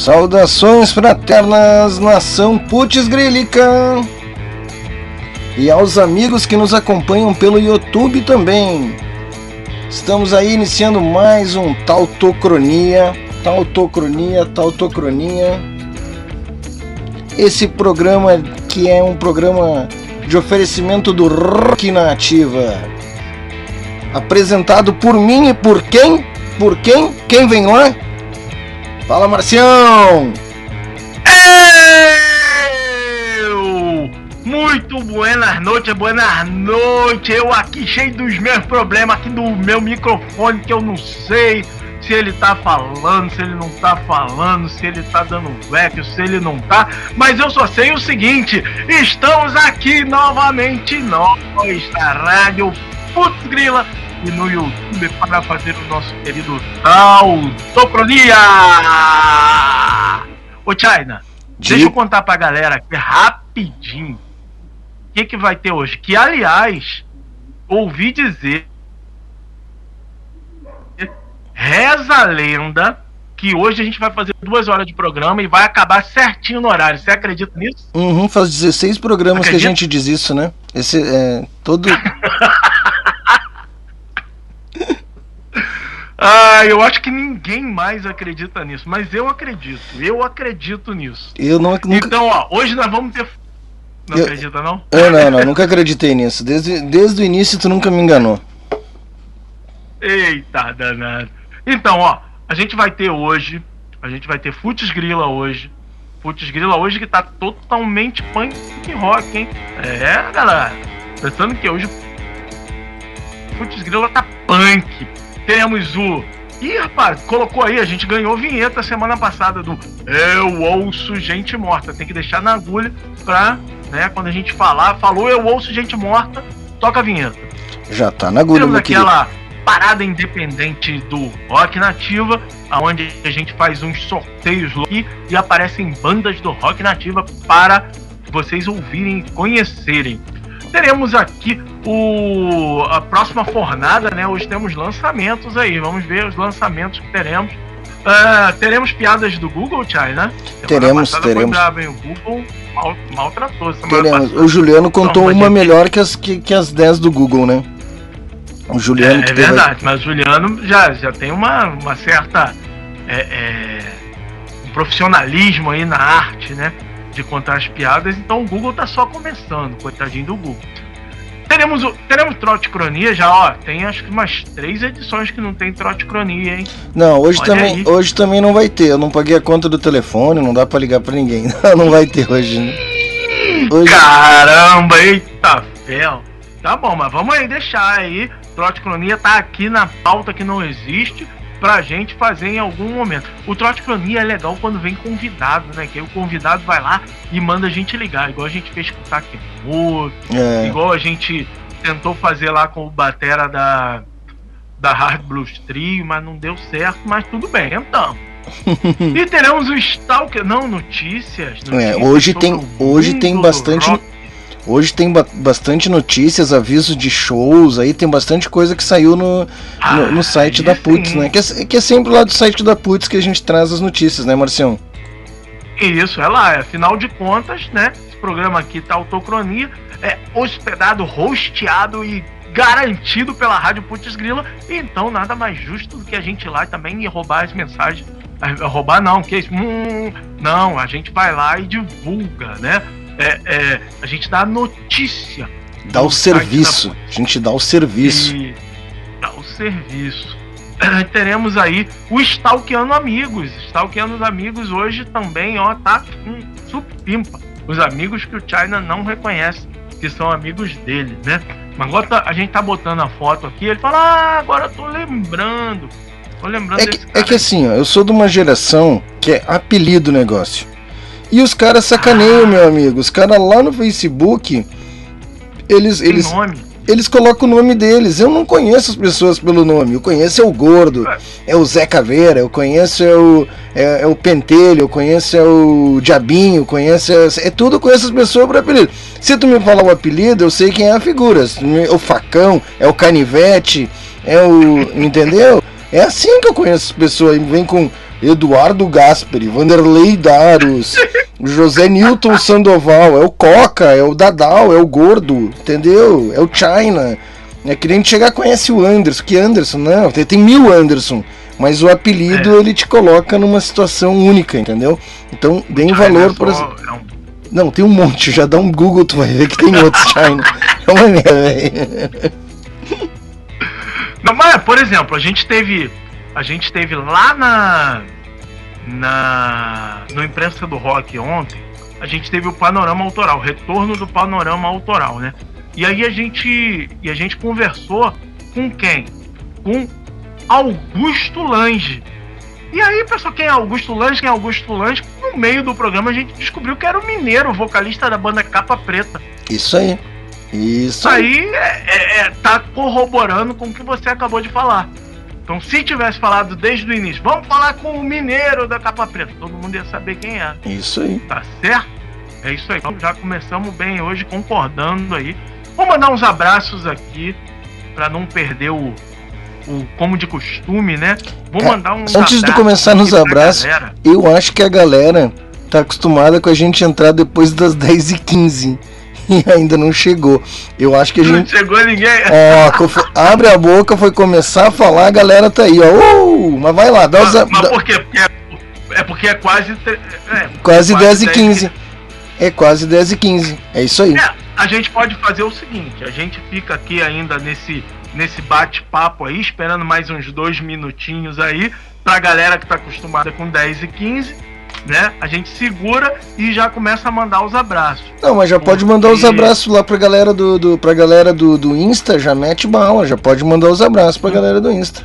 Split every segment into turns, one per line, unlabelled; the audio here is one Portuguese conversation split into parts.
Saudações fraternas, nação Putz Grilica! E aos amigos que nos acompanham pelo YouTube também. Estamos aí iniciando mais um Tautocronia, Tautocronia, Tautocronia. Esse programa que é um programa de oferecimento do Rock na Ativa. Apresentado por mim e por quem? Por quem? Quem vem lá? Fala, Marcião!
Eu! Muito buenas noites, buenas noites. Eu aqui cheio dos meus problemas aqui do meu microfone que eu não sei se ele tá falando, se ele não tá falando, se ele tá dando eco, se ele não tá. Mas eu só sei o seguinte: estamos aqui novamente nós da Rádio Putz Grila e no YouTube para fazer o nosso querido Autocronia! Ô China, De... deixa eu contar pra galera aqui rapidinho o que, que vai ter hoje. Que aliás, ouvi dizer. Reza a lenda que hoje a gente vai fazer duas horas de programa e vai acabar certinho no horário. Você acredita nisso?
Uhum, faz 16 programas que a gente diz isso, né? Esse é todo.
Ah, eu acho que ninguém mais acredita nisso, mas eu acredito, eu acredito nisso.
Eu não nunca...
Então, ó, hoje nós vamos ter. Não eu... acredita, não?
Eu não, não, nunca acreditei nisso. Desde, desde o início tu nunca me enganou.
Eita, danado. Então, ó, a gente vai ter hoje, a gente vai ter Futs Grila hoje. Futs Grila hoje que tá totalmente punk rock, hein? É, galera. Pensando que hoje Futs Grila tá punk, temos o. Ih, rapaz, colocou aí, a gente ganhou vinheta semana passada do Eu ouço gente morta. Tem que deixar na agulha pra, né, quando a gente falar, falou eu ouço gente morta, toca a vinheta.
Já tá na agulha,
Temos aquela querido. parada independente do rock nativa, onde a gente faz uns sorteios aqui e aparecem bandas do rock nativa para vocês ouvirem e conhecerem teremos aqui o, a próxima fornada, né? Hoje temos lançamentos aí. Vamos ver os lançamentos que teremos. Uh, teremos piadas do Google, Chai, né?
teremos, teremos.
Brava, o Google mal, maltratou.
Teremos. O Juliano contou então, uma gente... melhor que as, que, que as 10 do Google, né?
O Juliano. É, é verdade, mas o Juliano já, já tem uma, uma certa. É, é, um profissionalismo aí na arte, né? De contar as piadas, então o Google tá só começando, coitadinho do Google. Teremos, teremos Trote Cronia já, ó. Tem acho que umas três edições que não tem Trote Cronia, hein?
Não, hoje também, hoje também não vai ter. Eu não paguei a conta do telefone, não dá para ligar para ninguém. não vai ter hoje, né?
hoje. Caramba, eita fel. Tá bom, mas vamos aí deixar aí. Trote Cronia tá aqui na pauta que não existe pra gente fazer em algum momento. O Trote Cronia é legal quando vem convidado, né? Que aí o convidado vai lá e manda a gente ligar, igual a gente fez com o Takemoto, é. igual a gente tentou fazer lá com o Batera da, da Hard Blues Trio, mas não deu certo, mas tudo bem, então. e teremos o Stalker, não, notícias.
É, notícias é, hoje tem, hoje tem bastante. Rock Hoje tem ba bastante notícias, avisos de shows, aí tem bastante coisa que saiu no, ah, no, no, site da Putz, né? Que é, que é, sempre lá do site da Putz que a gente traz as notícias, né, Marcião?
Isso, é lá. Afinal de contas, né? Esse programa aqui tá Autocronia, é hospedado, hosteado e garantido pela Rádio Putz Grila. Então, nada mais justo do que a gente ir lá também e roubar as mensagens. Roubar não, que é isso? Hum, não, a gente vai lá e divulga, né? É, é, a gente dá a notícia.
Dá o serviço. A gente dá o serviço.
E dá o serviço. Teremos aí o Stalkeando Amigos. Stalkeando Amigos hoje também, ó, tá um supimpa. Os amigos que o China não reconhece, que são amigos dele, né? Mas agora tá, a gente tá botando a foto aqui, ele fala, ah, agora eu tô lembrando. Tô lembrando
é que, é que assim, ó, eu sou de uma geração que é apelido negócio. E os caras sacaneiam, meu amigo. Os caras lá no Facebook, eles. eles
nome.
Eles colocam o nome deles. Eu não conheço as pessoas pelo nome. Eu conheço é o Gordo, é o Zé Caveira, eu conheço é o, é, é o Pentelho, eu conheço é o Diabinho, conheço é, é tudo eu conheço as pessoas por apelido. Se tu me falar o apelido, eu sei quem é a figura. O facão, é o canivete, é o. Entendeu? É assim que eu conheço as pessoas. Vem com Eduardo Gasperi, Vanderlei Daros, José Newton Sandoval, é o Coca, é o Dadal, é o Gordo, entendeu? É o China. É que nem chegar conhece o Anderson, que Anderson, não, tem, tem mil Anderson, mas o apelido é. ele te coloca numa situação única, entendeu? Então, deem valor, por exemplo. É um... Não, tem um monte, já dá um Google, tu vai ver que tem outros China. É uma merda, velho.
Não, mas, por exemplo, a gente teve. A gente teve lá na. Na. No imprensa do rock ontem, a gente teve o panorama autoral, o retorno do panorama autoral, né? E aí a gente. E a gente conversou com quem? Com Augusto Lange. E aí, pessoal, quem é Augusto Lange? Quem é Augusto Lange? No meio do programa a gente descobriu que era o Mineiro, o vocalista da banda Capa Preta.
Isso aí. Isso
aí é, é, é, tá corroborando com o que você acabou de falar. Então, se tivesse falado desde o início, vamos falar com o mineiro da capa preta, todo mundo ia saber quem é.
Isso aí.
Tá certo? É isso aí. Então, já começamos bem hoje, concordando aí. Vou mandar uns abraços aqui, para não perder o, o, como de costume, né? Vou mandar
uns Antes de começar nos abraços, eu acho que a galera tá acostumada com a gente entrar depois das 10h15 e ainda não chegou. Eu acho que a gente.
Não chegou ninguém.
Ó, abre a boca, foi começar a falar, a galera tá aí, ó. Uh, mas vai lá, dá
mas,
os.
Mas por quê? Porque é, é porque é quase.
É, quase, quase 10 e 15. É quase 10 e 15. É isso aí. É,
a gente pode fazer o seguinte: a gente fica aqui ainda nesse, nesse bate-papo aí, esperando mais uns dois minutinhos aí, pra galera que tá acostumada com 10 e 15 né? A gente segura e já começa a mandar os abraços.
Não, mas já Porque... pode mandar os abraços lá pra galera do, do, pra galera do, do Insta, já mete bala, já pode mandar os abraços pra galera do Insta.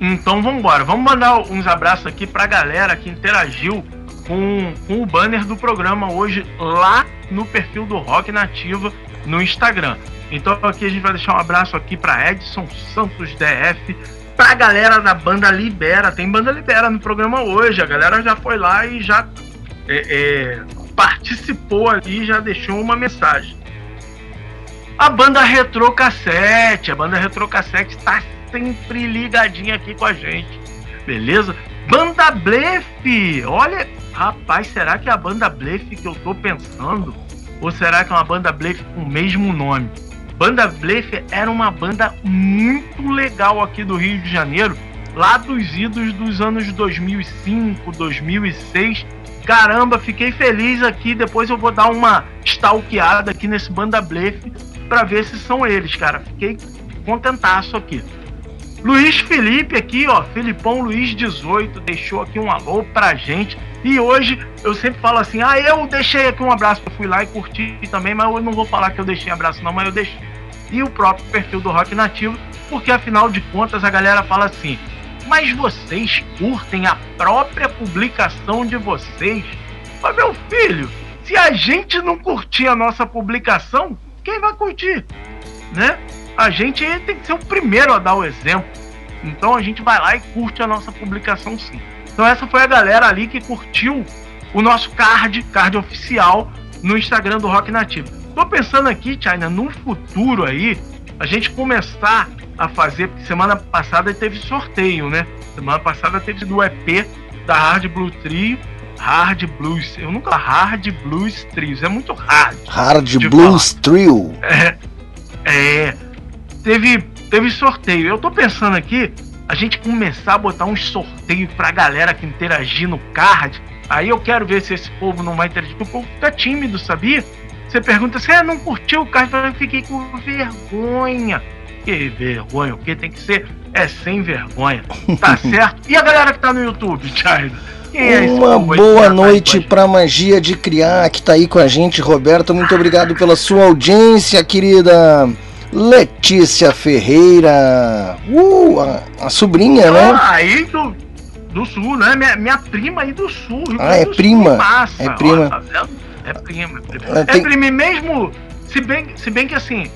Então vamos embora, vamos mandar uns abraços aqui pra galera que interagiu com, com o banner do programa hoje lá no perfil do Rock Nativa no Instagram. Então aqui a gente vai deixar um abraço aqui para Edson Santos DF, pra galera da banda Libera. Tem banda Libera no programa hoje. A galera já foi lá e já é, é, participou ali, já deixou uma mensagem. A banda Retro Cassete, a banda Retro Cassete está sempre ligadinha aqui com a gente, beleza? Banda Blefe, olha, rapaz, será que é a banda Blefe que eu tô pensando? Ou será que é uma banda Blefe com o mesmo nome? Banda Blefe era uma banda muito legal aqui do Rio de Janeiro, lá dos idos dos anos 2005, 2006. Caramba, fiquei feliz aqui. Depois eu vou dar uma stalkeada aqui nesse Banda Blefe para ver se são eles, cara. Fiquei contentaço aqui. Luiz Felipe aqui, ó, Filipão Luiz 18, deixou aqui um alô pra gente. E hoje eu sempre falo assim: ah, eu deixei aqui um abraço, eu fui lá e curti também, mas eu não vou falar que eu deixei abraço, não, mas eu deixei e o próprio perfil do Rock Nativo, porque afinal de contas a galera fala assim: mas vocês curtem a própria publicação de vocês? Mas meu filho, se a gente não curtir a nossa publicação, quem vai curtir? Né? A gente tem que ser o primeiro a dar o exemplo. Então a gente vai lá e curte a nossa publicação sim. Então essa foi a galera ali que curtiu o nosso card, card oficial no Instagram do Rock Nativo. Tô pensando aqui, China, num futuro aí, a gente começar a fazer, porque semana passada teve sorteio, né? Semana passada teve do EP da Hard Blue Trio, Hard Blues. Eu nunca Hard Blues Trio, é muito hard.
Hard Blues falar. Trio.
É, é. Teve, teve sorteio. Eu tô pensando aqui, a gente começar a botar um sorteio pra galera que interagir no card. Aí eu quero ver se esse povo não vai interagir, o povo fica tímido, sabia? Você pergunta se assim, não curtiu o card, eu fiquei com vergonha. Que vergonha, o que tem que ser é sem vergonha. Tá certo? E a galera que tá no YouTube, China?
É Uma boa noite para Magia de Criar, que tá aí com a gente, Roberto. Muito obrigado pela sua audiência, querida Letícia Ferreira. Uh, a, a sobrinha,
ah,
né?
Aí do, do sul, né? Minha, minha prima aí do sul.
ah, é prima. Massa, é prima. Ó, tá
é prima, é prima. É, tem... prima mesmo. Se bem, se bem que assim,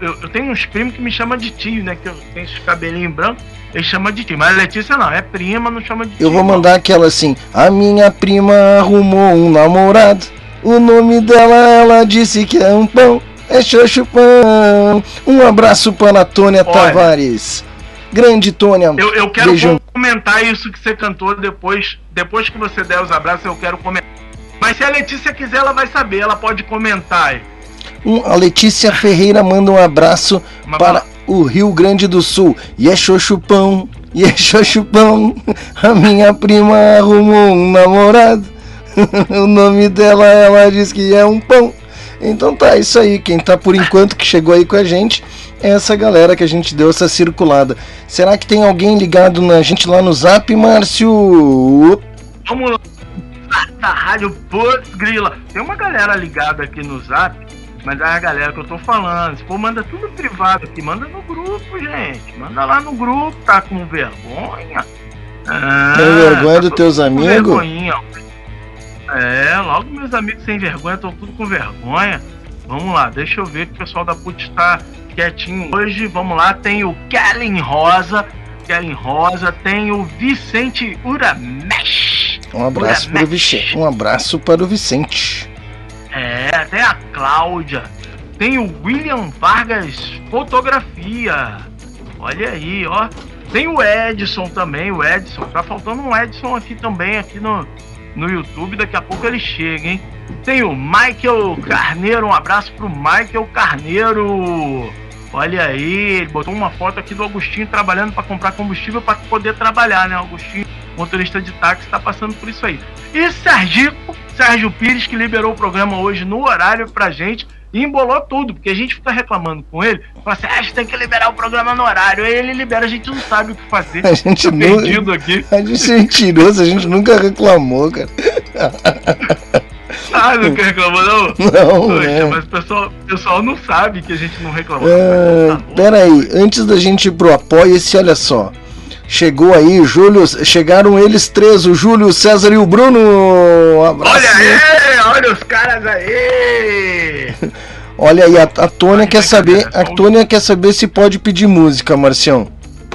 eu, eu tenho uns primos que me chamam de tio, né? Que eu tenho esses cabelinhos brancos, eles chamam de tio. Mas Letícia não, é prima, não chama de tio.
Eu vou mandar aquela assim: a minha prima arrumou um namorado. O nome dela, ela disse que é um pão. É Xoxo Pão. Um abraço para a Tônia Olha, Tavares. Grande Tônia.
Eu, eu quero Beijão. comentar isso que você cantou depois. Depois que você der os abraços, eu quero comentar. Mas se a Letícia quiser, ela vai saber, ela pode comentar.
Um, a Letícia Ferreira manda um abraço para o Rio Grande do Sul. E é xoxupão, e é xoxupão. A minha prima arrumou um namorado. o nome dela, ela diz que é um pão. Então tá, isso aí. Quem tá por enquanto que chegou aí com a gente é essa galera que a gente deu essa circulada. Será que tem alguém ligado na gente lá no zap, Márcio?
Vamos lá. Da Rádio Putz Grila. Tem uma galera ligada aqui no zap, mas é a galera que eu tô falando. Se for, manda tudo privado aqui. Manda no grupo, gente. Manda lá no grupo, tá com vergonha.
Ah, tem vergonha tá dos teus amigos?
É, logo meus amigos sem vergonha estão tudo com vergonha. Vamos lá, deixa eu ver que o pessoal da PUT está quietinho hoje. Vamos lá, tem o Kellen Rosa. Kellen Rosa, tem o Vicente Uramesh.
Um abraço para o Vicente. Um abraço para o Vicente.
É, tem a Cláudia. Tem o William Vargas Fotografia. Olha aí, ó. Tem o Edson também, o Edson. Tá faltando um Edson aqui também, aqui no, no YouTube. Daqui a pouco ele chega, hein? Tem o Michael Carneiro. Um abraço pro Michael Carneiro. Olha aí, ele botou uma foto aqui do Agostinho trabalhando para comprar combustível para poder trabalhar, né? Agostinho, motorista de táxi, está passando por isso aí. E Sérgio, Sérgio Pires, que liberou o programa hoje no horário pra gente e embolou tudo, porque a gente fica reclamando com ele, fala assim, ah, a gente tem que liberar o programa no horário, aí ele libera, a gente não sabe o que fazer.
A gente tá não, perdido aqui. A gente é mentiroso, a gente nunca reclamou, cara.
Ah, nunca reclamou, não?
Não, Poxa,
é. mas o pessoal, pessoal não sabe que a gente não reclamou. É,
tá pera aí, antes da gente ir pro Apoia-se, olha só. Chegou aí, Júlio. Chegaram eles três, o Júlio, o César e o Bruno.
Um. Olha aí, olha os caras aí.
olha aí, a, a Tônia quer saber. A Tônia quer saber se pode pedir música, Marcião.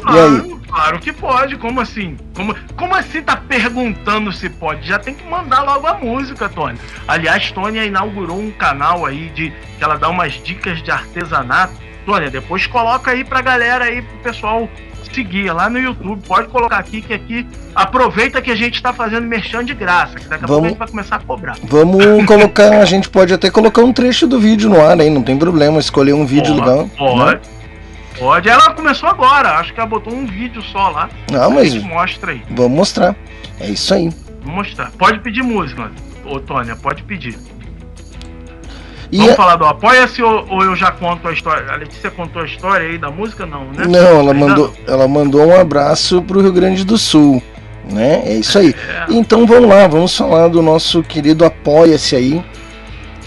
E aí?
Claro que pode, como assim? Como, como assim tá perguntando se pode? Já tem que mandar logo a música, Tônia. Aliás, Tônia inaugurou um canal aí de que ela dá umas dicas de artesanato. Tônia, depois coloca aí pra galera aí, pro pessoal seguir lá no YouTube. Pode colocar aqui que aqui aproveita que a gente está fazendo merchan de graça, que daqui a pouco a gente vai começar a cobrar.
Vamos colocar, a gente pode até colocar um trecho do vídeo no ar aí, não tem problema, escolher um vídeo pode, legal.
Pode. Né? Pode. Ela começou agora, acho que ela botou um vídeo só lá.
Não, mas
mostra aí.
Vamos mostrar. É isso aí.
Vamos mostrar. Pode pedir música, ô Tônia, pode pedir. E Vamos a... falar do Apoia-se ou, ou, eu já conto a história? A Letícia contou a história aí da música? Não, né?
Não, ela mandou, ela mandou um abraço pro Rio Grande do Sul. Né? É isso aí. É. Então vamos lá, vamos falar do nosso querido Apoia-se aí.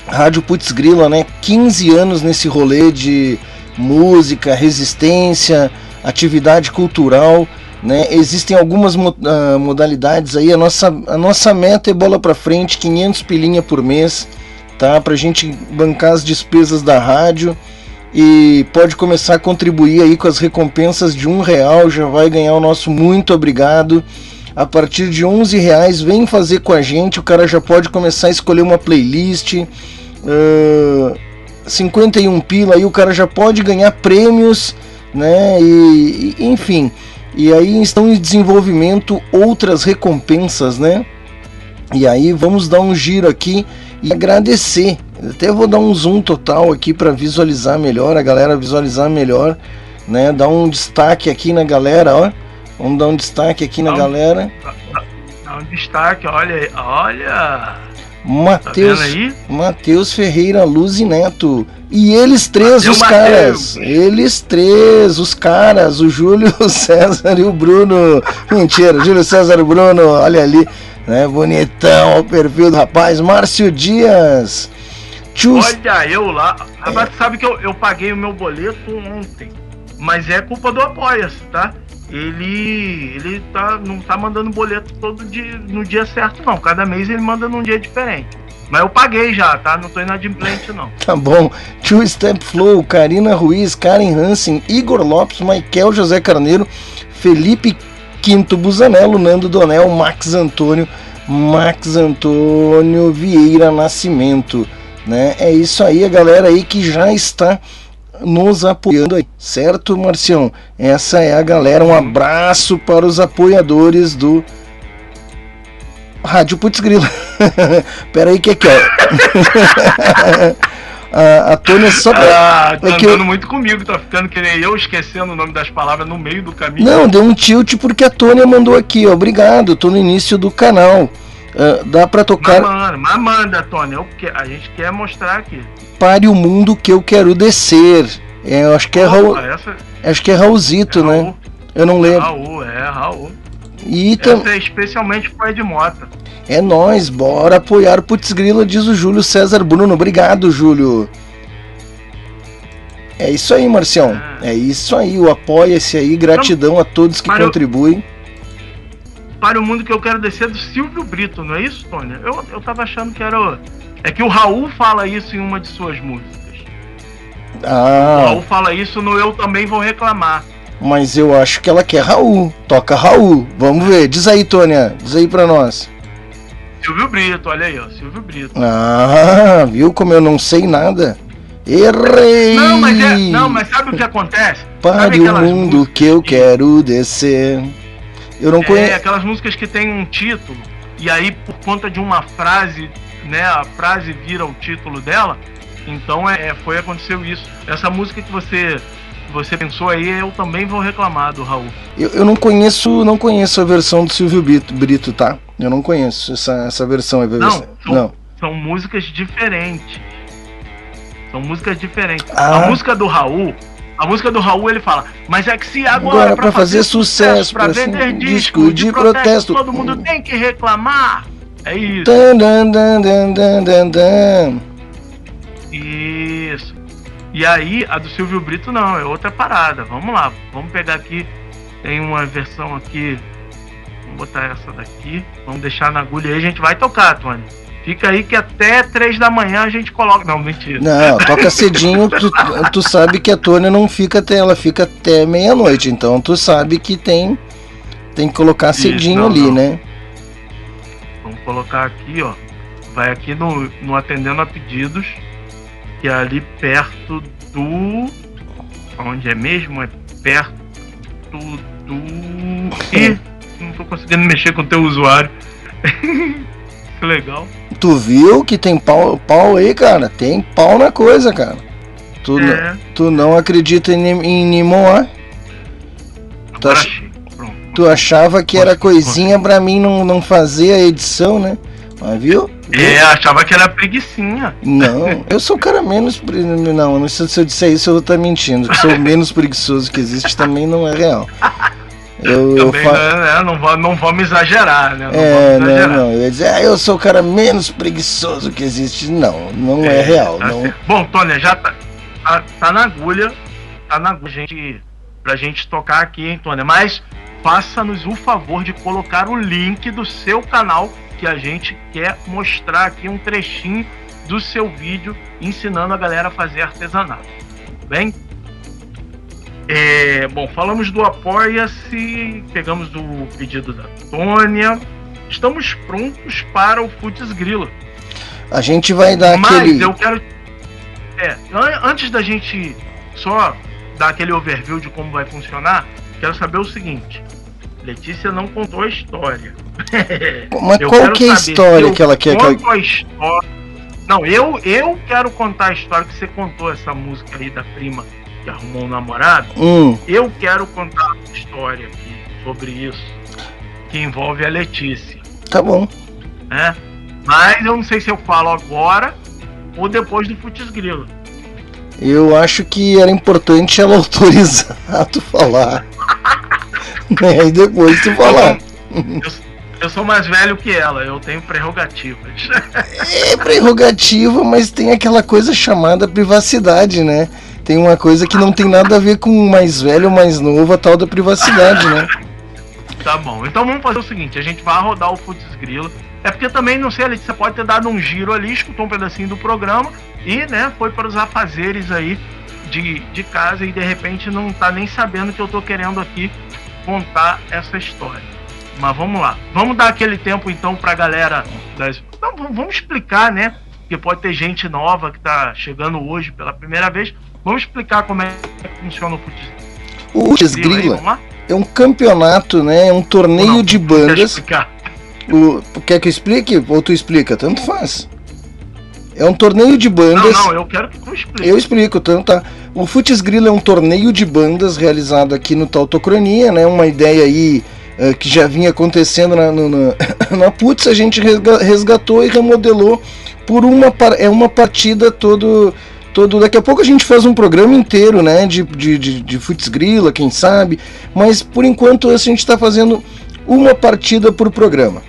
Rádio Putz Grila, né? 15 anos nesse rolê de música, resistência, atividade cultural. Né? Existem algumas uh, modalidades aí. A nossa, a nossa meta é bola para frente, 500 pilinha por mês tá? Para a gente bancar as despesas da rádio e pode começar a contribuir aí com as recompensas de um real, já vai ganhar o nosso muito obrigado. A partir de 11 reais, vem fazer com a gente, o cara já pode começar a escolher uma playlist. Uh, 51 pila aí o cara já pode ganhar prêmios, né? E, e, enfim, e aí estão em desenvolvimento outras recompensas, né? E aí vamos dar um giro aqui e agradecer. Até vou dar um zoom total aqui para visualizar melhor, a galera visualizar melhor, né? Dar um destaque aqui na galera, ó. Vamos dar um destaque aqui na galera.
Dá um destaque, olha aí, olha.
Matheus, tá Matheus Ferreira Luz e Neto. E eles três, Mateus, os caras. Eles três, os caras. O Júlio o César e o Bruno. Mentira, Júlio César e o Bruno, olha ali né? Bonitão o perfil do rapaz, Márcio Dias.
Olha, eu lá. Rapaz, é. sabe que eu, eu paguei o meu boleto ontem. Mas é culpa do Apoia-se, tá? Ele, ele tá, não tá mandando boleto todo dia, no dia certo, não. Cada mês ele manda num dia diferente. Mas eu paguei já, tá? Não tô inadimplente, não.
tá bom. Two Step Flow, Karina Ruiz, Karen Hansen, Igor Lopes, Michael José Carneiro, Felipe Quinto Busanello, Nando Donel, Max Antônio, Max Antônio Vieira Nascimento. Né? É isso aí, a galera aí que já está nos apoiando aí, certo, Marcião? Essa é a galera. Um abraço para os apoiadores do Rádio Putz Grila. Pera aí que aqui, ó.
a, a Tônia só. Ah, tá é andando eu... muito comigo, tá ficando que nem eu esquecendo o nome das palavras no meio do caminho.
Não, deu um tilt porque a Tônia mandou aqui, ó. Obrigado, tô no início do canal. Uh, dá para tocar. Mas
manda, mas manda, Tônia. A gente quer mostrar aqui.
Pare o mundo que eu quero descer. É, eu acho que é Raul. Essa... Acho que é Raulzito, é né? Raul. Eu não lembro.
Raul, é, Raul.
E
tam... Essa é especialmente pro Ed Mota.
É nós, bora apoiar o Putz Grila, diz o Júlio César Bruno. Obrigado, Júlio. É isso aí, Marcião. É, é isso aí, o apoia-se aí. Gratidão então, a todos que contribuem.
Para o mundo que eu quero descer do Silvio Brito, não é isso, Tônia? Eu, eu tava achando que era. O... É que o Raul fala isso em uma de suas músicas. Ah. O Raul fala isso no Eu Também Vou Reclamar.
Mas eu acho que ela quer Raul. Toca Raul. Vamos ver. Diz aí, Tônia. Diz aí pra nós.
Silvio Brito, olha aí, ó. Silvio Brito.
Ah, viu como eu não sei nada? Errei!
Não, mas, é, não, mas sabe o que acontece?
Pare o mundo que eu quero descer. Eu não
é, conheço. aquelas músicas que tem um título, e aí por conta de uma frase, né? A frase vira o título dela. Então é, é foi aconteceu isso. Essa música que você você pensou aí, eu também vou reclamar do Raul.
Eu, eu não conheço, não conheço a versão do Silvio Brito, Brito tá? Eu não conheço essa, essa versão.
Não, são, não. São músicas diferentes. São músicas diferentes. Ah. A música do Raul, a música do Raul ele fala, mas é que se agora, agora
para fazer, fazer, sucesso, para vender um disco de, de protesto, protesto,
todo mundo tem que reclamar. É isso.
Dan, dan, dan.
Isso. E aí, a do Silvio Brito não, é outra parada. Vamos lá, vamos pegar aqui. Tem uma versão aqui. Vamos botar essa daqui. Vamos deixar na agulha aí, a gente vai tocar, Tony. Fica aí que até três da manhã a gente coloca. Não, mentira.
Não, toca cedinho, tu, tu sabe que a Tônia não fica até. Ela fica até meia-noite. Então tu sabe que tem. Tem que colocar cedinho não, ali, não. né?
Vamos colocar aqui, ó. Vai aqui no, no Atendendo a Pedidos. Que é ali perto do. Onde é mesmo? É perto do. Ih, não tô conseguindo mexer com o teu usuário. que legal.
Tu viu que tem pau, pau aí, cara? Tem pau na coisa, cara. Tu, é. tu não acredita em, em Nimoa? Tu, ach... tu achava que era coisinha pra mim não, não fazer a edição, né? Mas viu?
É, achava que era preguicinha.
Não, eu sou o cara menos. Não, não sei se eu disser isso eu vou estar mentindo. Que sou o menos preguiçoso que existe também não é real.
Eu, eu fa... né, não, vou, não vamos exagerar, né?
Não é, exagerar. não, não. Eu ia dizer, ah, eu sou o cara menos preguiçoso que existe. Não, não é, é real. Tá não...
Bom, Tônia, já tá, tá, tá, na agulha. Tá na agulha gente, pra gente tocar aqui, hein, Tônia? Mas faça-nos o favor de colocar o link do seu canal que a gente quer mostrar aqui um trechinho do seu vídeo ensinando a galera a fazer artesanato. Tudo bem? É, bom, falamos do Apoia-se, pegamos o pedido da Tônia. Estamos prontos para o Futs Grila.
A gente vai dar
Mas
aquele.
Mas eu quero. É, antes da gente só dar aquele overview de como vai funcionar, quero saber o seguinte: Letícia não contou a história.
Mas eu qual que é a história que ela quer que a história.
Não, eu, eu quero contar a história que você contou essa música aí da prima que arrumou um namorado, hum. eu quero contar uma história aqui sobre isso, que envolve a Letícia.
Tá bom.
É? Mas eu não sei se eu falo agora ou depois do Futis Grilo.
Eu acho que era importante ela autorizar tu falar. Aí depois tu falar.
Eu, eu sou mais velho que ela, eu tenho prerrogativas.
É prerrogativa, mas tem aquela coisa chamada privacidade, né? Tem uma coisa que não tem nada a ver com o mais velho ou mais novo, a tal da privacidade, né?
Tá bom. Então vamos fazer o seguinte: a gente vai rodar o Futs Grilo. É porque também, não sei, a Letícia pode ter dado um giro ali, escutou um pedacinho do programa e, né, foi para os afazeres aí de, de casa e de repente não tá nem sabendo que eu tô querendo aqui contar essa história. Mas vamos lá. Vamos dar aquele tempo então pra galera das. Vamos explicar, né? Porque pode ter gente nova que tá chegando hoje pela primeira vez Vamos explicar como é que funciona o futsal.
O Futsgrila é um campeonato, né? É um torneio não, de bandas. O, quer que eu explique? Ou tu explica? Tanto faz. É um torneio de bandas.
Não, não, eu quero que tu explique.
Eu explico, tanto tá. O Futs Grilla é um torneio de bandas realizado aqui no Tautocronia, né? Uma ideia aí uh, que já vinha acontecendo na, no, na, na Putz, a gente resgatou e remodelou por uma, é uma partida todo. Todo, daqui a pouco a gente faz um programa inteiro, né, de, de, de, de Futs Grilla, quem sabe, mas por enquanto a gente está fazendo uma partida por programa,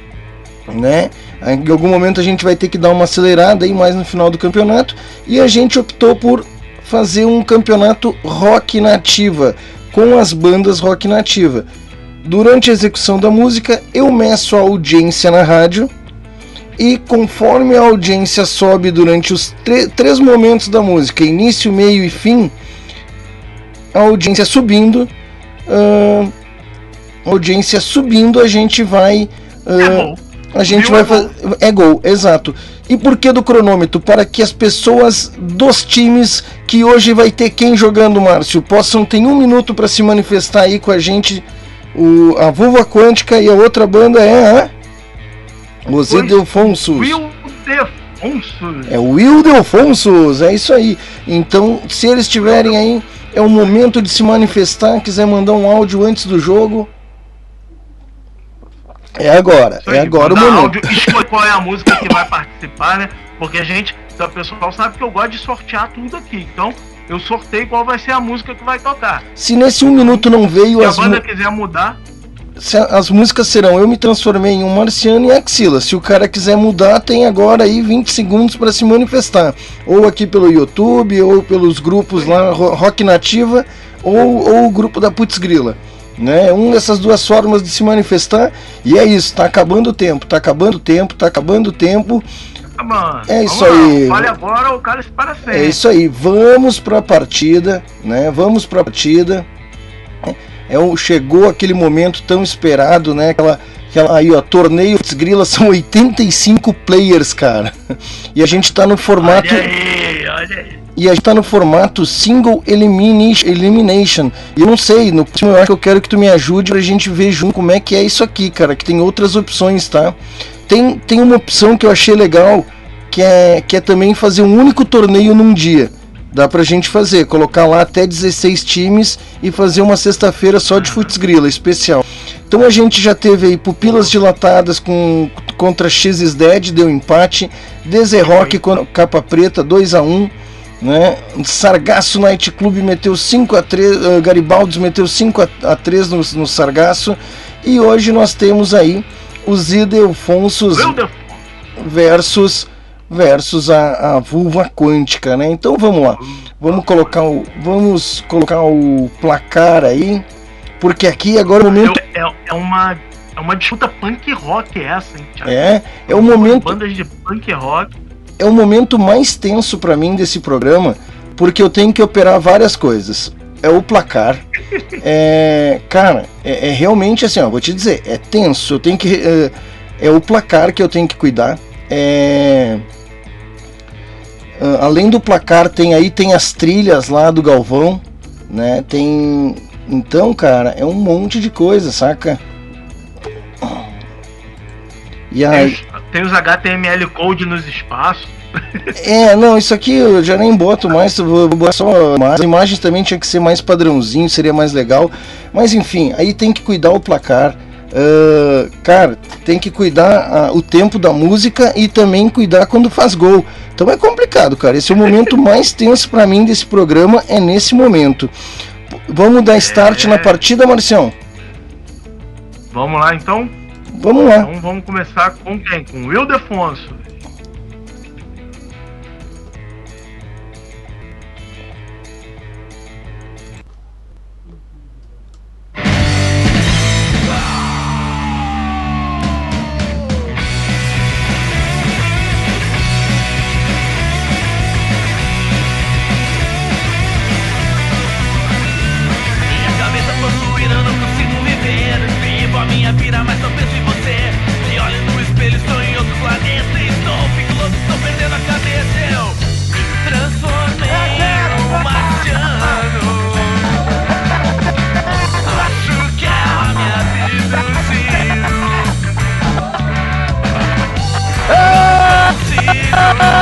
né? Em algum momento a gente vai ter que dar uma acelerada aí mais no final do campeonato e a gente optou por fazer um campeonato rock nativa com as bandas rock nativa. Durante a execução da música, eu meço a audiência na rádio e conforme a audiência sobe durante os três momentos da música, início, meio e fim, a audiência subindo, uh, audiência subindo, a gente vai uh, a gente vai fazer. É gol, exato. E por que do cronômetro? Para que as pessoas dos times que hoje vai ter quem jogando, Márcio, possam ter um minuto para se manifestar aí com a gente. O, a Vulva Quântica e a outra banda é a. Os Ildefonsos. É o Ildefonsos, é isso aí. Então, se eles estiverem aí, é o momento de se manifestar. Quiser mandar um áudio antes do jogo, é agora, é agora o momento. Áudio,
escolhe qual é a música que vai participar, né? Porque a gente, o pessoal sabe que eu gosto de sortear tudo aqui. Então, eu sorteio qual vai ser a música que vai tocar.
Se nesse um minuto não veio
Se a banda quiser mudar.
As músicas serão Eu Me Transformei em um Marciano e Axila. Se o cara quiser mudar, tem agora aí 20 segundos para se manifestar. Ou aqui pelo YouTube, ou pelos grupos lá, Rock Nativa, ou, ou o grupo da Putz Grila né? Uma dessas duas formas de se manifestar e é isso. Tá acabando o tempo, tá acabando o tempo, tá acabando o tempo.
Ah,
é isso aí.
Fale agora o cara para sempre.
É isso aí. Vamos para a partida, né? Vamos para a partida. É o chegou aquele momento tão esperado, né? Aquela aquela aí, ó, torneio Grila são 85 players, cara. E a gente tá no formato
Olha aí, olha aí.
E a gente tá no formato single elimination. E eu não sei, no próximo eu acho que eu quero que tu me ajude pra gente ver junto como é que é isso aqui, cara. Que tem outras opções, tá? Tem, tem uma opção que eu achei legal, que é, que é também fazer um único torneio num dia. Dá pra gente fazer, colocar lá até 16 times e fazer uma sexta-feira só de futs grila especial. Então a gente já teve aí pupilas dilatadas com, contra X Dead, deu empate. Rock com capa preta, 2 a 1 né? Sargasso Night Club meteu 5 a 3, uh, eh, Garibaldi meteu 5 a 3 no, no Sargasso e hoje nós temos aí os Idelfonsos versus versus a, a vulva quântica, né? Então vamos lá. Vamos colocar o vamos colocar o placar aí, porque aqui agora o momento
é, é uma é uma disputa punk rock essa, hein,
É, é o momento
bandas de punk rock
é o momento mais tenso para mim desse programa, porque eu tenho que operar várias coisas. É o placar. É, cara, é, é realmente assim, ó, vou te dizer, é tenso. Eu tenho que. É, é o placar que eu tenho que cuidar. É, além do placar, tem aí tem as trilhas lá do Galvão, né? Tem. Então, cara, é um monte de coisa, saca?
E aí. Tem os HTML Code nos espaços.
É, não, isso aqui eu já nem boto mais, vou botar só mais. As imagens também tinha que ser mais padrãozinho, seria mais legal. Mas enfim, aí tem que cuidar o placar. Uh, cara, tem que cuidar uh, o tempo da música e também cuidar quando faz gol. Então é complicado, cara. Esse é o momento mais tenso para mim desse programa, é nesse momento. Vamos dar start é... na partida, Marcião?
Vamos lá então?
Vamos lá.
Então vamos começar com quem? Com o Wildefonso.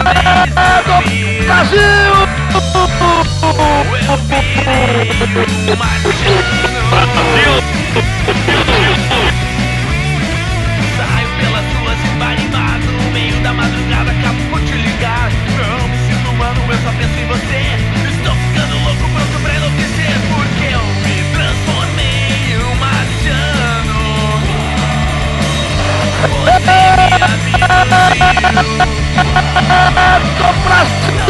Brasil! Brasil!
Saio pelas ruas embarimado No meio da madrugada acabo por te ligar Não me sinto humano, eu só penso em você Estou ficando louco, pronto pra enlouquecer Porque eu me transformei em um marciano Você me abriu
Tô pra cima!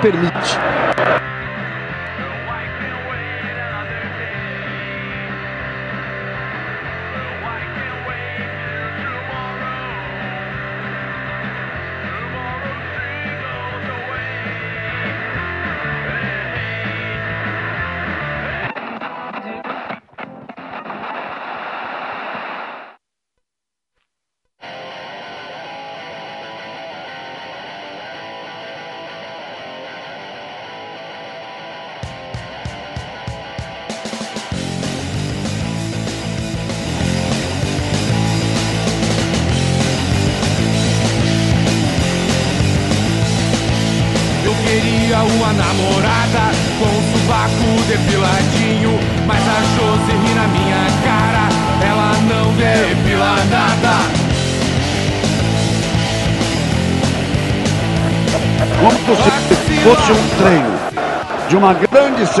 permitió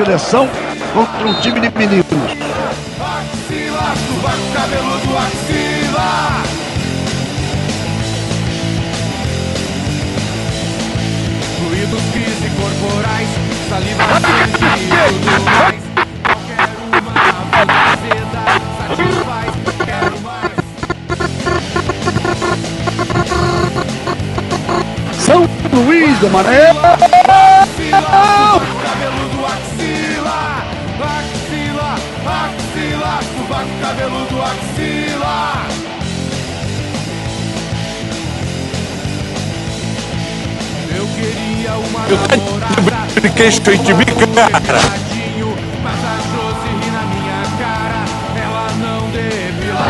seleção contra um time de meninos.
Axila, axila. Fluidos, crise corporais, saliva, e tudo mais. Qualquer uma satisfaz, quero mais.
São Luís do Mané.
Uma namorada
de queixo em de bica, cara.
não depila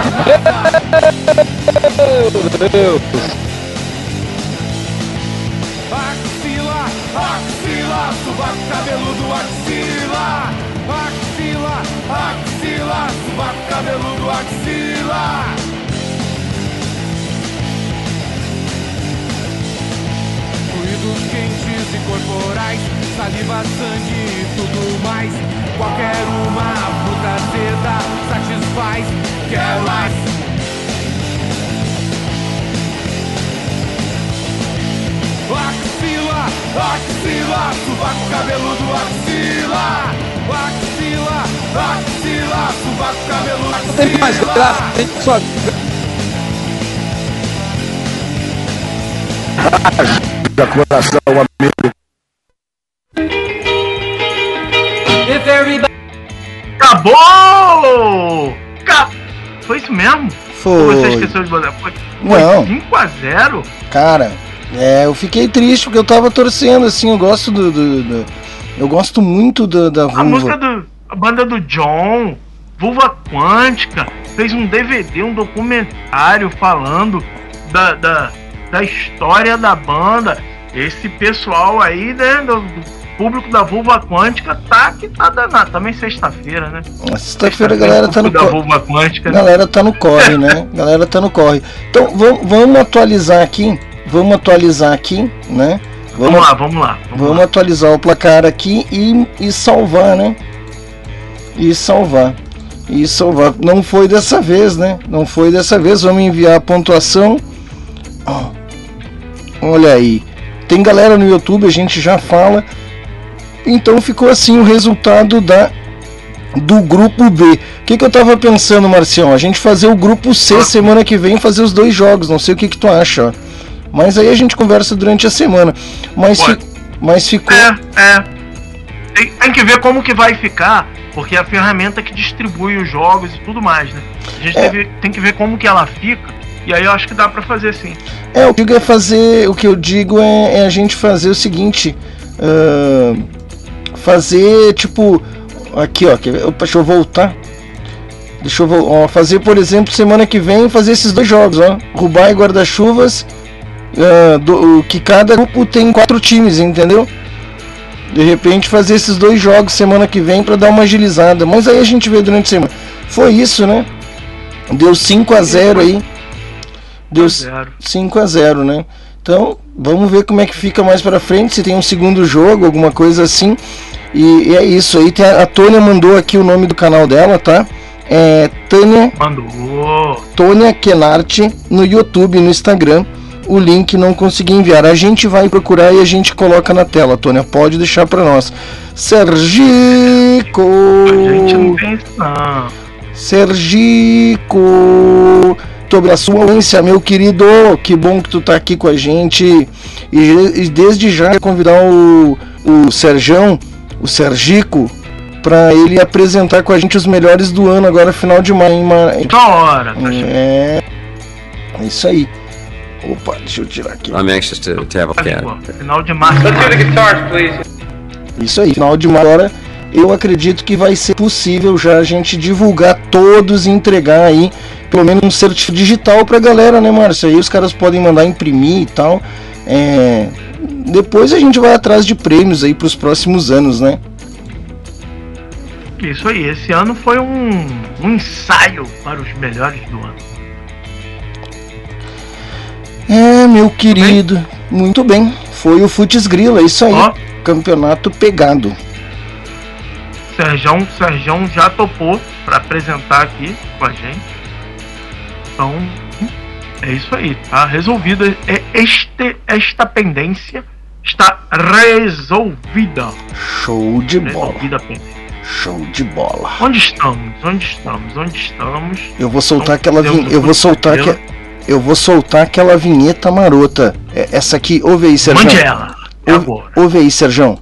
Axila, axila, sovaco cabeludo, axila. Axila, axila, sovaco cabeludo, axila. E corporais, saliva, sangue e tudo mais. Qualquer uma fruta azeda satisfaz, quero mais. Axila, axila, sovaco cabeludo, axila. Axila, axila, sovaco
cabeludo.
Não tem mais graça, tem só.
Da coração,
Ou você
Foi.
esqueceu de botar? Foi,
Não.
foi 5x0?
Cara, é, eu fiquei triste porque eu tava torcendo, assim, eu gosto do. do- do- eu gosto muito da, da
A música
vulva.
do. A banda do John, Vulva Quântica, fez um DVD, um documentário falando da, da, da história da banda. Esse pessoal aí, né, do, do público da Vulva Quântica tá que tá danado. Também sexta-feira, né?
Sexta-feira a galera tá no.
da
co-
Vulva Quântica.
Galera tá no corre, né? Galera tá no corre. Então vamos, vamos atualizar aqui. Vamos atualizar aqui, né?
Vamos lá, vamos lá. Vamos
Vamos
lá.
atualizar o placar aqui e, e salvar, né? E salvar. E salvar. Não foi dessa vez, né? Não foi dessa vez. Vamos enviar a pontuação. Olha aí. Tem galera no YouTube, a gente já fala. Então ficou assim o resultado da do grupo B. O que, que eu tava pensando, Marcião? A gente fazer o grupo C semana que vem, fazer os dois jogos. Não sei o que, que tu acha, ó. Mas aí a gente conversa durante a semana. Mas, fi- mas ficou.
É, é. Tem, tem que ver como que vai ficar, porque é a ferramenta que distribui os jogos e tudo mais, né? A gente
É.
tem, que- tem que ver como que ela fica, e aí eu acho que dá pra fazer sim.
É, o que eu digo é fazer. O que eu digo é, é a gente fazer o seguinte. ah, fazer tipo. Aqui, ó. quer ver? Opa, deixa eu voltar. Deixa eu ó, fazer, por exemplo, semana que vem, fazer esses dois jogos, ó. Rubai e guarda-chuvas. ah, do- que cada grupo tem quatro times, entendeu? De repente fazer esses dois jogos semana que vem para dar uma agilizada. Mas aí a gente vê durante a semana. Foi isso, né? Deu 5 a 0 aí. Deu
Zero.
5 a 0 né? Então, vamos ver como é que fica mais pra frente, se tem um segundo jogo, alguma coisa assim. E, e é isso aí. A, a Tônia mandou aqui o nome do canal dela, tá? É Tânia,
Mandou.
Tônia Kenarte no YouTube, no Instagram. O link não consegui enviar. A gente vai procurar e a gente coloca na tela, Tônia. Pode deixar pra nós. Sergico!
A gente não tem isso, não.
Sergico, sobre a sua audiência, meu querido. Que bom que tu tá aqui com a gente. E, e desde já convidar o, o Serjão, o Sergico, para ele apresentar com a gente os melhores do ano agora final de maio.
Da hora. Tá.
É, é isso aí. Opa, deixa eu tirar aqui.
I'm anxious to, to have a look at
Pô,
it.
Final de março.
Isso aí, final de maio agora. Eu acredito que vai ser possível já a gente divulgar todos e entregar aí pelo menos um certificado digital pra galera, né, Márcio? Aí os caras podem mandar imprimir e tal. É, Depois a gente vai atrás de prêmios aí pros próximos anos, né?
Isso aí. Esse ano foi um, um ensaio para os melhores do ano.
É, meu querido. Muito bem. Foi o Futs Grila, é isso aí.
Ó.
Campeonato pegado.
Serjão, Serjão já topou para apresentar aqui com a gente. Então, é isso aí, tá resolvida. É este, esta pendência está resolvida.
Show de bola.
Resolvida a pendência.
Show de bola.
Onde estamos? Onde estamos? Onde estamos?
Eu vou soltar
Então,
aquela
Deus
vin...
do
eu vou soltar que... eu vou soltar aquela vinheta marota. É, Essa aqui, ouve aí, Sérgio.
Mande ela. É agora.
Ouve aí, Sérgio.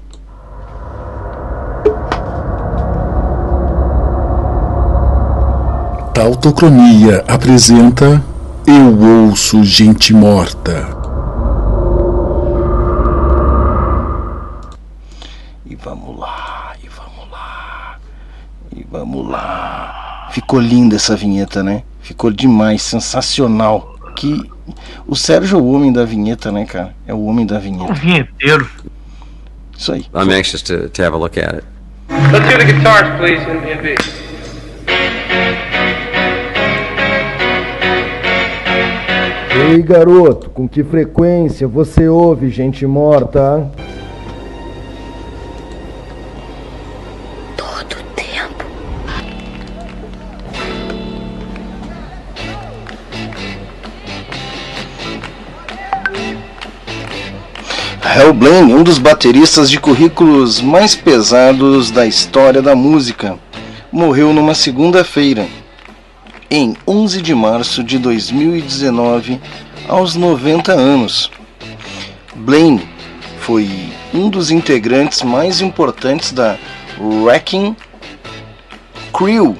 Tautocronia apresenta Eu Ouço Gente Morta.
E vamos lá, e vamos lá, e vamos lá. Ficou linda essa vinheta, né? Ficou demais, sensacional. Que o Sérgio é o homem da vinheta, né, cara? É o homem da
O
vinheta.
vinheteiro.
Isso aí.
I'm anxious to, to have a look at it.
Let's hear the guitars, please, in, in
Ei, garoto, com que frequência você ouve gente morta?
Todo tempo.
Hal Blaine, um dos bateristas de currículos mais pesados da história da música. morreu numa segunda-feira, em 11 de março de 2019, aos 90 anos. Blaine foi um dos integrantes mais importantes da Wrecking Crew,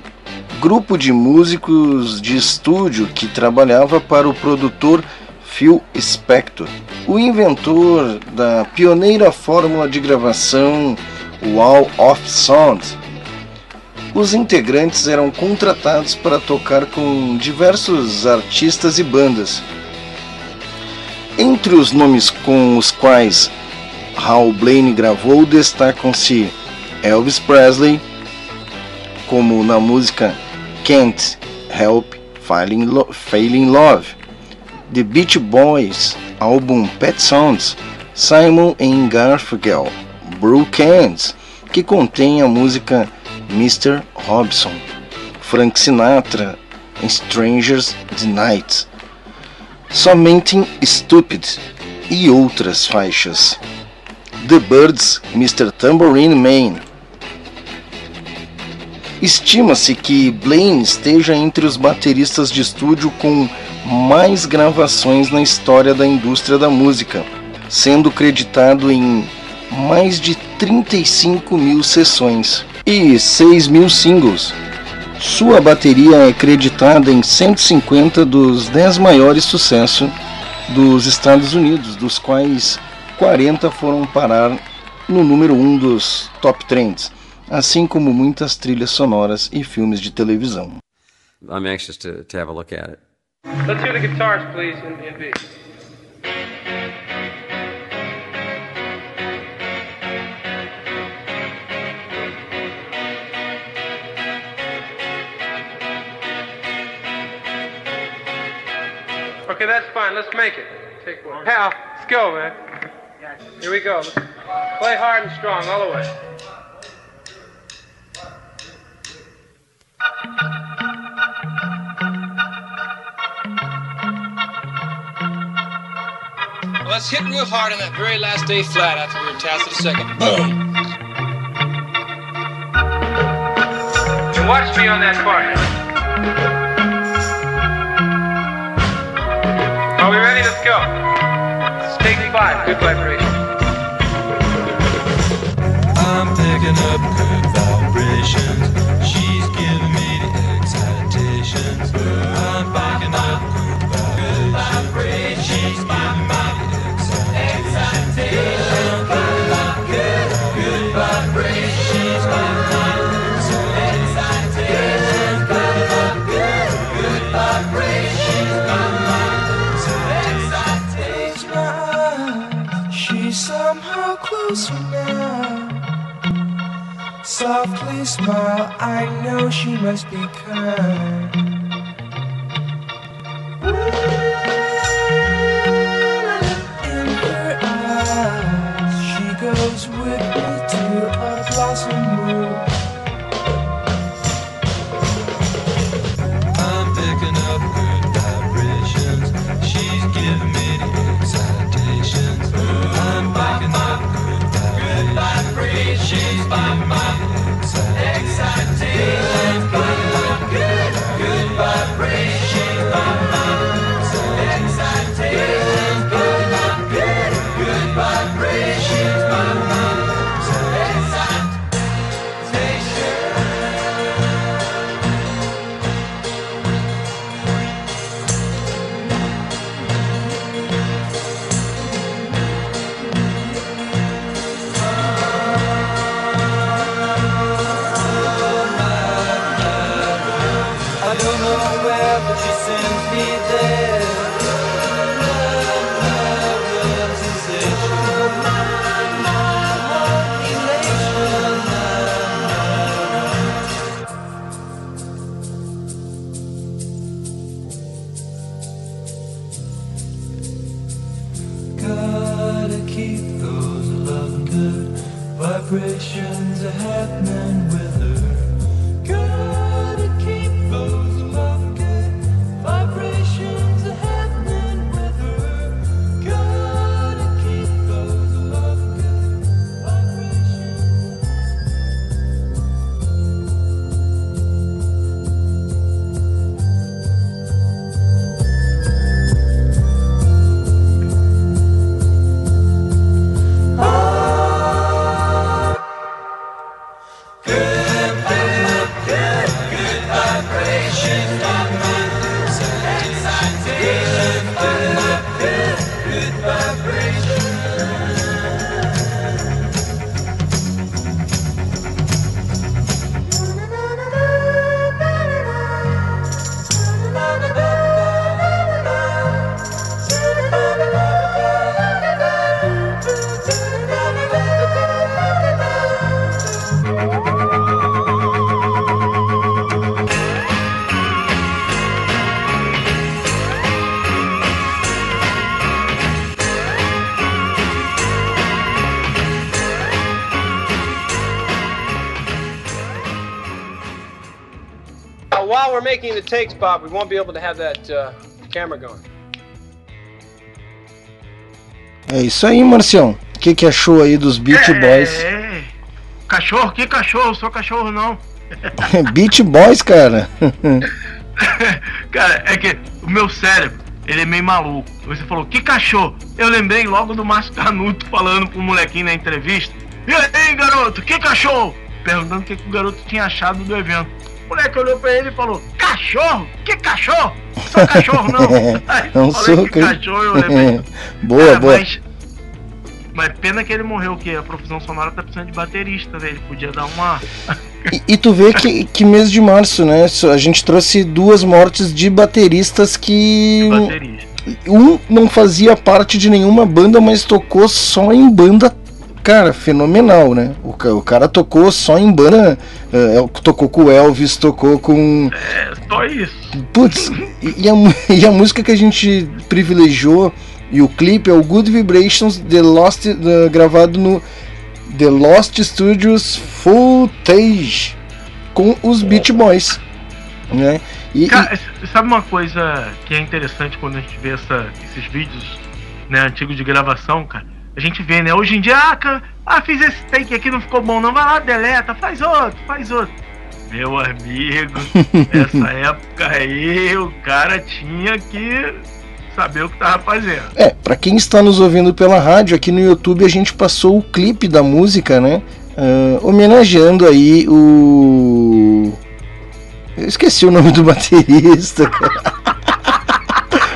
grupo de músicos de estúdio que trabalhava para o produtor Phil Spector, o inventor da pioneira fórmula de gravação Wall of Sound. Os integrantes eram contratados para tocar com diversos artistas e bandas. Entre os nomes com os quais Hal Blaine gravou destacam-se Elvis Presley, como na música Can't Help Falling, Lo Failing Love, The Beach Boys, álbum Pet Sounds, Simon and Garfunkel, Brookends, que contém a música Mr. Robson, Frank Sinatra, Strangers the Night, Somente Stupid e outras faixas. The Birds, Mr. Tambourine Man. Estima-se que Blaine esteja entre os bateristas de estúdio com mais gravações na história da indústria da música, sendo creditado em mais de 35 mil sessões e 6 mil singles. Sua bateria é creditada em 150 dos 10 maiores sucessos dos Estados Unidos, dos quais 40 foram parar no número 1 dos top trends, assim como muitas trilhas sonoras e filmes de televisão.
I'm anxious to, to have a look at it.
Let's hear the guitars, please, in, in Okay, that's fine. Let's make it. Take one. Hal, let's go, man. Here we go. Let's play hard and strong all the way.
Let's hit real hard on that very last day flat after we were tasked with a second. Boom!
And watch me on that part. Are we ready? Let's go. Take five. Good vibration.
I'm picking up good vibrations. She's I know she must be kind.
Takes, Bob, we won't be able to have that uh, camera going.
É isso aí, Marcião. O que, que achou aí dos Beach Boys?
É, cachorro? Que cachorro? Sou cachorro não.
Beach Boys, cara.
Cara, é que o meu cérebro, ele é meio maluco. Você falou, que cachorro? Eu lembrei logo do Márcio Canuto falando pro molequinho na entrevista. E aí, garoto, que cachorro? Perguntando o que, que o garoto tinha achado do evento. O moleque olhou pra ele e falou, cachorro? Que cachorro? Sou cachorro não. Aí
Não
falei,
sou
que cachorro, eu lembrei.
boa,
Cara,
boa.
Mas, mas pena que ele morreu, que a profissão sonora tá precisando de baterista, né? Ele podia dar uma.
E, e tu vê que, que mês de março, né? A gente trouxe duas mortes de bateristas que.
baterista.
Um não fazia parte de nenhuma banda, mas tocou só em banda. Cara, fenomenal, né? O, o cara tocou só em banda. el- tocou com o Elvis, tocou com.
É, só isso.
Putz, e, e a, e a música que a gente privilegiou e o clipe é o Good Vibrations The Lost, eh, gravado no The Lost Studios Footage com os Beach Boys, né? E, e-
Cara, s- sabe uma coisa que é interessante quando a gente vê essa- esses vídeos né, antigos de gravação, cara? A gente vê, né? Hoje em dia, ah, ah, fiz esse take aqui, não ficou bom, não. Vai lá, deleta, faz outro, faz outro. Meu amigo, nessa época aí, o cara tinha que saber o que tava fazendo.
É, pra quem está nos ouvindo pela rádio, aqui no YouTube a gente passou o clipe da música, né? ah, homenageando aí o. Eu esqueci o nome do baterista. cara.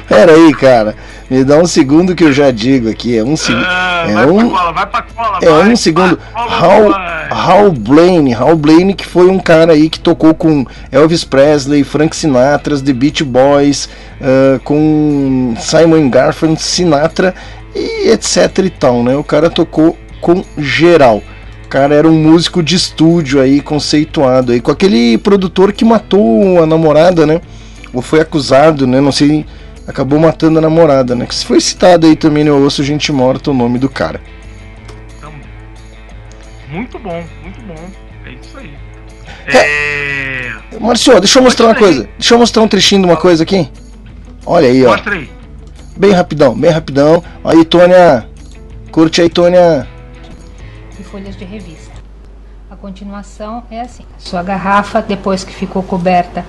Pera aí, cara. Me dá um segundo que eu já digo aqui. É um segundo.
Ah,
é
vai
um.
pra cola, vai pra cola,
É
vai.
um segundo. Hal. Hal Blaine. Hal Blaine, que foi um cara aí que tocou com Elvis Presley, Frank Sinatra, The Beach Boys, ah, com Simon Garfunkel, Sinatra e etc e tal, né? O cara tocou com geral. O cara era um músico de estúdio aí, conceituado aí, com aquele produtor que matou a namorada, né? Ou foi acusado, né? Não sei. Acabou matando a namorada, né? Que se foi citado aí também no Osso Gente Morta o nome do cara.
Muito bom, muito bom. É isso aí. É.
Marcio, deixa eu mostrar uma coisa. Deixa eu mostrar um trechinho de uma coisa aqui. Olha aí, ó.
Mostra aí.
Bem rapidão, bem rapidão. Aí, Tônia. Curte aí, Tônia.
e folhas de revista. A continuação é assim: sua garrafa, depois que ficou coberta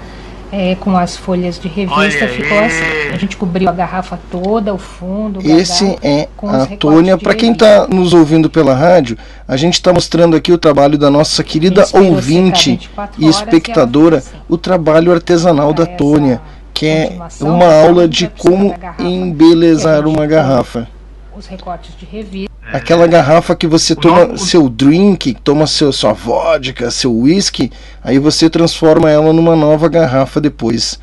é, com as folhas de revista,
Olha
ficou
aí.
assim. A gente cobriu a garrafa toda, o fundo, o
Esse é
com os
a
recortes
Tônia.
de
Para quem
revista.
tá nos ouvindo pela rádio, a gente está mostrando aqui o trabalho da nossa querida ouvinte
24
e
horas
espectadora, o trabalho artesanal da Tônia, que é uma aula de como embelezar
gente
uma garrafa.
Os recortes de revista.
Aquela garrafa que você toma seu drink, toma seu, sua vodka, seu whisky, aí você transforma ela numa nova garrafa depois.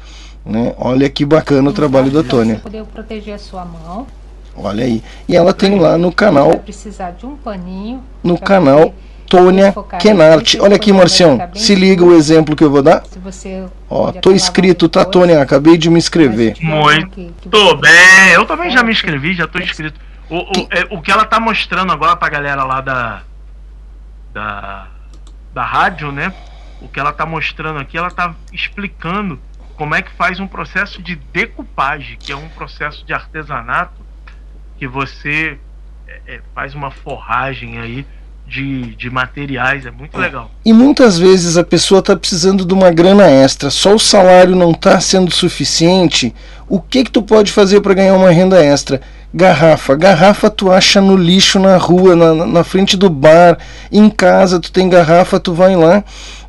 Né? Olha que bacana o trabalho da Tônia.
você poder proteger a sua mão.
Olha aí. E ela tem lá no
Vai
canal,
precisar de um paninho.
no canal Tônia Kenart. Olha aqui,
vai
Marcião. Se liga o exemplo que eu vou dar.
Se você
Ó, tô inscrito, tá, Tônia? Acabei de me inscrever.
Muito bem, eu também já me inscrevi, já tô inscrito. O, o, é, o que ela tá mostrando agora pra galera lá da. Da. Da rádio, né? O que ela tá mostrando aqui, ela tá explicando como é que faz um processo de decupagem, que é um processo de artesanato que você é, é, faz uma forragem aí de, de materiais, é muito legal.
E muitas vezes a pessoa está precisando de uma grana extra, só o salário não está sendo suficiente. O que que tu pode fazer para ganhar uma renda extra? Garrafa. Garrafa tu acha no lixo na rua, na, na- frente do bar, em casa tu tem garrafa, tu vai lá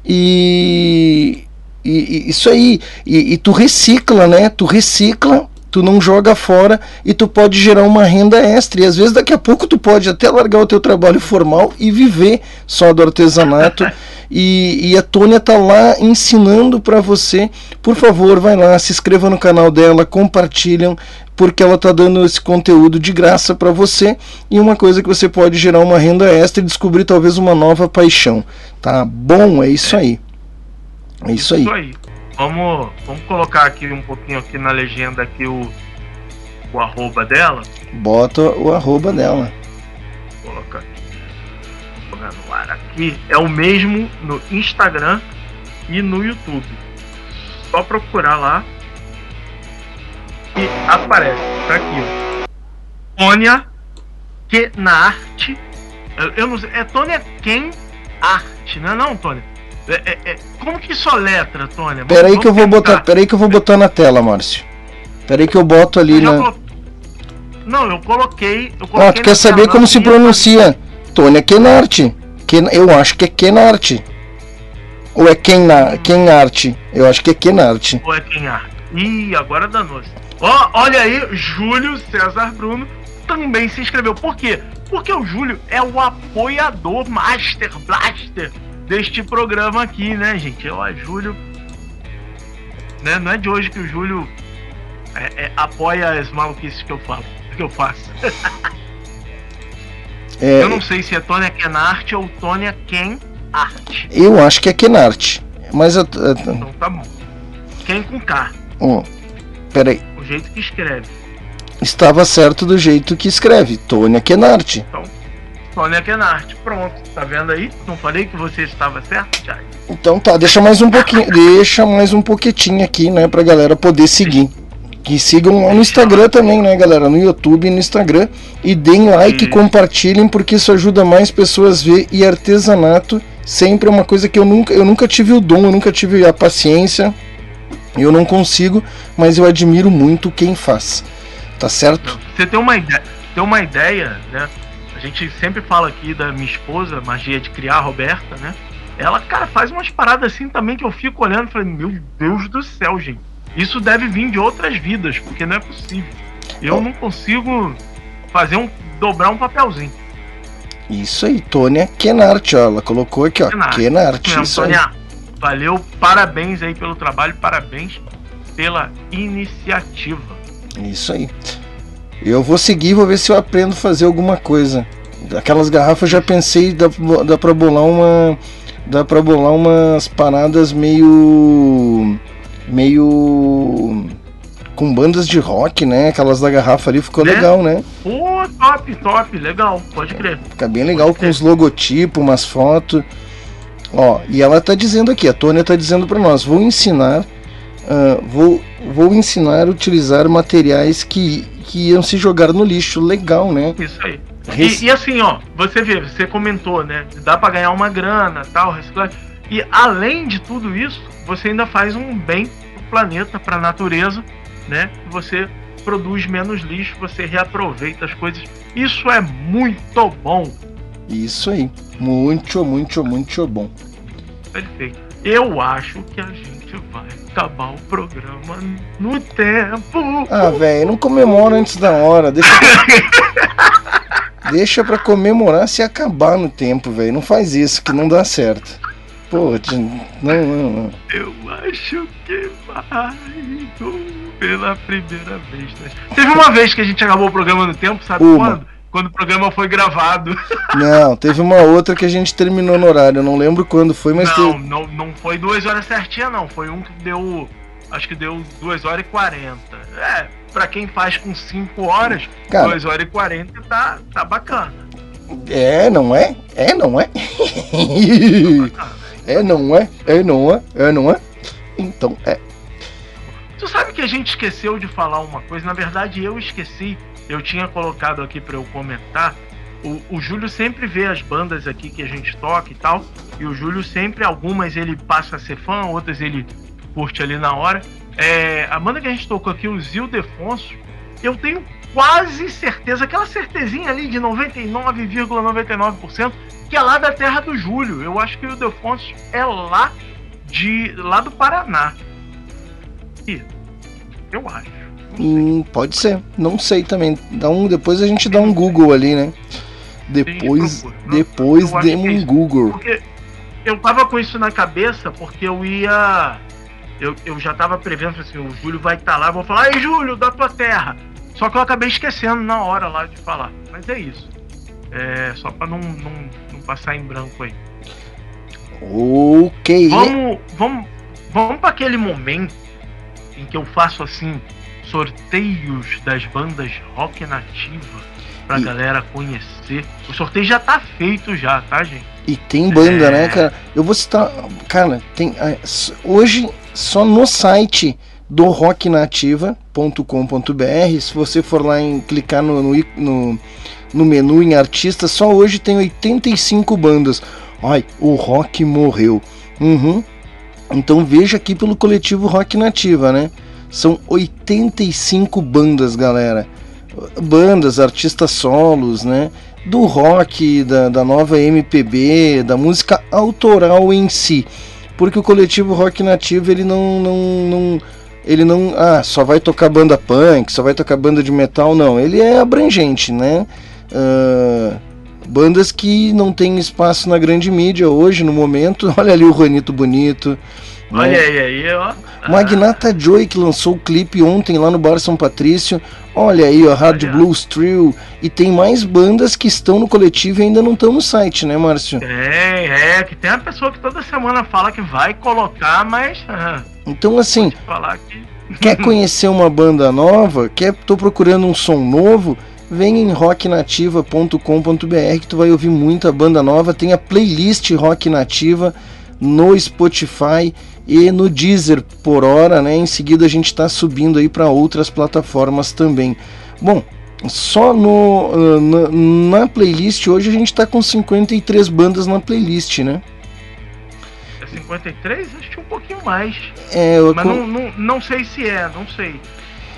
e, e- e isso aí. E, e tu recicla, né? Tu recicla, tu não joga fora e tu pode gerar uma renda extra. E às vezes daqui a pouco tu pode até largar o teu trabalho formal e viver só do artesanato. E, e a Tônia tá lá ensinando para você. Por favor, vai lá, se inscreva no canal dela, compartilham, porque ela tá dando esse conteúdo de graça para você e uma coisa que você pode gerar uma renda extra e descobrir talvez uma nova paixão. Tá bom? É isso aí. É isso aí.
Isso aí. Vamos, vamos colocar aqui um pouquinho aqui na legenda aqui o, o arroba dela.
Bota o arroba dela.
Vou colocar no ar aqui. É o mesmo no Instagram e no YouTube. só procurar lá e aparece. Tá aqui, ó. Tônia Kenart. Eu, eu não sei. É Tônia Ken Art, não é não, Tônia? É, é, é, como que isso letra, Tônia?
Pera aí
Vamos
que eu vou
tentar.
botar, pera aí que eu vou botar na tela, Márcio. Pera aí que eu boto ali
Eu
na.
colo- Não, eu coloquei. Eu coloquei
Ah, tu quer saber como se pronuncia? Tônia Kenart. Ken, eu acho que é Kenart. Ou é Kenna, Kenart? Eu acho que é Kenart.
Ou é quem Art? Ih, agora danou-se. Ó, olha aí, Júlio César Bruno também se inscreveu. Por quê? Porque o Júlio é o apoiador Master Blaster deste programa aqui, né, gente? A Júlio. Né? Não é de hoje que o Júlio é, é, apoia as maluquices que eu falo, que eu faço.
É,
Eu não sei se é Tônia Kenart ou Tônia Ken Art.
eu acho que é Kenart. Mas eu.
Então tá bom. Ken com K,
ó, pera aí.
o jeito que escreve.
Estava certo do jeito que escreve. Tônia Kenart.
Tônia Kenart, pronto. Tá vendo aí? Não falei que você estava certo, Thiago?
Então tá, deixa mais um pouquinho. deixa mais um pouquinho aqui, né? Pra galera poder seguir. Que sigam lá no Instagram também, né, galera? No YouTube e no Instagram. E deem like, compartilhem, porque isso ajuda mais pessoas a ver. E artesanato sempre é uma coisa que eu nunca, eu nunca tive o dom, eu nunca tive a paciência. Eu não consigo, mas eu admiro muito quem faz. Tá certo?
Você tem uma ideia, tem uma ideia, né? A gente sempre fala aqui da minha esposa, magia de criar, a Roberta, né? Ela, cara, faz umas paradas assim também que eu fico olhando e falei, meu Deus do céu, gente. Isso deve vir de outras vidas, porque não é possível. Eu não consigo fazer um. dobrar um papelzinho.
Isso aí, Tônia Kenart, ó. Ela colocou aqui, ó.
Kenart.
Kenart, isso.
Tônia, valeu, parabéns aí pelo trabalho, parabéns pela iniciativa.
Isso aí. Eu vou seguir, vou ver se eu aprendo a fazer alguma coisa. Aquelas garrafas eu já pensei, dá, dá pra bolar uma. Dá pra bolar umas paradas meio. meio. com bandas de rock, né? Aquelas da garrafa ali ficou
Né?
legal, né?
Pô, top, top, legal, pode crer.
Fica bem legal com os logotipos, umas fotos. Ó, e ela tá dizendo aqui, a Tônia tá dizendo para nós, vou ensinar, ah, vou, vou ensinar a utilizar materiais que, que iam se jogar no lixo. Legal, né?
Isso aí.
Rec-
E, e assim, ó, você vê, você comentou, né? Dá pra ganhar uma grana, tal, reciclagem. E além de tudo isso, você ainda faz um bem pro planeta, pra natureza, né? Você produz menos lixo, você reaproveita as coisas. Isso é muito bom.
Isso aí. Muito, muito, muito bom.
Perfeito. Eu acho que a gente vai acabar o programa no tempo.
Ah, velho, não comemora antes da hora. Deixa pra... Deixa pra comemorar se acabar no tempo, velho. Não faz isso, que não dá certo. Pô, não, não, não.
Eu acho que vai pela primeira vez, né? Teve uma vez que a gente acabou o programa no tempo, sabe
Uma.
quando? Quando o programa foi gravado.
Não, teve uma outra que a gente terminou no horário. Eu não lembro quando foi, mas
não,
teve.
não, não foi duas horas certinha, não. Foi um que deu. Acho que deu 2 horas e 40. É, pra quem faz com 5 horas,
Cara.
2 horas e 40 tá, tá bacana.
É, não é? É, não é? é, não é? É, não é? É, não é? Então, é.
Tu sabe que a gente esqueceu de falar uma coisa? Na verdade, eu esqueci. Eu tinha colocado aqui pra eu comentar. O, o Júlio sempre vê as bandas aqui que a gente toca e tal. E o Júlio sempre, algumas ele passa a ser fã, outras ele curte ali na hora. É, a banda que a gente tocou aqui, o Zil Defonso, eu tenho quase certeza, aquela certezinha ali de 99,99%, que é lá da terra do Júlio. Eu acho que o Defonso é lá de lá do Paraná. E eu acho.
Hum, pode ser. Não sei também. Dá um, depois a gente dá um Google ali, né? Depois, depois
é
um. Google.
Porque eu tava com isso na cabeça porque eu ia. Eu, eu já tava prevendo assim, o Júlio vai estar lá, eu vou falar, ei Júlio, da tua terra. Só que eu acabei esquecendo na hora lá de falar. Mas é isso. É só pra não, não, não passar em branco aí.
Ok.
Vamos, vamos, vamos para aquele momento em que eu faço assim sorteios das bandas rock nativa pra
E-
galera conhecer. O sorteio já tá feito já, tá, gente?
E tem banda,
É.
né, cara? Eu vou citar. Cara, tem. ah, Hoje, só no site do rocknativa.com.br. Se você for lá em clicar no, no, no, no menu em artistas, só hoje tem 85 bandas. Ai, o rock morreu. Uhum. Então veja aqui pelo coletivo Rock Nativa, né? São 85 bandas, galera. Bandas, artistas solos, né? Do rock, da, da nova MPB, da música autoral em si. Porque o coletivo Rock Nativo ele não, não, não ele não ah, só vai tocar banda punk, só vai tocar banda de metal, não. Ele é abrangente, né? Uh, bandas que não têm espaço na grande mídia hoje, no momento. Olha ali o Juanito Bonito.
Olha né? aí, aí, ó.
Magnata Joy, que lançou o clipe ontem lá no Bar São Patrício. Olha aí, ó, Hard Olha. Blues Trio. E tem mais bandas que estão no coletivo e ainda não estão no site, né, Márcio?
Tem, é, que tem uma pessoa que toda semana fala que vai colocar, mas.
então, assim. Que... Quer conhecer uma banda nova? Quer, tô procurando um som novo? Vem em rocknativa.com.br que tu vai ouvir muita banda nova. Tem a playlist Rock Nativa no Spotify e no Deezer por hora, né? Em seguida a gente está subindo aí para outras plataformas também. Bom, só no, uh, na, na playlist hoje a gente está com 53 bandas na playlist, né?
53? É Acho que um pouquinho mais.
É, eu
Mas não, não, não sei se é, não sei.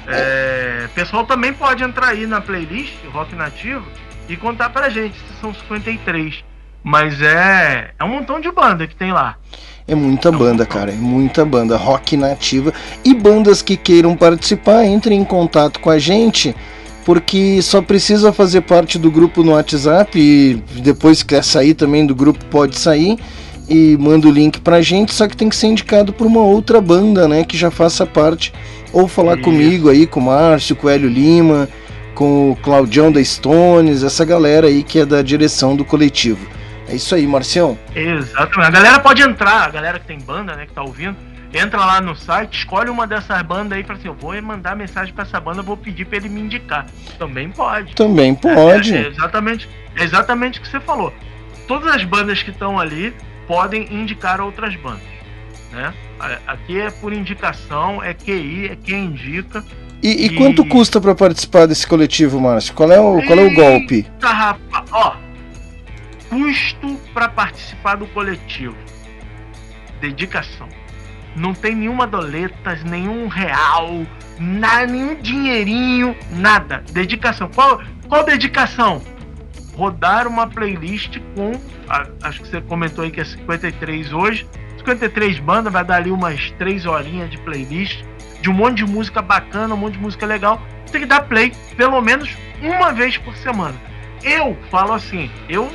É, pessoal também pode entrar aí na playlist Rock Nativo e contar pra gente se são 53. Mas é, é um montão de banda que tem lá.
É muita banda, cara, é muita banda rock nativa e bandas que queiram participar, entrem em contato com a gente, porque só precisa fazer parte do grupo no WhatsApp e depois quer sair também do grupo pode sair e manda o link pra gente, só que tem que ser indicado por uma outra banda, né, que já faça parte ou falar Isso. comigo aí com o Márcio, com o Hélio Lima, com o Claudião da Stones, essa galera aí que é da direção do coletivo. É isso aí, Marcião.
Exatamente. A galera pode entrar, a galera que tem banda, né, que tá ouvindo, entra lá no site, escolhe uma dessas bandas aí e fala assim: eu vou mandar mensagem para essa banda, vou pedir para ele me indicar. Também pode.
Também pode.
É, é, exatamente, é exatamente o que você falou. Todas as bandas que estão ali podem indicar outras bandas. Né? Aqui é por indicação, é QI, é quem indica.
E, e, e... quanto custa para participar desse coletivo, Márcio? Qual é o, qual é o golpe?
Rapaz, ó, custo para participar do coletivo. Dedicação. Não tem nenhuma doleta, nenhum real, nada, nenhum dinheirinho, nada. Dedicação. Qual, qual dedicação? Rodar uma playlist com. Acho que você comentou aí que é 53 hoje. 53 bandas, vai dar ali umas 3 horinhas de playlist. De um monte de música bacana, um monte de música legal. Tem que dar play pelo menos uma vez por semana. Eu falo assim, eu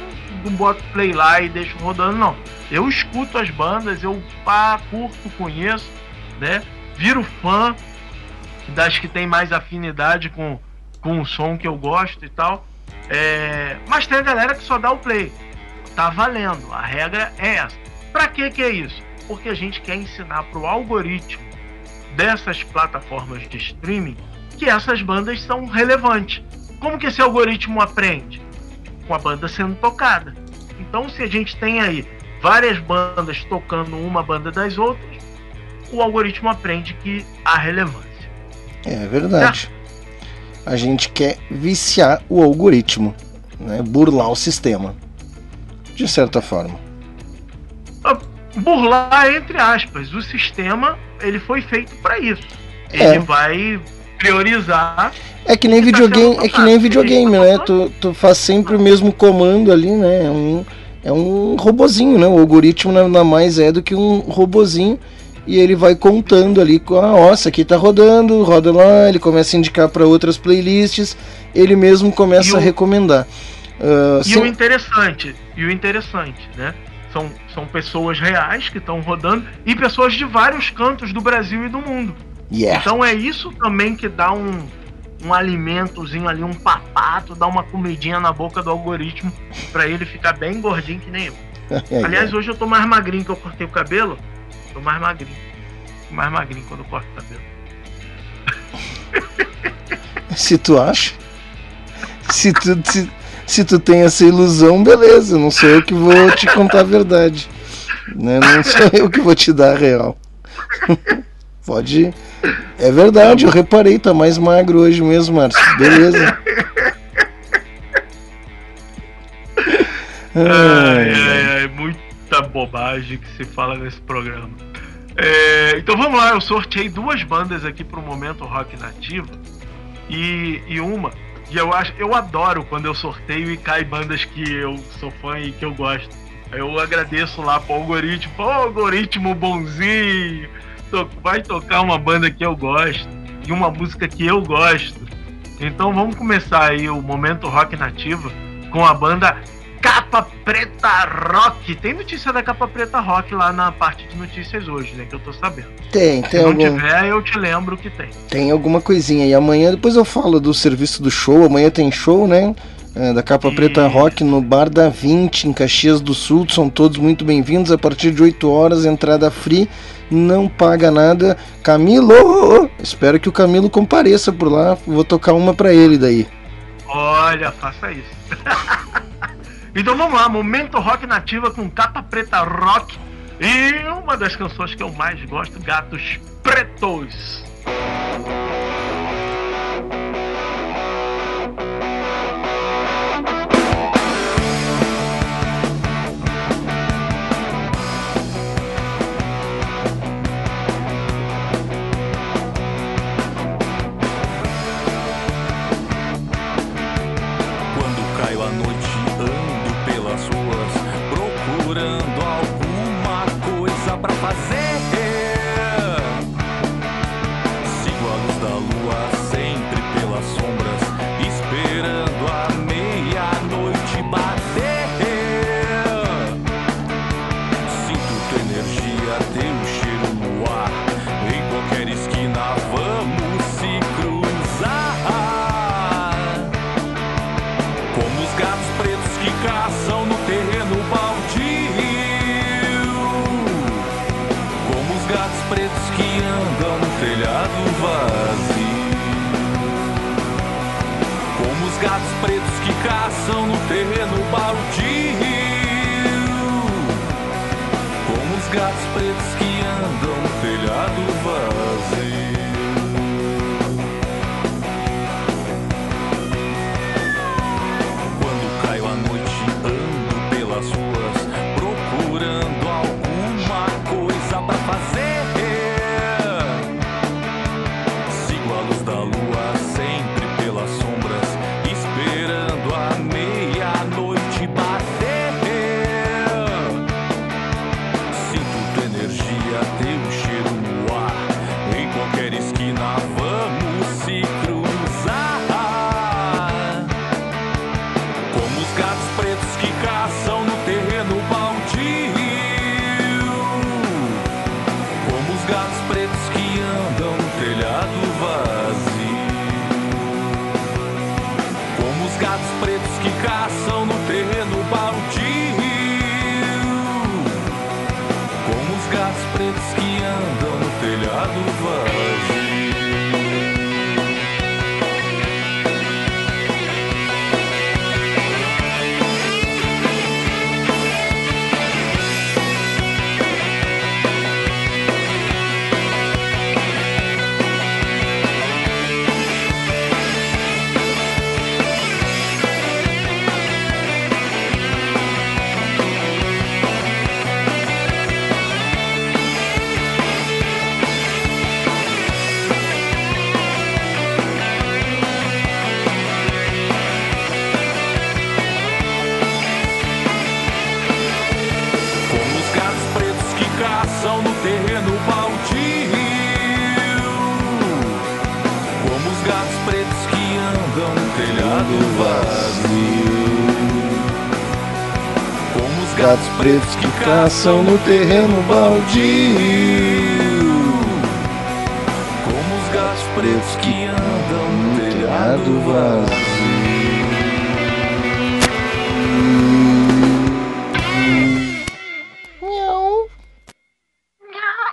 não boto play lá e deixo rodando, não. Eu escuto as bandas, eu pá, curto, conheço, né? Viro fã das que tem mais afinidade com, com o som que eu gosto e tal. É... Mas tem a galera que só dá o play. Tá valendo, a regra é essa. Pra que que é isso? Porque a gente quer ensinar pro algoritmo dessas plataformas de streaming que essas bandas são relevantes. Como que esse algoritmo aprende? Com a banda sendo tocada. Então, se a gente tem aí várias bandas tocando uma banda das outras, o algoritmo aprende que há relevância.
É verdade. A gente quer viciar o algoritmo, né? burlar o sistema, de certa forma.
Ah, burlar entre aspas, o sistema ele foi feito para isso. É. Ele vai priorizar
é que nem videogame, é que nem videogame, né? Tu, tu faz sempre o mesmo comando ali, né? É um, é um robozinho, né? O algoritmo nada mais é do que um robozinho e ele vai contando ali com a ah, aqui tá rodando, roda lá, ele começa a indicar para outras playlists, ele mesmo começa o, a recomendar.
Uh, e sem... o interessante, e o interessante, né? São, são pessoas reais que estão rodando e pessoas de vários cantos do Brasil e do mundo.
Yeah.
Então é isso também que dá um, um alimentozinho ali, um papato, dar uma comidinha na boca do algoritmo para ele ficar bem gordinho que nem eu. Aliás, hoje eu tô mais magrinho que eu cortei o cabelo. Tô mais magrinho. Tô mais magrinho quando eu corto o cabelo.
Se tu acha? Se tu, se, se tu tem essa ilusão, beleza. Não sou eu que vou te contar a verdade. Né? Não sou eu que vou te dar a real. Pode. É verdade, eu reparei, tá mais magro hoje mesmo, Márcio. Beleza.
Ai, ai, ai, muita bobagem que se fala nesse programa. É, então vamos lá, eu sorteei duas bandas aqui pro momento rock nativo e, e uma e eu acho eu adoro quando eu sorteio e cai bandas que eu sou fã e que eu gosto. Eu agradeço lá pro algoritmo, pô, algoritmo bonzinho, to- vai tocar uma banda que eu gosto e uma música que eu gosto. Então vamos começar aí o momento rock nativo com a banda Capa Preta Rock. Tem notícia da Capa Preta Rock lá na parte de notícias hoje, né? Que eu tô sabendo.
Tem,
Se
tem
não
algum.
tiver, eu te lembro que tem.
Tem alguma coisinha. E amanhã, depois eu falo do serviço do show. Amanhã tem show, né? É, da Capa Preta Rock no Bar da 20, em Caxias do Sul. São todos muito bem-vindos. A partir de 8 horas, entrada free. Não paga nada. Camilo! Espero que o Camilo compareça por lá. Vou tocar uma pra ele daí.
Olha, faça isso. então vamos lá, momento rock nativa com capa preta rock e uma das canções que eu mais gosto, Gatos Pretos.
Pretos que caçam no terreno baldio. Como os gatos pretos que andam no telhado vazio.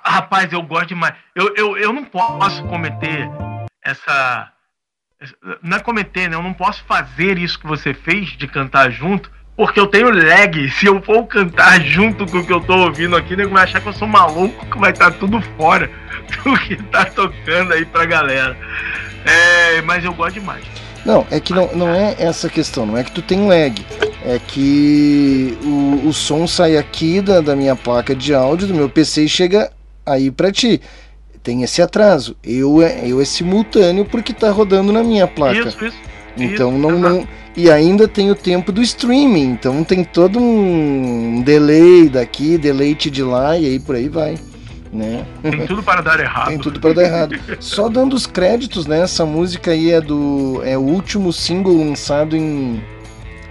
Rapaz, eu gosto demais. Eu, eu, eu não posso cometer essa. essa- Não é cometer, né? Eu não posso fazer isso que você fez de cantar junto,
Porque eu tenho lag. Se eu for cantar junto com o que eu tô ouvindo aqui, nego vai achar que eu sou maluco, que vai estar tudo fora do que tá tocando aí pra galera. É, mas eu gosto demais.
Não, é que não, não é essa questão, não é que tu tem lag. É que o, o som sai aqui da, da minha placa de áudio, do meu PC e chega aí pra ti. Tem esse atraso. Eu é, eu é simultâneo porque tá rodando na minha placa.
Isso, isso.
Então
isso,
não, não. E ainda tem o tempo do streaming. Então tem todo um delay daqui, delete de lá e aí por aí vai. Né?
Tem tudo para dar errado.
Tem tudo para dar errado. Só dando os créditos, né? Essa música aí é do é o último single lançado em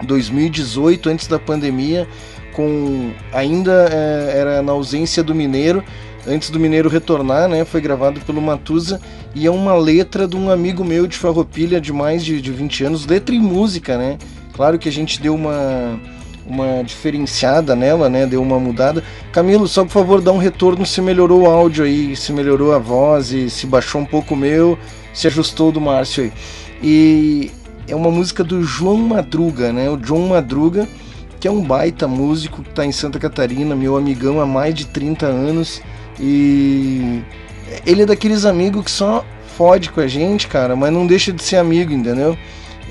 2018, antes da pandemia, com ainda é, era na ausência do Mineiro, antes do Mineiro retornar, né? Foi gravado pelo Matusa e é uma letra de um amigo meu de Farroupilha de mais de, de 20 anos, letra e música, né? Claro que a gente deu uma uma diferenciada nela, né? Deu uma mudada. Camilo, só por favor, dá um retorno se melhorou o áudio aí, se melhorou a voz e se baixou um pouco o meu, se ajustou do Márcio aí. E é uma música do João Madruga, né? O João Madruga, que é um baita músico que está em Santa Catarina, meu amigão há mais de 30 anos. E ele é daqueles amigos que só fode com a gente, cara, mas não deixa de ser amigo, entendeu?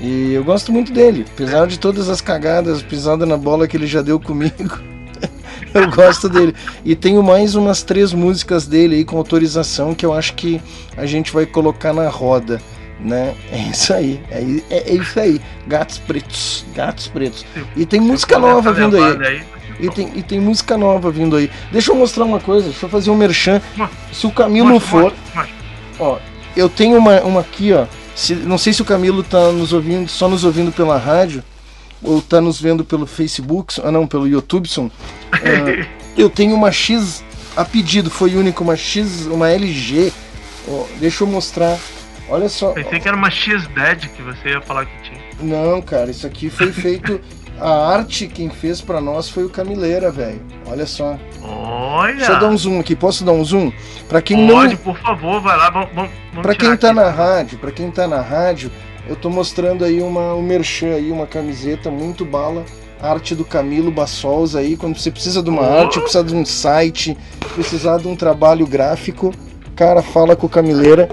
E eu gosto muito dele, apesar de todas as cagadas, pisada na bola que ele já deu comigo. eu gosto dele. E tenho mais umas três músicas dele aí com autorização que eu acho que a gente vai colocar na roda, né? É isso aí, é, é, é isso aí. Gatos pretos, gatos pretos. E tem música nova vindo aí. E tem, e tem música nova vindo aí. Deixa eu mostrar uma coisa, deixa eu fazer um merchan. Se o Camilo for. Ó, eu tenho uma, uma aqui, ó. Se, não sei se o Camilo tá nos ouvindo, só nos ouvindo pela rádio, ou tá nos vendo pelo Facebook, ah não, pelo YouTube. Ah, eu tenho uma X a pedido, foi único, uma X, uma LG. Ó, deixa eu mostrar. Olha só.
Pensei que era uma X-Dead que você ia falar que tinha.
Não, cara, isso aqui foi feito. A arte quem fez pra nós foi o Camileira, velho. Olha só.
Olha!
Deixa eu dar um zoom aqui. Posso dar um zoom? Pra quem
Pode,
não.
por favor, vai lá, vamos,
Pra quem tá
aqui.
na rádio, para quem tá na rádio, eu tô mostrando aí uma um merchan aí, uma camiseta muito bala, arte do Camilo Bassols aí, quando você precisa de uma
Oh.
arte, precisa de um site, precisar de um trabalho gráfico, cara, fala com o Camileira.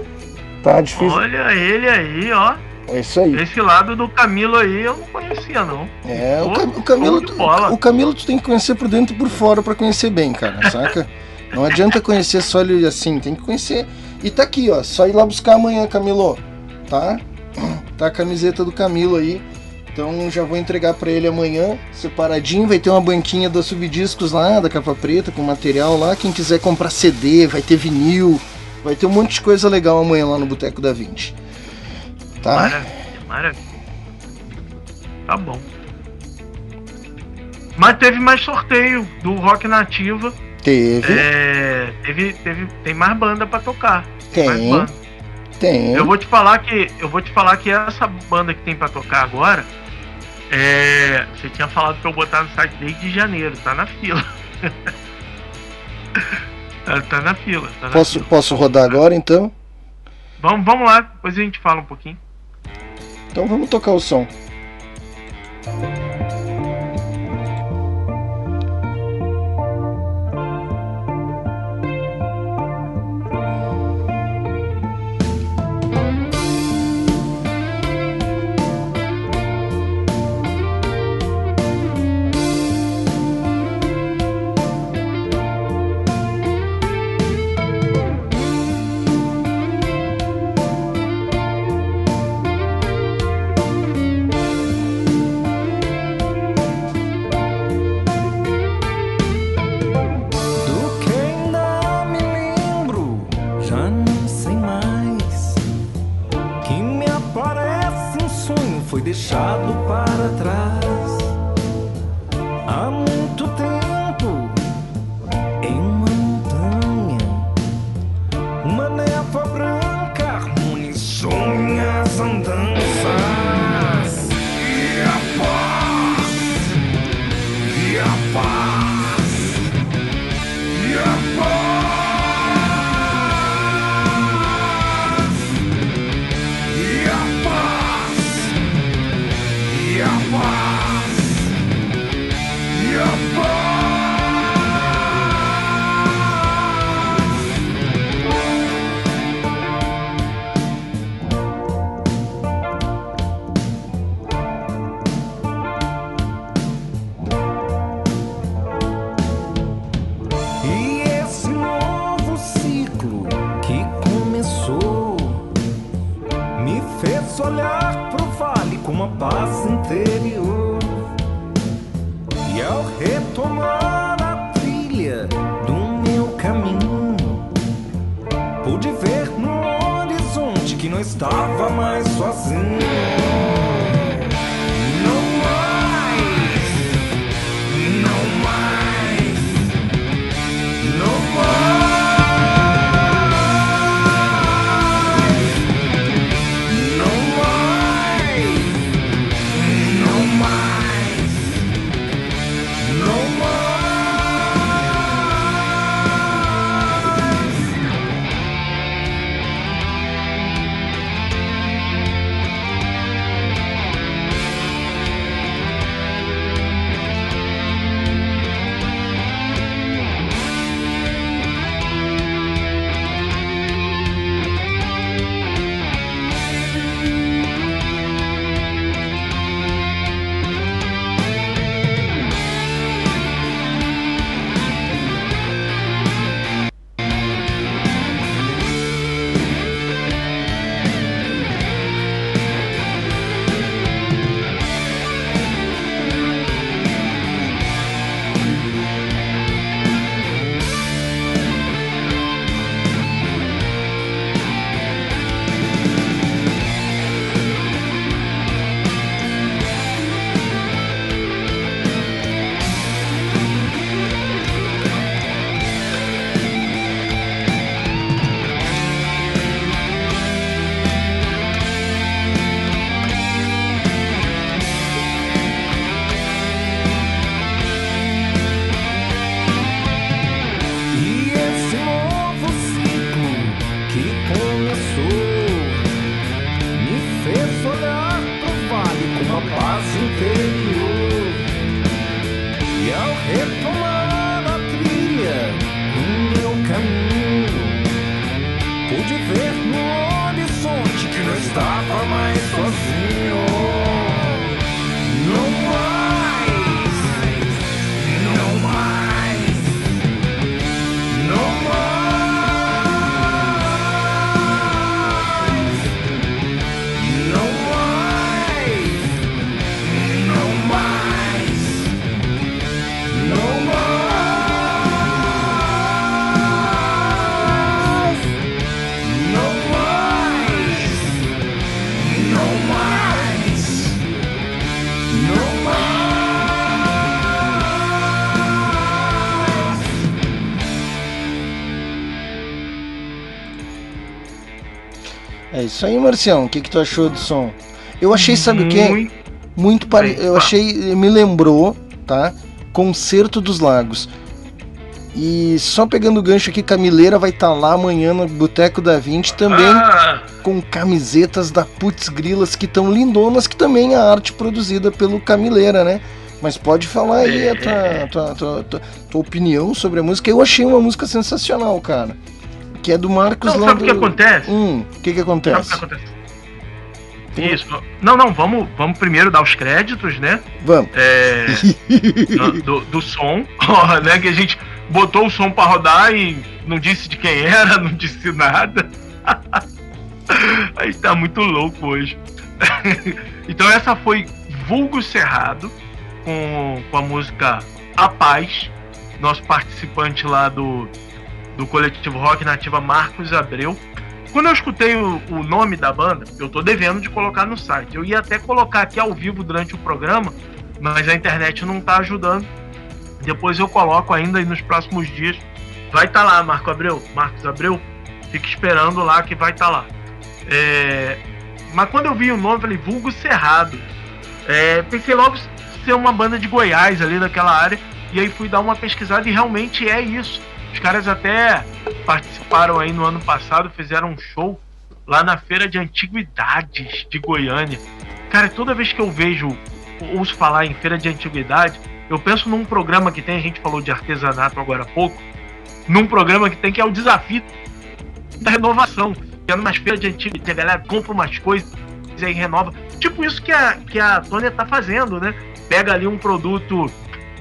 Tá difícil.
Olha ele aí, ó.
É isso aí.
Esse lado do Camilo aí eu não conhecia, não.
É, o, Cam- o Camilo,
bola.
o Camilo tu tem que conhecer por dentro e por fora pra conhecer bem, cara, saca? Não adianta conhecer só ele assim, tem que conhecer. E tá aqui, ó, só ir lá buscar amanhã, Camilo, tá? Tá a camiseta do Camilo aí. Então já vou entregar pra ele amanhã, separadinho, vai ter uma banquinha dos subdiscos lá, da capa preta, com material lá. Quem quiser comprar CD, vai ter vinil, vai ter um monte de coisa legal amanhã lá no Boteco da 20. Tá?
Maravilha, maravilha. Tá bom. Mas teve mais sorteio do Rock Nativa.
Teve.
É, teve, teve, tem mais banda pra tocar.
Tem. Tem.
Eu vou te falar que eu vou te falar que essa banda que tem pra tocar agora, é, você tinha falado pra eu botar no site desde janeiro, tá na fila. tá, tá na fila. Tá na
Posso,
fila.
posso rodar agora então?
Vamos, vamos lá, depois a gente fala um pouquinho.
Então vamos tocar o som.
Deixado para trás. Paz
interior. E ao retomar a trilha do meu caminho, pude ver no horizonte que não estava mais sozinho.
Isso aí, Marcião. O que, que tu achou do som? Eu achei, sabe o quê?
Muito
Muito pare... Eu achei. Me lembrou, tá? Concerto dos Lagos. E só pegando o gancho aqui, Camileira vai estar lá amanhã no Boteco da 20 também
Ah,
com camisetas da Putz Grilas que estão lindonas, que também é arte produzida pelo Camileira, né? Mas pode falar aí a tua, tua, tua, tua- tua opinião sobre a música. Eu achei uma música sensacional, cara. Que é do Marcos
Não, sabe o
do-
que acontece?
Hum, o que que
Sabe o
acontece?
que acontece? Isso. Não, não, vamos, vamos primeiro dar os créditos, né?
Vamos.
É, do, do- som, né? Que a gente botou o som pra rodar e não disse de quem era, não disse nada. A gente tá muito louco hoje. então essa foi Vulgo Cerrado, com, com a música A Paz, nosso participante lá do, do coletivo Rock Nativa Marcos Abreu. Quando eu escutei o, o nome da banda, eu tô devendo de colocar no site. Eu ia até colocar aqui ao vivo durante o programa, mas a internet não tá ajudando. Depois eu coloco ainda aí nos próximos dias. Vai estar lá, Marco Abreu, Marcos Abreu. Fica esperando lá que vai estar lá. É, Mas quando eu vi o nome, falei, vulgo Cerrado. É, pensei logo ser uma banda de Goiás ali daquela área. E aí fui dar uma pesquisada e realmente é isso. Os caras até participaram aí no ano passado, fizeram um show lá na Feira de Antiguidades de Goiânia. Cara, toda vez que eu vejo, ouço falar em Feira de Antiguidade, eu penso num programa que tem, a gente falou de artesanato agora há pouco, num programa que tem que é o desafio da renovação. Que é numas feiras de antiguidade, a galera compra umas coisas e renova. Tipo isso que a, que a Tônia tá fazendo, né? Pega ali um produto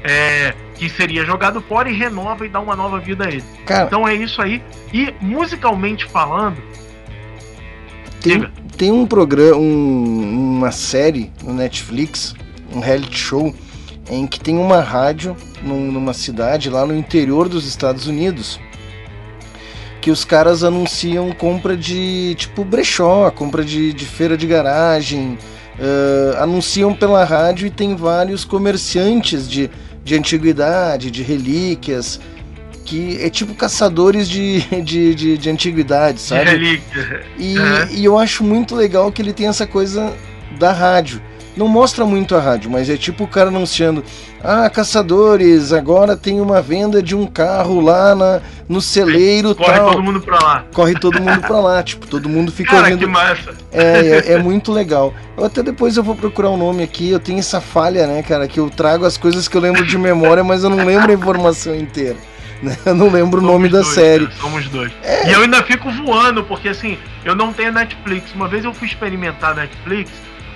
é, que seria jogado fora e renova e dá uma nova vida a ele.
Cara-
então é isso aí. E musicalmente falando,
Tem, tem um programa, um- uma série no Netflix, um reality show, em que tem uma rádio num- numa cidade lá no interior dos Estados Unidos que os caras anunciam compra de tipo brechó, compra de, de feira de garagem, eh, anunciam pela rádio e tem vários comerciantes de, de antiguidade, de relíquias, que é tipo caçadores de, de, de, de antiguidade, sabe?
De relíquia.
E,
Aham.
e eu acho muito legal que ele tem essa coisa da rádio. Não mostra muito a rádio, mas é tipo o cara anunciando: Ah, caçadores, agora tem uma venda de um carro lá na, no celeiro
Corre
tal.
todo mundo pra lá.
Corre todo mundo pra lá, tipo, todo mundo fica
Cara,
ouvindo.
que massa.
É, é, é muito legal. Eu até depois eu vou procurar o nome aqui. Eu tenho essa falha, né, cara, que eu trago as coisas que eu lembro de memória, mas eu não lembro a informação inteira. né? Eu não lembro o nome da
Dois,
série.
cara, somos dois.
É.
E eu ainda fico voando, porque assim, eu não tenho Netflix. Uma vez eu fui experimentar Netflix,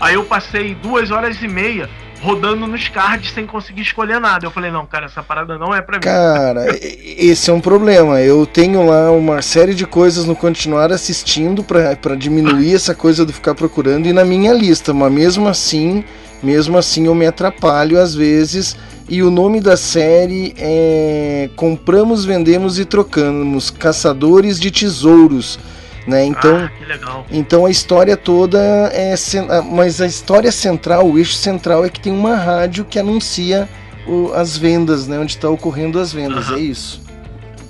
aí eu passei duas horas e meia rodando nos cards sem conseguir escolher nada. Eu falei, não, cara, essa parada não é pra mim.
Cara, esse é um problema. Eu tenho lá uma série de coisas no continuar assistindo pra diminuir essa coisa do ficar procurando e na minha lista, mas mesmo assim, mesmo assim eu me atrapalho às vezes. E o nome da série é Compramos, Vendemos e Trocamos Caçadores de Tesouros, né? Então,
Ah,
então a história toda é. ah, Mas a história central, o eixo central é que tem uma rádio que anuncia o- as vendas, né? Onde está ocorrendo as vendas. É isso.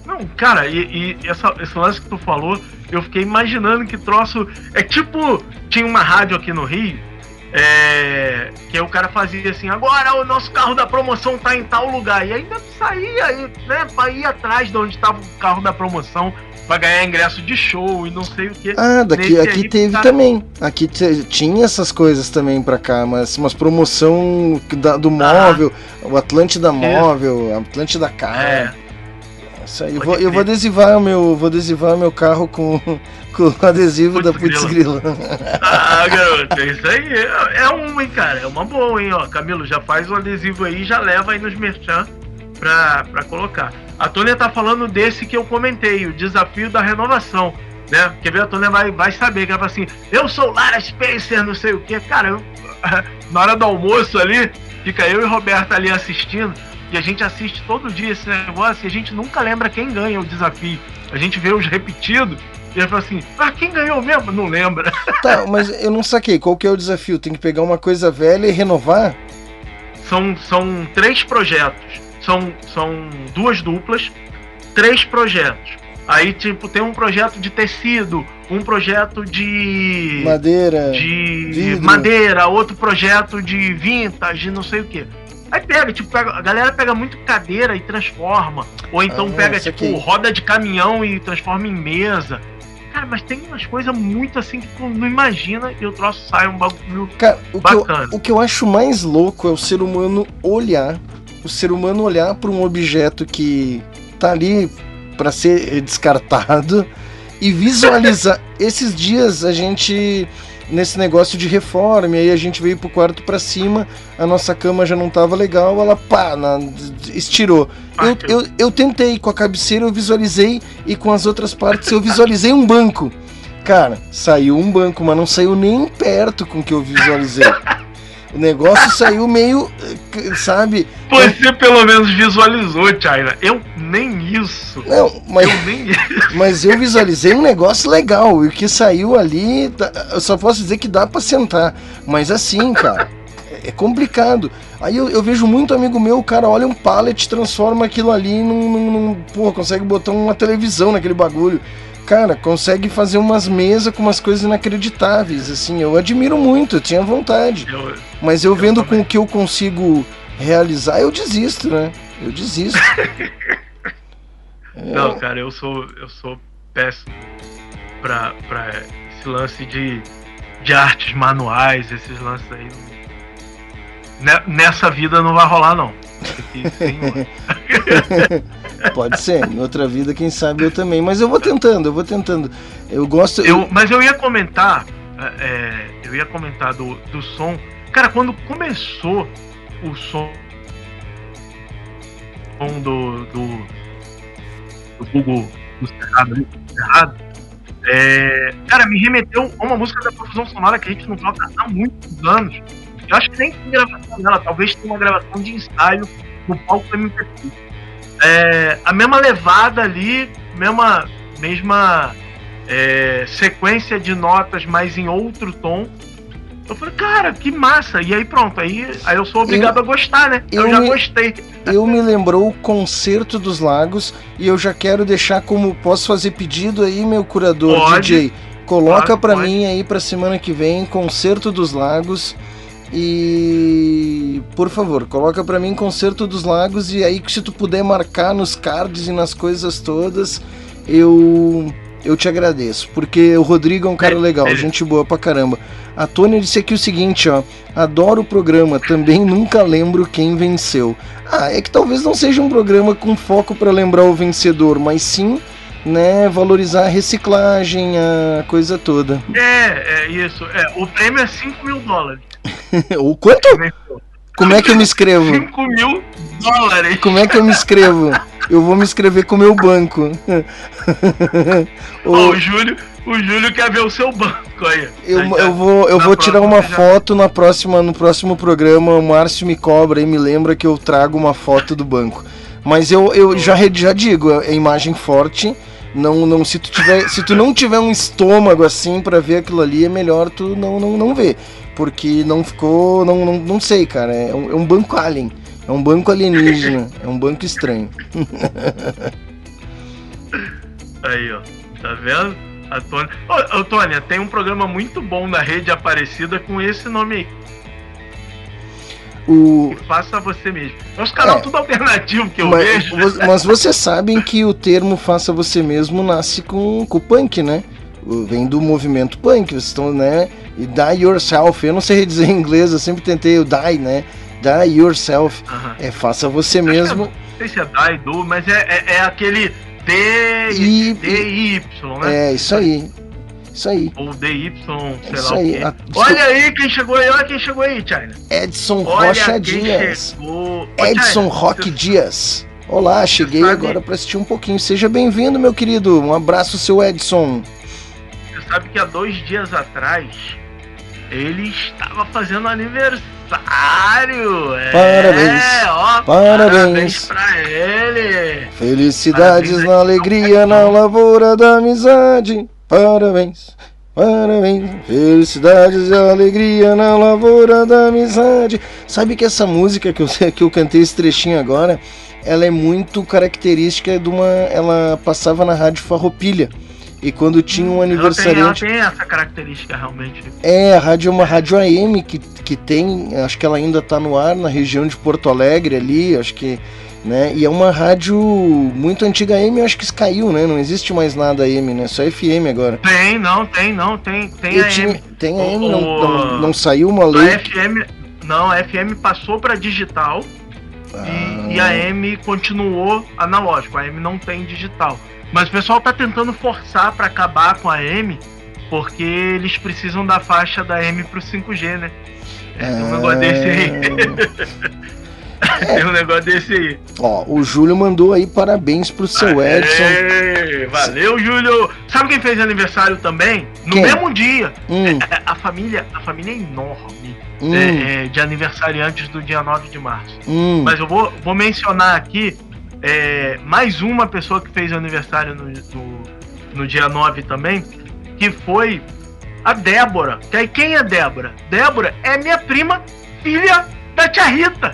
Não, cara, e, e essa- esse lance que tu falou, eu fiquei imaginando que troço. É tipo, tinha uma rádio aqui no Rio, é, que aí o cara fazia assim, agora o nosso carro da promoção tá em tal lugar. E ainda saía aí, né, pra ir atrás de onde tava o carro da promoção, pra ganhar ingresso de show e não sei o que.
Ah, daqui, aqui teve também. Aqui tinha essas coisas também pra cá, mas umas promoção da- do móvel, o Atlântida Móvel, Atlântida Car.
É.
Aí. Eu vou, eu vou adesivar o meu, vou adesivar meu carro com, com o adesivo da Putz Grila.
Ah, garoto, é isso aí. É, é uma, hein, cara. É uma boa, hein, ó. Camilo, já faz o adesivo aí e já leva aí nos merchan pra colocar. A Tônia tá falando desse que eu comentei, o desafio da renovação. Né? Quer ver? A Tônia vai, vai saber, que ela fala assim, eu sou Lara Spencer, não sei o que. Cara, eu- na hora do almoço ali, fica eu e Roberta ali assistindo, e a gente assiste todo dia esse negócio e a gente nunca lembra quem ganha o desafio. A gente vê os repetidos e a gente fala assim, ah, quem ganhou mesmo? Não lembra.
Tá, mas eu não saquei. Qual que é o desafio? Tem que pegar uma coisa velha e renovar?
são, são três projetos. São, são duas duplas, três projetos. Aí, tipo, tem um projeto de tecido, um projeto de.
Madeira.
De
vidro.
madeira, outro projeto de vintage, não sei o que. Aí pega, tipo, pega, a galera pega muito cadeira e transforma. Ou então
Ah,
pega, tipo, roda de caminhão e transforma em mesa. Cara, mas tem umas coisas muito assim que tu não imagina e o troço sai um bagulho
Cara, o que, eu,
bacana.
o que eu acho mais louco é o ser humano olhar, o ser humano olhar para um objeto que tá ali para ser descartado e visualizar. Esses dias a gente nesse negócio de reforma, e aí a gente veio pro quarto para cima, a nossa cama já não tava legal, ela pá, na- estirou. Eu, eu, eu tentei com a cabeceira, eu visualizei e com as outras partes eu visualizei um banco. Cara, saiu um banco, mas não saiu nem perto com o que eu visualizei. O negócio saiu meio, eh, sabe?
Você pelo menos visualizou, China. Eu nem isso.
Não, mas,
Eu nem isso.
mas eu visualizei um negócio legal. E o que saiu ali, tá- eu só posso dizer que dá pra sentar. Mas assim, cara, é- é complicado. Aí eu, eu vejo muito amigo meu, o cara olha um pallet, transforma aquilo ali num. num, num pô, consegue botar uma televisão naquele bagulho. Cara, consegue fazer umas mesas com umas coisas inacreditáveis, assim, eu admiro muito, eu tinha vontade.
Eu-
Mas eu vendo com o que eu consigo realizar, eu desisto, né? Eu desisto.
Não, cara, eu sou, eu sou péssimo pra, pra esse lance de, de artes manuais, esses lances aí. Ne- Nessa vida não vai rolar, não.
Pode ser, em outra vida, quem sabe eu também. Mas eu vou tentando, eu vou tentando. Eu gosto.
Eu, mas eu ia comentar, é, é, eu ia comentar do, do som. Cara, quando começou o som, som do, do, do Google do Cerrado, Cerrado, É, cara, me remeteu a uma música da Profusão Sonora que a gente não toca há muitos anos. Eu acho que nem tem gravação dela, talvez tenha uma gravação de ensaio no palco do MPT. É, a mesma levada ali, mesma, mesma é, sequência de notas, mas em outro tom. Eu falei, cara, que massa! E aí pronto, aí, aí eu sou obrigado
Eu-
a gostar, né? Eu,
eu
já
me-
gostei.
Eu me lembrou o Concerto dos Lagos e eu já quero deixar como posso fazer pedido aí, meu curador
Pode.
DJ. Coloca pra
pode.
mim aí pra semana que vem Concerto dos Lagos e por favor, coloca pra mim Concerto dos Lagos e aí se tu puder marcar nos cards e nas coisas todas, eu eu te agradeço, porque o Rodrigo é um cara legal, gente boa pra caramba. A Tônia disse aqui o seguinte, ó. Adoro o programa, também nunca lembro quem venceu. Ah, é que talvez não seja um programa com foco pra lembrar o vencedor, mas sim, né, valorizar a reciclagem, a coisa toda.
É, é isso. É, o prêmio é 5 mil dólares.
o quanto? Como é que eu me inscrevo?
5 mil dólares.
Como é que eu me inscrevo? Eu vou me inscrever com o meu banco. O-
o Júlio, o Júlio quer ver o seu banco aí.
Eu, eu vou, eu
na
vou tirar uma foto na próxima, no próximo programa. O Márcio me cobra e me lembra que eu trago uma foto do banco. Mas eu, eu já, já digo, é imagem forte. Não, não, se tu tiver, se tu não tiver um estômago assim pra ver aquilo ali, é melhor tu não, não, não ver, porque não ficou, não, não, não sei, cara. É um, é um banco alien, é um banco alienígena, é um banco estranho.
Aí, ó. Tá vendo? A Tônia. Ô, Tônia, tem um programa muito bom na rede Aparecida com esse nome aí.
O,
Faça você mesmo. É uns canal
É.
tudo alternativo que eu
mas,
vejo.
mas vocês sabem que o termo faça você mesmo nasce com, com o punk, né? Vem do movimento punk, vocês estão, né? E die yourself. Eu não sei dizer em inglês, eu sempre tentei o die, né? Die yourself.
Aham.
É faça você mesmo.
Não sei se é Dai, Du, mas é, é, é aquele D,
E-
DY, né?
É, isso aí. Isso aí.
Ou DY, sei
Isso
lá
aí.
o quê.
A-
Olha aí quem chegou aí, olha quem chegou aí, China.
Edson
Olha
Rocha Dias.
chegou.
Edson Roque
você-
Dias. Olá, cheguei
sabe-
agora para assistir um pouquinho. Seja bem-vindo, meu querido. Um abraço, seu Edson.
Você sabe que há dois dias atrás ele estava fazendo aniversário. É,
Parabéns.
ó,
Parabéns.
pra ele.
Felicidades
Parabéns
na alegria, na lavoura da amizade. Parabéns, parabéns. Felicidades e alegria na lavoura da amizade. Sabe que essa música que eu, que eu cantei esse trechinho agora, ela é muito característica de uma. Ela passava na rádio Farroupilha. E quando tinha um
Ela tem, ela
aniversariante.
tem essa característica realmente.
É, a rádio é uma rádio AM que, que tem, acho que ela ainda tá no ar na região de Porto Alegre ali, acho que, né? E é uma rádio muito antiga AM, eu acho que caiu, né? Não existe mais nada AM, né? Só FM agora.
Tem, não, tem, não, tem, tem
Eu
a
tinha-
M.
tem AM, não,
o-
não, não saiu uma
A
lei.
FM, não, a FM passou para digital e, e
Ah.
a M continuou analógico. A M não tem digital. Mas o pessoal tá tentando forçar para acabar com a M porque eles precisam da faixa da M pro 5G, né? É, tem um negócio desse aí. tem um negócio desse aí.
Ó, o Júlio mandou aí parabéns pro seu Edson.
Ei, valeu, Júlio! Sabe quem fez aniversário também? No
Quem?
mesmo dia.
Hum.
É, A família, a família é enorme
Hum.
é, é, de aniversariantes do dia 9 de março.
Hum.
Mas eu vou, vou mencionar aqui é, mais uma pessoa que fez aniversário no, no, no dia 9 também, que foi a Débora. Que aí quem é Débora? Débora é minha prima, filha da tia Rita.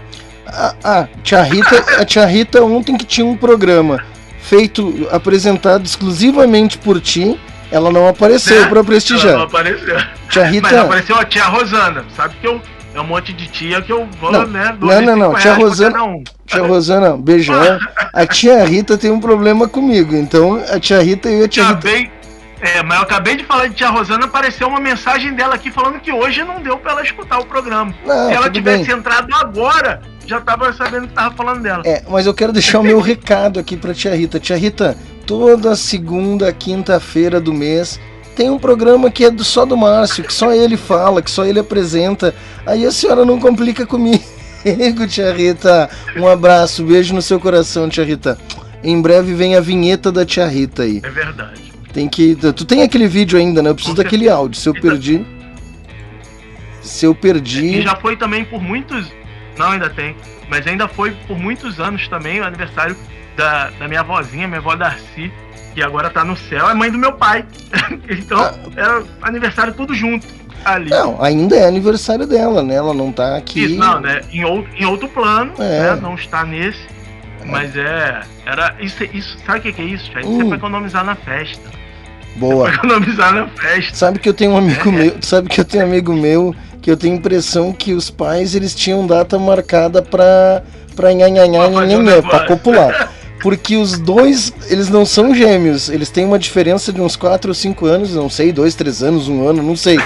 Ah, ah, tia Rita, a tia Rita ontem que tinha um programa feito, apresentado exclusivamente por ti, ela não apareceu
Né?
pra
Ela não
prestigiar.
apareceu.
Tia
Mas
Rita,
apareceu a tia Rosana. Sabe que eu. É um monte de tia que eu vou,
Não,
né?
não, não, não,
25
tia Rosana-
um.
tia Rosana, beijão. A tia Rita tem um problema comigo, então a tia Rita e a tia Rita.
Acabei. É, mas eu acabei de falar de tia Rosana, apareceu uma mensagem dela aqui falando que hoje não deu pra ela escutar o programa.
Não,
Se ela tivesse
bem.
entrado agora, já tava sabendo que tava falando dela.
É, mas eu quero deixar o meu recado aqui pra tia Rita. Tia Rita, toda segunda, quinta-feira do mês tem um programa que é do, só do Márcio, que só ele fala, que só ele apresenta. Aí a senhora não complica comigo, tia Rita. Um abraço, beijo no seu coração, tia Rita. Em breve vem a vinheta da tia Rita aí.
É verdade.
Tem que. Tu tem aquele vídeo ainda, né? Eu preciso daquele áudio. Se eu perdi. Se eu perdi.
E já foi também por muitos. Não, ainda tem. Mas ainda foi por muitos anos também o aniversário da, da minha avózinha, minha avó Darcy, que agora tá no céu, é mãe do meu pai. então,
Ah.
era aniversário tudo junto ali.
Não, ainda é aniversário dela, né? Ela não tá aqui.
Isso, não, né? Em outro, em outro plano,
É.
né? Não está nesse. Mas é. Era. Isso, isso, sabe o que, que é isso, Chay? Isso
Hum.
é pra economizar na festa.
Boa.
Pra economizar na festa.
Sabe que eu tenho um amigo meu, sabe que eu tenho um amigo meu que eu tenho a impressão que os pais eles tinham data marcada pra pra nhanhanhá,
negócio.
copular. Porque os dois, eles não são gêmeos, eles têm uma diferença de uns 4 ou 5 anos, não sei, 2, 3 anos, um ano, não sei.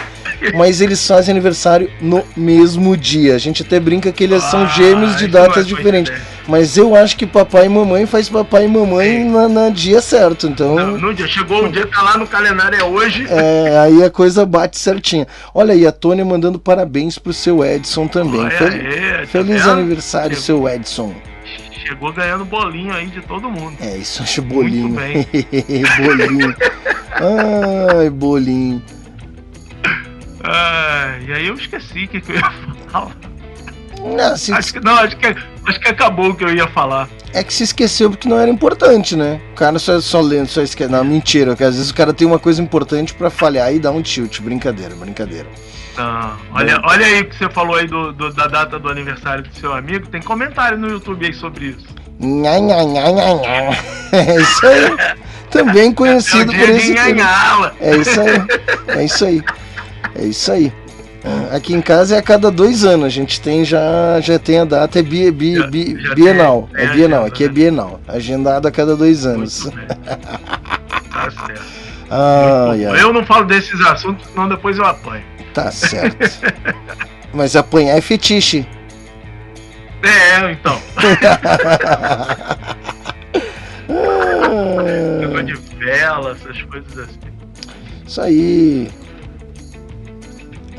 Mas eles fazem aniversário no mesmo dia. A gente até brinca que eles são gêmeos de
é
datas diferentes. Mas eu acho que papai e mamãe faz papai e mamãe na, na dia certo, então.
No dia, chegou o dia, tá lá no calendário, é hoje.
É, aí a coisa bate certinha. Olha aí, a Tônia mandando parabéns pro seu Edson também. Fel-
tá
Feliz aniversário, seu Edson.
Chegou ganhando bolinho aí de todo mundo.
É, isso acho bolinho.
Muito bem.
bolinho. Ai, bolinho.
Ah, e aí eu esqueci o que, que eu ia falar.
Não, se-
Acho que, não, acho que, acho que acabou o que eu ia falar.
É que se esqueceu porque não era importante, né? O cara só, só lendo, só esquece. Não, mentira, porque às vezes o cara tem uma coisa importante pra falhar e dá um tilt. Brincadeira, brincadeira.
Ah, olha, olha aí o que você falou aí do, do- da data do aniversário do seu amigo. Tem comentário no YouTube aí sobre isso.
Nha, nha, nha, nha, nha. É isso aí. Também conhecido
É
por esse termo.
nhanhala.
É isso aí. É isso aí. É isso aí. É, Aqui em casa é a cada dois anos. A gente tem já, já tem a data, é bi, bi, bi-
já
bienal.
tem-
é bienal, aqui é
né?
bienal. Agendado a cada dois anos.
Tá certo.
Ai, ai.
Eu não falo desses assuntos, senão depois eu apanho.
Tá certo. Mas apanhar é fetiche.
É, então. Negócio de vela, essas coisas assim.
Isso aí.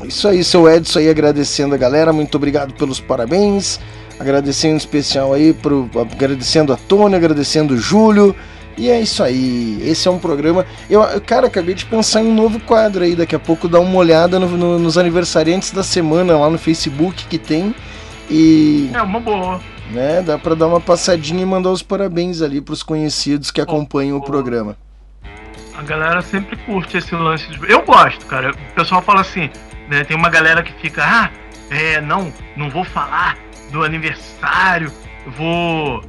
Isso aí, seu Edson aí agradecendo a galera, muito obrigado pelos parabéns. Agradecendo em especial aí pro agradecendo a Tônia, agradecendo o Júlio. E é isso aí. Esse é um programa. Eu, cara, acabei de pensar em um novo quadro aí. Daqui a pouco dar uma olhada no- no- nos aniversariantes da semana lá no Facebook que tem. E
É uma boa.
né, dá pra dar uma passadinha e mandar os parabéns ali pros conhecidos que acompanham o programa.
A galera sempre curte esse lance de. Eu gosto, cara. O pessoal fala assim, né? Tem uma galera que fica, ah, é, não, não vou falar do aniversário, vou.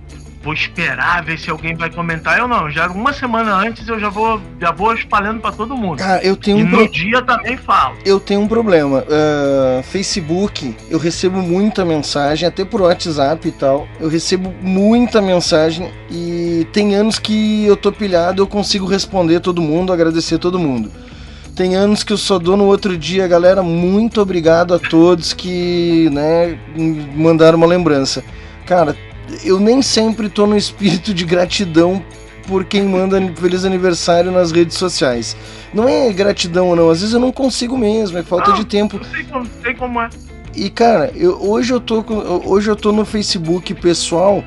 Vou esperar ver se alguém vai comentar. Eu não, já uma semana antes eu já vou, já vou espalhando pra todo mundo.
Cara, eu tenho
e
um
no
pro-
dia também falo.
Eu tenho um problema. Ah, Facebook, eu recebo muita mensagem, até por WhatsApp e tal. Eu recebo muita mensagem e tem anos que eu tô pilhado, eu consigo responder todo mundo, agradecer todo mundo. Tem anos que eu só dou no outro dia, galera. Muito obrigado a todos que, né, mandaram uma lembrança. Cara, eu nem sempre tô no espírito de gratidão por quem manda feliz aniversário nas redes sociais. Não é gratidão ou não, às vezes eu não consigo mesmo, é falta de tempo.
Eu sei como, sei como é.
E cara, eu, hoje, eu tô hoje eu tô no Facebook pessoal,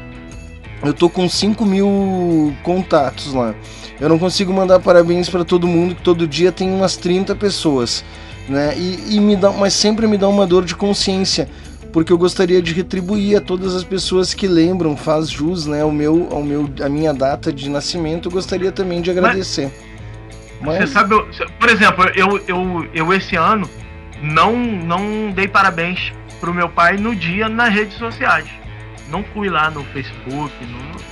eu tô com 5 mil contatos lá. Eu não consigo mandar parabéns pra todo mundo, que todo dia tem umas 30 pessoas, né? E, e me dá, mas sempre me dá uma dor de consciência, porque eu gostaria de retribuir a todas as pessoas que lembram, faz jus, né, ao meu, ao meu, a minha data de nascimento. Eu gostaria também de agradecer.
Você sabe, eu- por exemplo, eu, eu, eu esse ano não, não dei parabéns pro meu pai no dia nas redes sociais. Não fui lá no Facebook,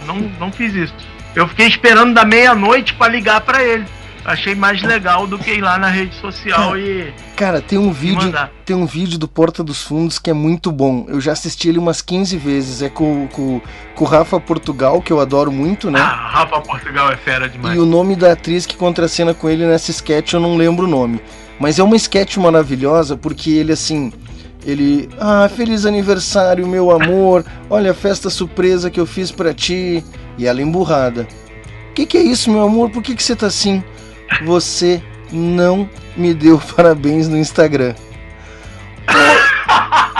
não, não, não fiz isso. Eu fiquei esperando da meia-noite pra ligar pra ele. Achei mais legal do que ir lá na rede social e.
Cara, tem um vídeo, tem um vídeo do Porta dos Fundos que é muito bom. Eu já assisti ele umas 15 vezes. É com, com, com o Rafa Portugal, que eu adoro muito, né?
Ah, Rafa Portugal é fera demais.
E o nome da atriz que contracena com ele nessa sketch eu não lembro o nome. Mas é uma sketch maravilhosa porque ele assim. Ele. Ah, feliz aniversário, meu amor. Olha a festa surpresa que eu fiz pra ti. E ela emburrada. Que que é isso, meu amor? Por que, que você tá assim? Você não me deu parabéns no Instagram.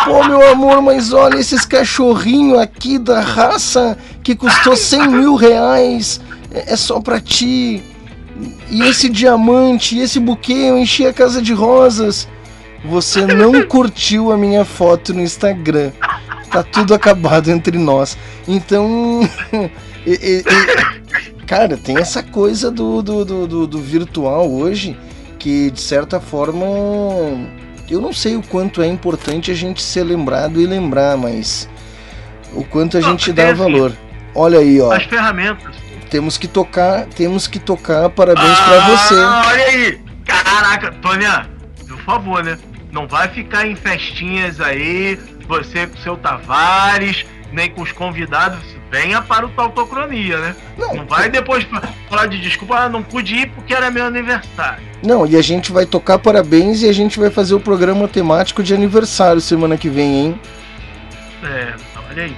Pô, meu amor, mas olha esses cachorrinhos aqui da raça que custou 100 mil reais. É, é só pra ti. E esse diamante, e esse buquê, eu enchi a casa de rosas. Você não curtiu a minha foto no Instagram. Tá tudo acabado entre nós. Então. cara, tem essa coisa do, do, do, do- virtual hoje que, de certa forma. Eu não sei o quanto é importante a gente ser lembrado e lembrar, mas. O quanto a
Não,
gente dá
assim,
valor. Olha aí, ó.
As ferramentas.
Temos que tocar, temos que tocar parabéns pra você.
Ah, olha aí! Caraca, Tônia, por favor, né? Não vai ficar em festinhas aí, você com seu Tavares, nem com os convidados. Venha para o Tautocronia, né? Não, vai depois falar de desculpa, ah, não pude ir porque era meu aniversário.
Não, e a gente vai tocar parabéns e a gente vai fazer o programa temático de aniversário semana que vem, hein?
É, olha aí.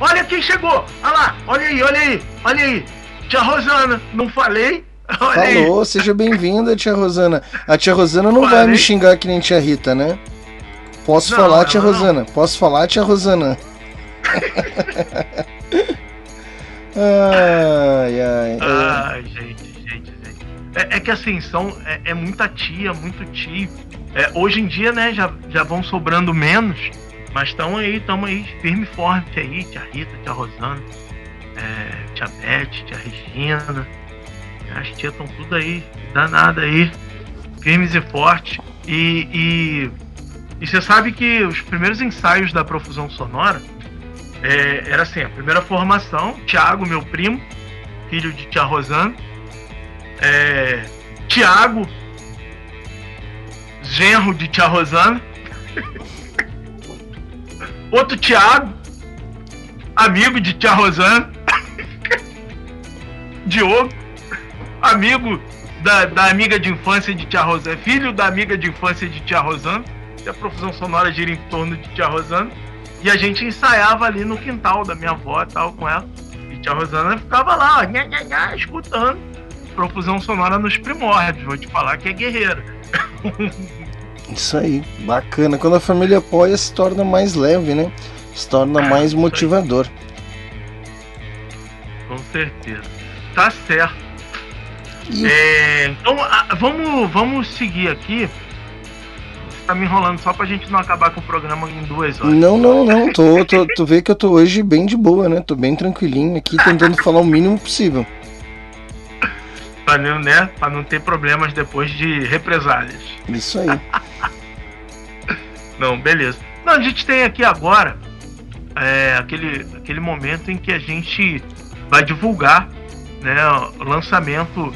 Olha quem chegou! Olha lá, olha aí, olha aí, olha aí. Tia Rosana, não falei? Olha aí.
Falou, seja bem-vinda, tia Rosana. A tia Rosana não vai
Falei.
me xingar que nem tia Rita, né? Posso
Não,
falar, tia
não.
Rosana? Posso falar, tia Rosana? ai, ai. é.
Ai, gente, gente, gente. É, é que assim, são, é, é muita tia, muito tio. É, hoje em dia, né, já, já vão sobrando menos, mas estão aí, estão aí, firme e forte aí, tia Rita, tia Rosana, é, tia Beth, tia Regina. As tias estão tudo aí, danada aí, firmes e fortes. E, e, e você sabe que os primeiros ensaios da profusão sonora é, era assim, a primeira formação, Tiago, meu primo, filho de tia Rosana, é, Tiago, genro de tia Rosana, outro Tiago, amigo de tia Rosana, Diogo, amigo da, da amiga de infância de tia Rosana, filho da amiga de infância de tia Rosana, e a profusão sonora gira em torno de tia Rosana, e a gente ensaiava ali no quintal da minha avó e tal com ela, e tia Rosana ficava lá, ó, nha, nha, nha, escutando profusão sonora nos primórdios, vou te falar que é guerreira.
Isso aí, bacana. Quando a família apoia, se torna mais leve, né? Se torna mais motivador.
Com certeza. Tá certo. É, então, vamos, vamos seguir aqui. Tá me enrolando só pra gente não acabar com o programa em duas horas.
Não, não, não. Tô, tô, tu vê que eu tô hoje bem de boa, né? Tô bem tranquilinho aqui, tentando falar o mínimo possível.
Pra não, né, pra não ter problemas depois de represálias.
Isso aí.
Não, beleza. Não, a gente tem aqui agora é, aquele, aquele momento em que a gente vai divulgar né, o lançamento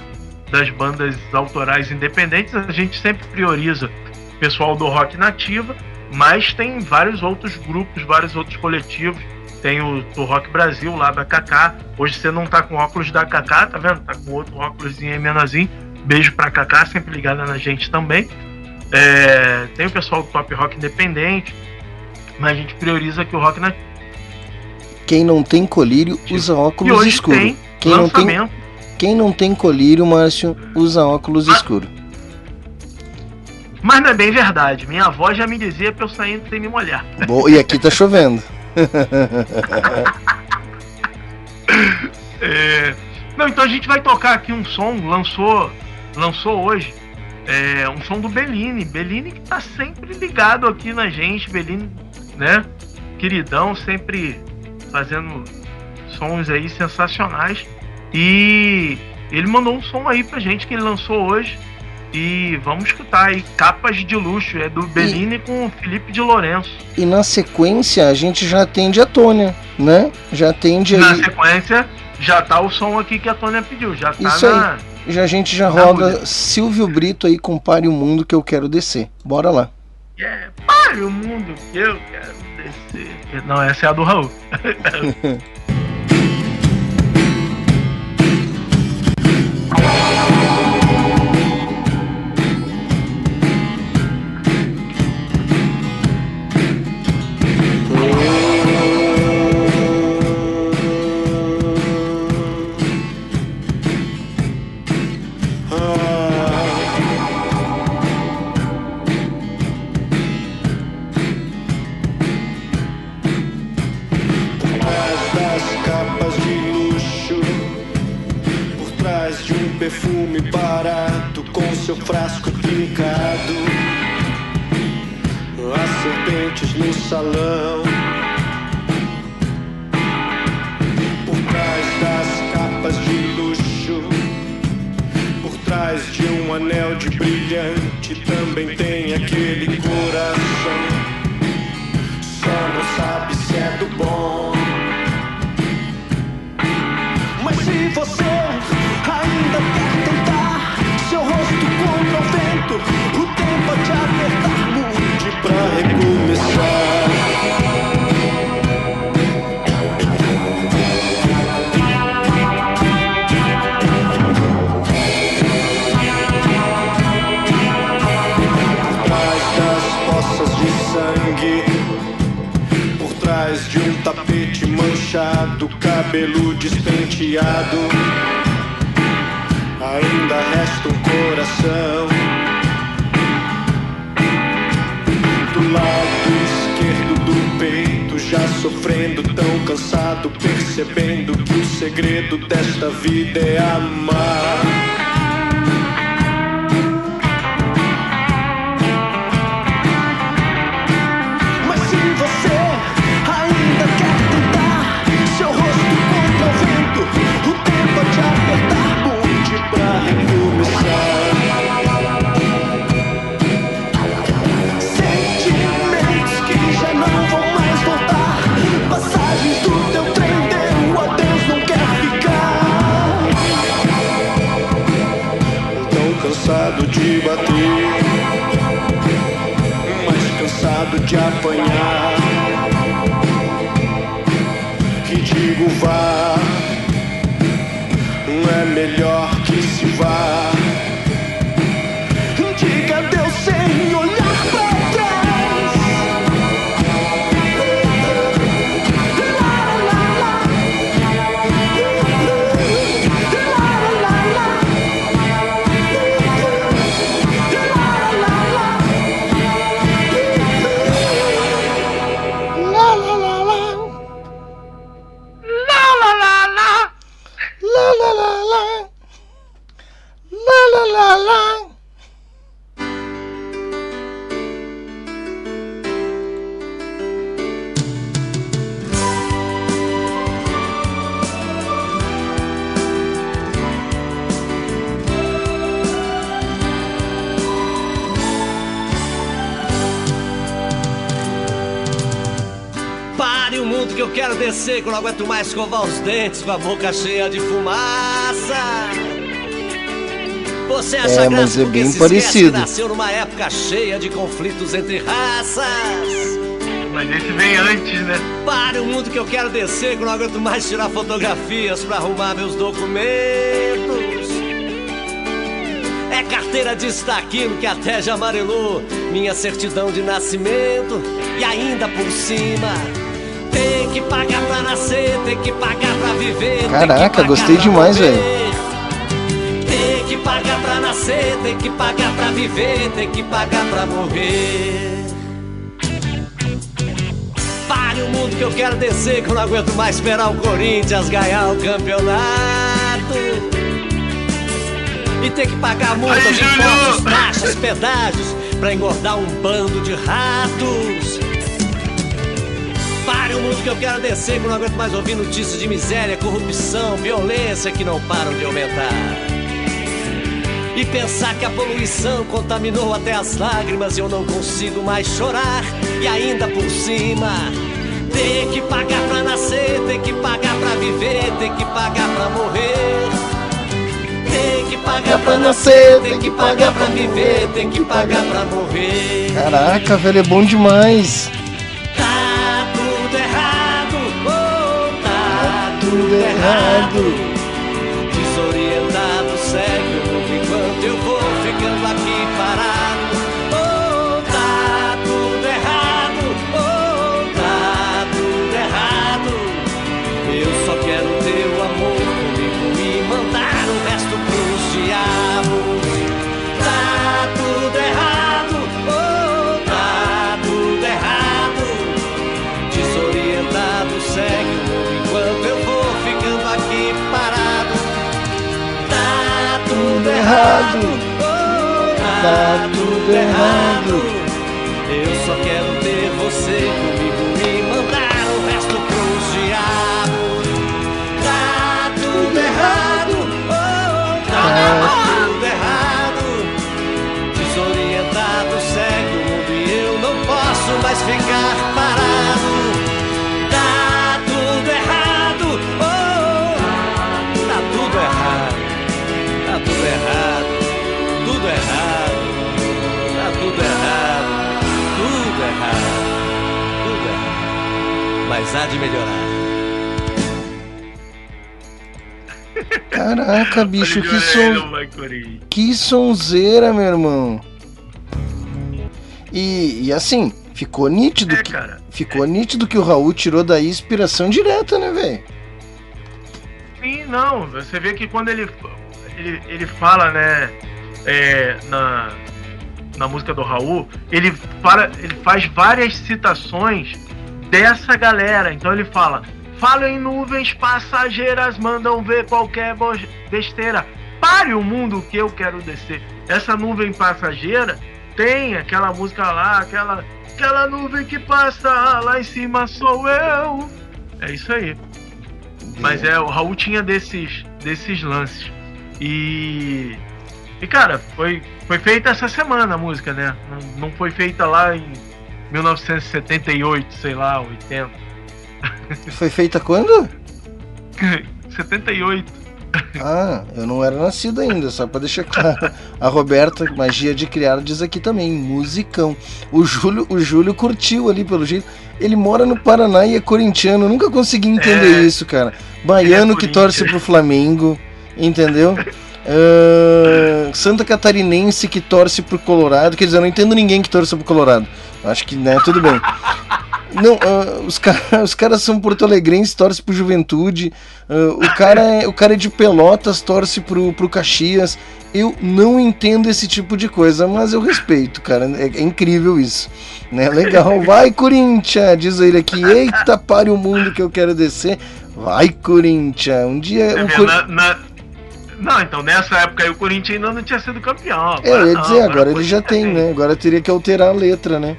das bandas autorais independentes. A gente sempre prioriza pessoal do rock nativa, mas tem vários outros grupos, vários outros coletivos. Tem o do Rock Brasil lá da Kaká. Hoje você não tá com óculos da Kaká, tá vendo? Tá com outro óculos aí menorzinho. Beijo pra Kaká, sempre ligada na gente também. É, tem o pessoal do Top Rock Independente, mas a gente prioriza aqui o rock na
Quem não tem colírio usa
E
óculos escuros. Quem não tem, quem não tem colírio, Márcio, usa óculos escuros.
Mas não é bem verdade. Minha avó já me dizia pra eu sair sem me molhar.
Bom, e aqui tá chovendo.
É, Não, então a gente vai tocar aqui um som, lançou, lançou hoje, é, um som do Bellini. Bellini que tá sempre ligado aqui na gente, Bellini, né? Queridão, sempre fazendo sons aí sensacionais. E ele mandou um som aí pra gente que ele lançou hoje. E vamos escutar aí, Capas de Luxo, é do Bellini com o Felipe de Lourenço.
E na sequência a gente já atende a Tônia, né? Já atende
Na
aí.
sequência, já tá o som aqui que a Tônia pediu, já tá
Isso
na.
aí. Já a gente já
na
roda
música.
Silvio Brito aí com Pare o Mundo que eu quero descer. Bora lá.
É, pare o mundo que eu quero descer. Não, essa é a do Raul.
eu não aguento mais escovar os dentes com a boca cheia de fumaça. Você acha
É,
graça
mas é
porque
bem parecido.
que nasceu numa época cheia de conflitos entre raças.
Mas esse vem antes, né?
Pare o mundo que eu quero descer, que eu não aguento mais tirar fotografias pra arrumar meus documentos. É carteira de estaquino que até já amarelou minha certidão de nascimento. E ainda por cima, que pagar pra nascer, tem que pagar pra viver. tem que
Caraca,
pagar
gostei demais,
morrer.
velho.
Tem que pagar pra nascer, tem que pagar pra viver, tem que pagar pra morrer. Pare o mundo que eu quero descer, que eu não aguento mais esperar o Corinthians ganhar o campeonato. E ter que pagar multas, impostos, taxas, pedágios pra engordar um bando de ratos. O mundo que eu quero descer, que eu não aguento mais ouvir notícias de miséria, corrupção, violência que não param de aumentar. E pensar que a poluição contaminou até as lágrimas e eu não consigo mais chorar. E ainda por cima, tem que pagar pra nascer, tem que pagar pra viver, tem que pagar pra morrer. Tem que pagar pra nascer, tem que pagar pra viver, tem que pagar pra morrer.
Caraca, velho, é bom demais.
Tudo errado. Tá tudo
errado.
Há de melhorar.
Caraca, bicho, que som. Que sonzeira, meu irmão. E, e assim, ficou nítido que ficou nítido que o Raul tirou daí inspiração direta, né, velho?
Sim, não. Você vê que quando ele, ele, ele fala, né, é, na, na música do Raul, ele, fala, ele faz várias citações dessa galera. Então ele fala: Falo em nuvens passageiras, mandam ver qualquer besteira. Pare o mundo que eu quero descer. Essa nuvem passageira tem aquela música lá, aquela, aquela nuvem que passa lá em cima sou eu. É isso aí. Mas é, o Raul tinha desses, desses lances. E. E cara, foi, foi feita essa semana a música, né? Não, não foi feita lá em 1978, sei lá, 80.
Foi feita quando?
78.
Ah, eu não era nascido ainda, só pra deixar claro. A Roberta, magia de criar, diz aqui também, musicão. O Júlio, o Júlio curtiu ali pelo jeito. Ele mora no Paraná e é corintiano. Eu nunca consegui entender
É.
isso, cara. Baiano que
Corinthians.
torce pro Flamengo, entendeu? Ah, Santa Catarinense que torce pro Colorado. Quer dizer, eu não entendo ninguém que torce pro Colorado. Acho que, né, tudo bem. Não, ah, os, cara, os caras são porto-alegrenses, torce pro Juventude. ah, o, cara é, o cara é de Pelotas, torce pro, pro Caxias. Eu não entendo esse tipo de coisa, mas eu respeito, cara. É, é incrível isso. Né? Legal. Vai, Corinthians! Diz ele aqui. Eita, pare o mundo que eu quero descer. Vai, Corinthians! Um dia. O
vê,
Cor-
na- na- Não, então nessa época aí o Corinthians ainda não tinha sido campeão.
É, eu ia dizer, agora ele
foi-
já tem, né? Agora teria que alterar a letra, né?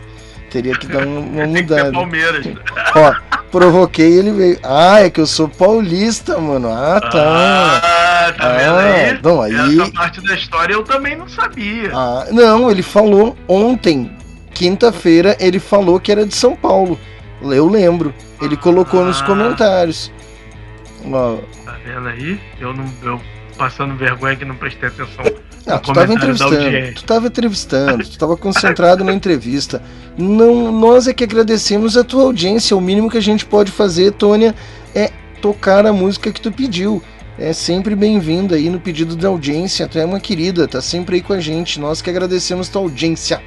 Teria que dar um- uma mudada.
Palmeiras.
Ó, provoquei ele veio. Ah, é que eu sou paulista, mano. Ah, tá.
Ah, tá vendo
Ah,
aí?
Não, aí.
Essa parte da história eu também não sabia.
Ah, não, ele falou ontem, quinta-feira, ele falou que era de São Paulo. Eu lembro. Ele colocou nos
Ah.
comentários. Ó,
Tá vendo aí? Eu não. Eu passando vergonha que não prestei atenção.
Ah, tu tava entrevistando, tu tava entrevistando, tu tava concentrado na entrevista. Não, nós é que agradecemos a tua audiência. O mínimo que a gente pode fazer, Tônia, é tocar a música que tu pediu. É sempre bem-vindo aí no pedido da audiência. Tu é uma querida, tá sempre aí com a gente. Nós que agradecemos tua audiência.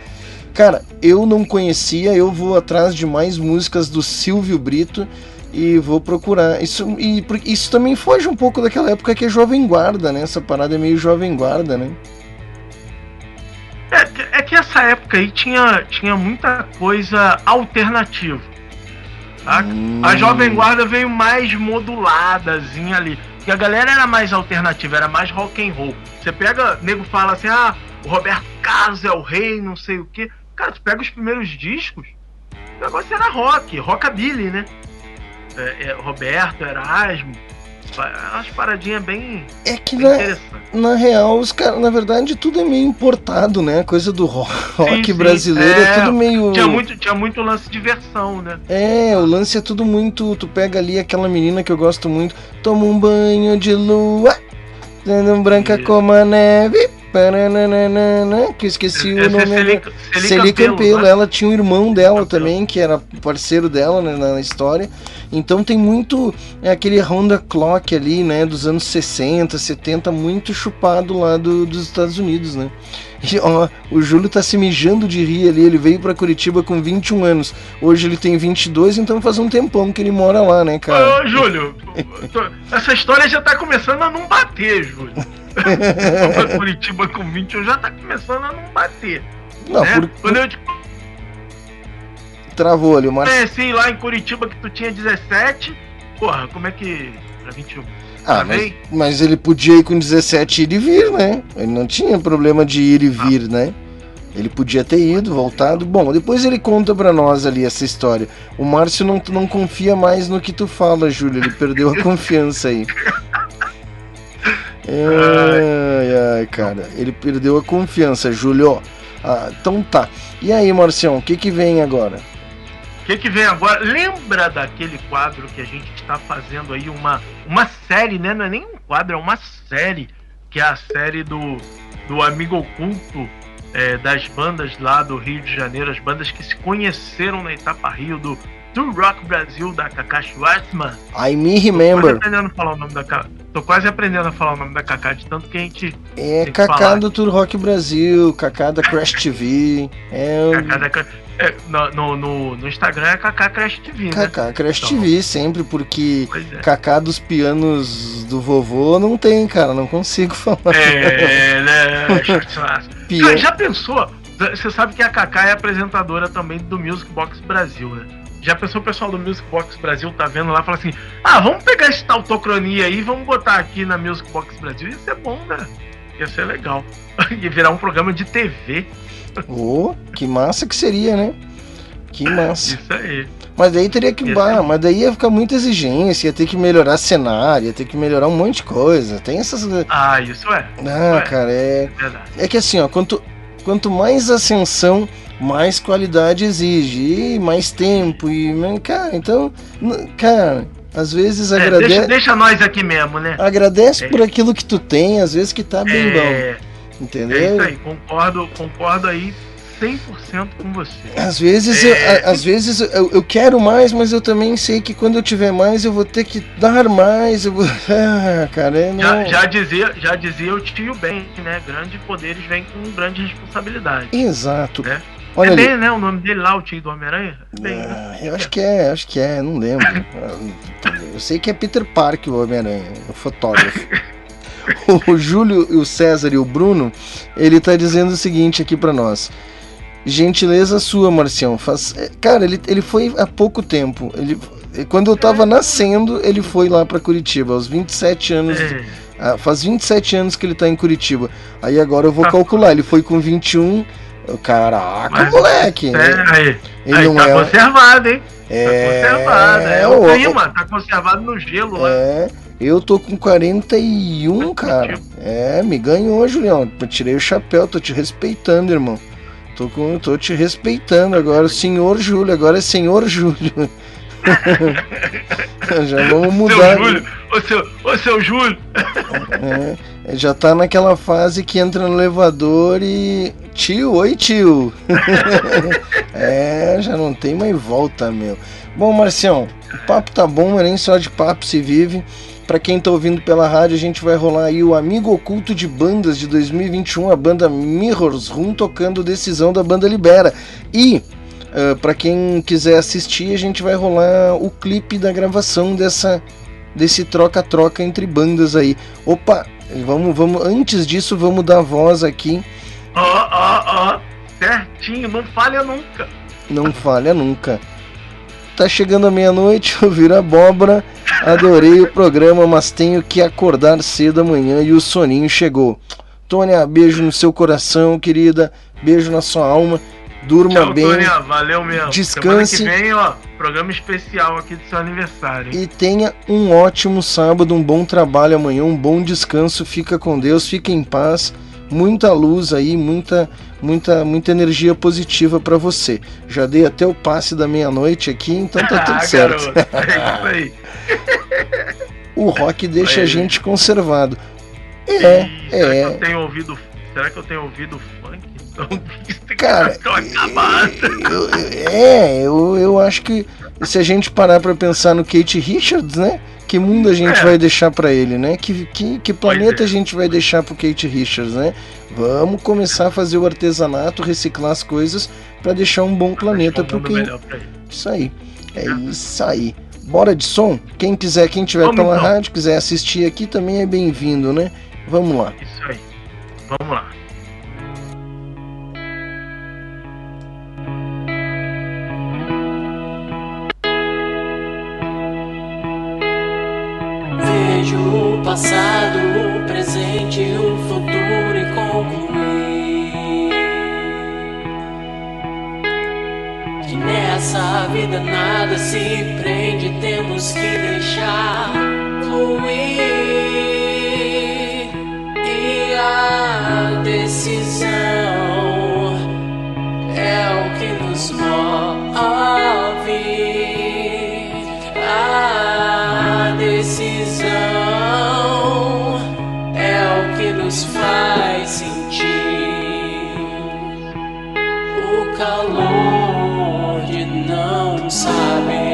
Cara, eu não conhecia, eu vou atrás de mais músicas do Silvio Brito e vou procurar. Isso, e, isso também foge um pouco daquela época que é Jovem Guarda, né? Essa parada é meio Jovem Guarda, né?
É, que- é que essa época aí tinha, tinha muita coisa alternativa. saca? A Jovem Guarda veio mais moduladazinha ali. Porque a galera era mais alternativa, era mais rock and roll. Você pega, nego fala assim, ah, o Roberto Carlos é o rei, não sei o quê. Cara, tu pega os primeiros discos, o negócio era rock, rockabilly, né? É, é, Roberto, Erasmo, umas paradinhas bem,
É que
bem
na, na real, os caras, na verdade, tudo é meio importado, né? A coisa do ro- rock
Sim, sim.
brasileiro é, tudo meio.
Tinha muito, tinha muito lance de versão, né?
É, o lance é tudo muito. Tu pega ali aquela menina que eu gosto muito, toma um banho de lua, sendo branca como a neve. Que eu esqueci o
é
nome.
Celi-
agora.
Celi
Celi
Campelo,
Campelo,
né?
ela tinha um irmão dela também, que era parceiro dela né, na história. Então tem muito. É aquele the clock ali, né? Dos anos 60, 70, muito chupado lá do- dos Estados Unidos, né? E, ó, o Júlio tá se mijando de rir ali. Ele veio pra Curitiba com 21 anos. Hoje ele tem 22, então faz um tempão que ele mora lá, né, cara?
Ô, Júlio, essa história já tá começando a não bater, Júlio. Pra Curitiba com 21 já tá começando a não bater.
Não,
né?
por-
Quando eu te
Travou ali, o Marcelo.
conheci lá em Curitiba que tu tinha 17, porra, como é que. Era 21.
Ah, mas, mas ele podia ir com 17 ir e vir, né? Ele não tinha problema de ir e vir, né? Ele podia ter ido, voltado. Bom, depois ele conta pra nós ali essa história. O Márcio não, não confia mais no que tu fala, Júlio. Ele perdeu a confiança aí. Ai, ai, cara. Ele perdeu a confiança, Júlio. Ah, então tá. E aí, Marcião, o que que vem agora?
O que, que vem agora? Lembra daquele quadro que a gente está fazendo aí uma, uma série, né? Não é nem um quadro, é uma série, que é a série do, do Amigo Oculto é, das bandas lá do Rio de Janeiro, as bandas que se conheceram na etapa Rio do, do Rock Brasil da Kaká Schwartzman.
I me
Tô quase
remember.
aprendendo a falar o nome da Kaká. Tô quase aprendendo a falar o nome da Kaká, de tanto que a gente.
É Kaká do Tour Rock Brasil, Kaká da Crash TV. É
Kaká da é, no, no, no, Instagram é Kaká Crash TV, né?
Kaká Crash
Então,
TV sempre, porque
é.
Kaká dos pianos do vovô não tem, cara, não consigo falar.
É, né?
Pior.
Já, já pensou? Você sabe que a Kaká é apresentadora também do Music Box Brasil, né? Já pensou o pessoal do Music Box Brasil tá vendo lá e fala assim: ah, vamos pegar esse autocronia aí vamos botar aqui na Music Box Brasil. Ia ser bom, né? Ia ser legal. Ia virar um programa de TV.
Ô, que massa que seria, né? Que massa.
Isso aí.
Mas daí teria que. Bah, mas daí ia ficar muita exigência, ia ter que melhorar cenário, ia ter que melhorar um monte de coisa. Tem essas.
Ah, isso é.
Ah,
Ué,
cara, é.
Verdade.
É que assim, ó, quanto, quanto mais ascensão, mais qualidade exige, e mais tempo, e. mas, Cara, então. Cara, às vezes
É,
agradece.
deixa, deixa nós aqui mesmo, né?
Agradece
É.
por aquilo que tu tem, às vezes que tá bem
É,
bom. Entendeu?
É isso aí, concordo, concordo aí 100% com você.
Às vezes,
É.
eu, às vezes eu, eu quero mais, mas eu também sei que quando eu tiver mais, eu vou ter que dar mais. Eu vou... Ah, cara, é não...
Já, já dizia, já dizia o tio Ben, né? Grandes poderes vêm com grande responsabilidade.
Exato.
Né?
Olha
é
ali.
né? O nome dele lá, o tio do Homem-Aranha? É né?
Ah, eu acho que é, acho que é, não lembro. Eu sei que é Peter Parker, o Homem-Aranha, o fotógrafo. O Júlio, o César e o Bruno, ele tá dizendo o seguinte aqui pra nós. Gentileza sua, Marcião. Faz... é, Cara, ele, ele foi há pouco tempo. Ele, quando eu tava nascendo, ele foi lá pra Curitiba, aos 27 anos.
É.
Ah, faz 27 anos que ele tá em Curitiba. Aí agora eu vou
Tá.
calcular. Ele foi com 21. Caraca,
Mas-
moleque!
É, aí,
Ele
aí
não
tá
é-
conservado, hein?
É,
Tá conservado. É,
o-
o clima, tá conservado no gelo lá.
É, eu tô com 41, cara. É, me ganhou, Julião. Eu tirei o chapéu, tô te respeitando, irmão. Tô, com, tô te respeitando agora, senhor Júlio. Agora é senhor Júlio. Já vamos mudar.
Seu Júlio, ô seu, ô seu Júlio.
É, já tá naquela fase que entra no elevador e. Tio, oi tio. é, já não tem mais volta, meu. Bom, Marcião, o papo tá bom, mas nem só de papo se vive. Pra quem tá ouvindo pela rádio, a gente vai rolar aí o Amigo Oculto de Bandas de 2021, a banda Mirrors Room tocando Decisão da Banda Libera. E Uh, para quem quiser assistir, a gente vai rolar o clipe da gravação dessa desse troca-troca entre bandas aí. Opa, vamos, vamos. Antes disso, vamos dar voz aqui.
Ó, ó, ó. Certinho, não falha nunca.
Não falha nunca. Tá chegando a meia-noite, eu viro abóbora. Adorei o programa, mas tenho que acordar cedo amanhã e o soninho chegou. Tônia, beijo no seu coração, querida. Beijo na sua alma. Durma
Tchau,
bem.
Tônia, valeu mesmo.
Descanse.
Semana que vem, ó, programa especial aqui do seu aniversário.
E tenha um ótimo sábado, um bom trabalho amanhã, um bom descanso. Fica com Deus, fica em paz. Muita luz aí, muita, muita, muita energia positiva para você. Já dei até o passe da meia-noite aqui, então tá tudo
ah,
certo.
garoto, é isso aí.
o rock deixa a
Aí.
gente conservado. É,
Será que
é.
eu tenho ouvido. Será que eu tenho ouvido
Cara, eu- eu- é, eu, eu acho que se a gente parar pra pensar no Kate Richards, né? Que mundo a gente
É.
vai deixar pra ele, né? Que, que, que planeta
é.
a gente vai deixar pro Kate Richards, né? Vamos começar a fazer o artesanato, reciclar as coisas pra deixar um bom planeta pro quem.
ele.
Isso aí. É isso aí. Bora de som? Quem quiser, quem tiver
Vamos
pela
então.
rádio, quiser assistir aqui também é bem-vindo, né? Vamos lá.
Isso aí. Vamos lá.
Vejo
o passado, o presente o futuro e concluir que nessa vida nada se prende, temos que deixar fluir e a decisão é o que nos move. Não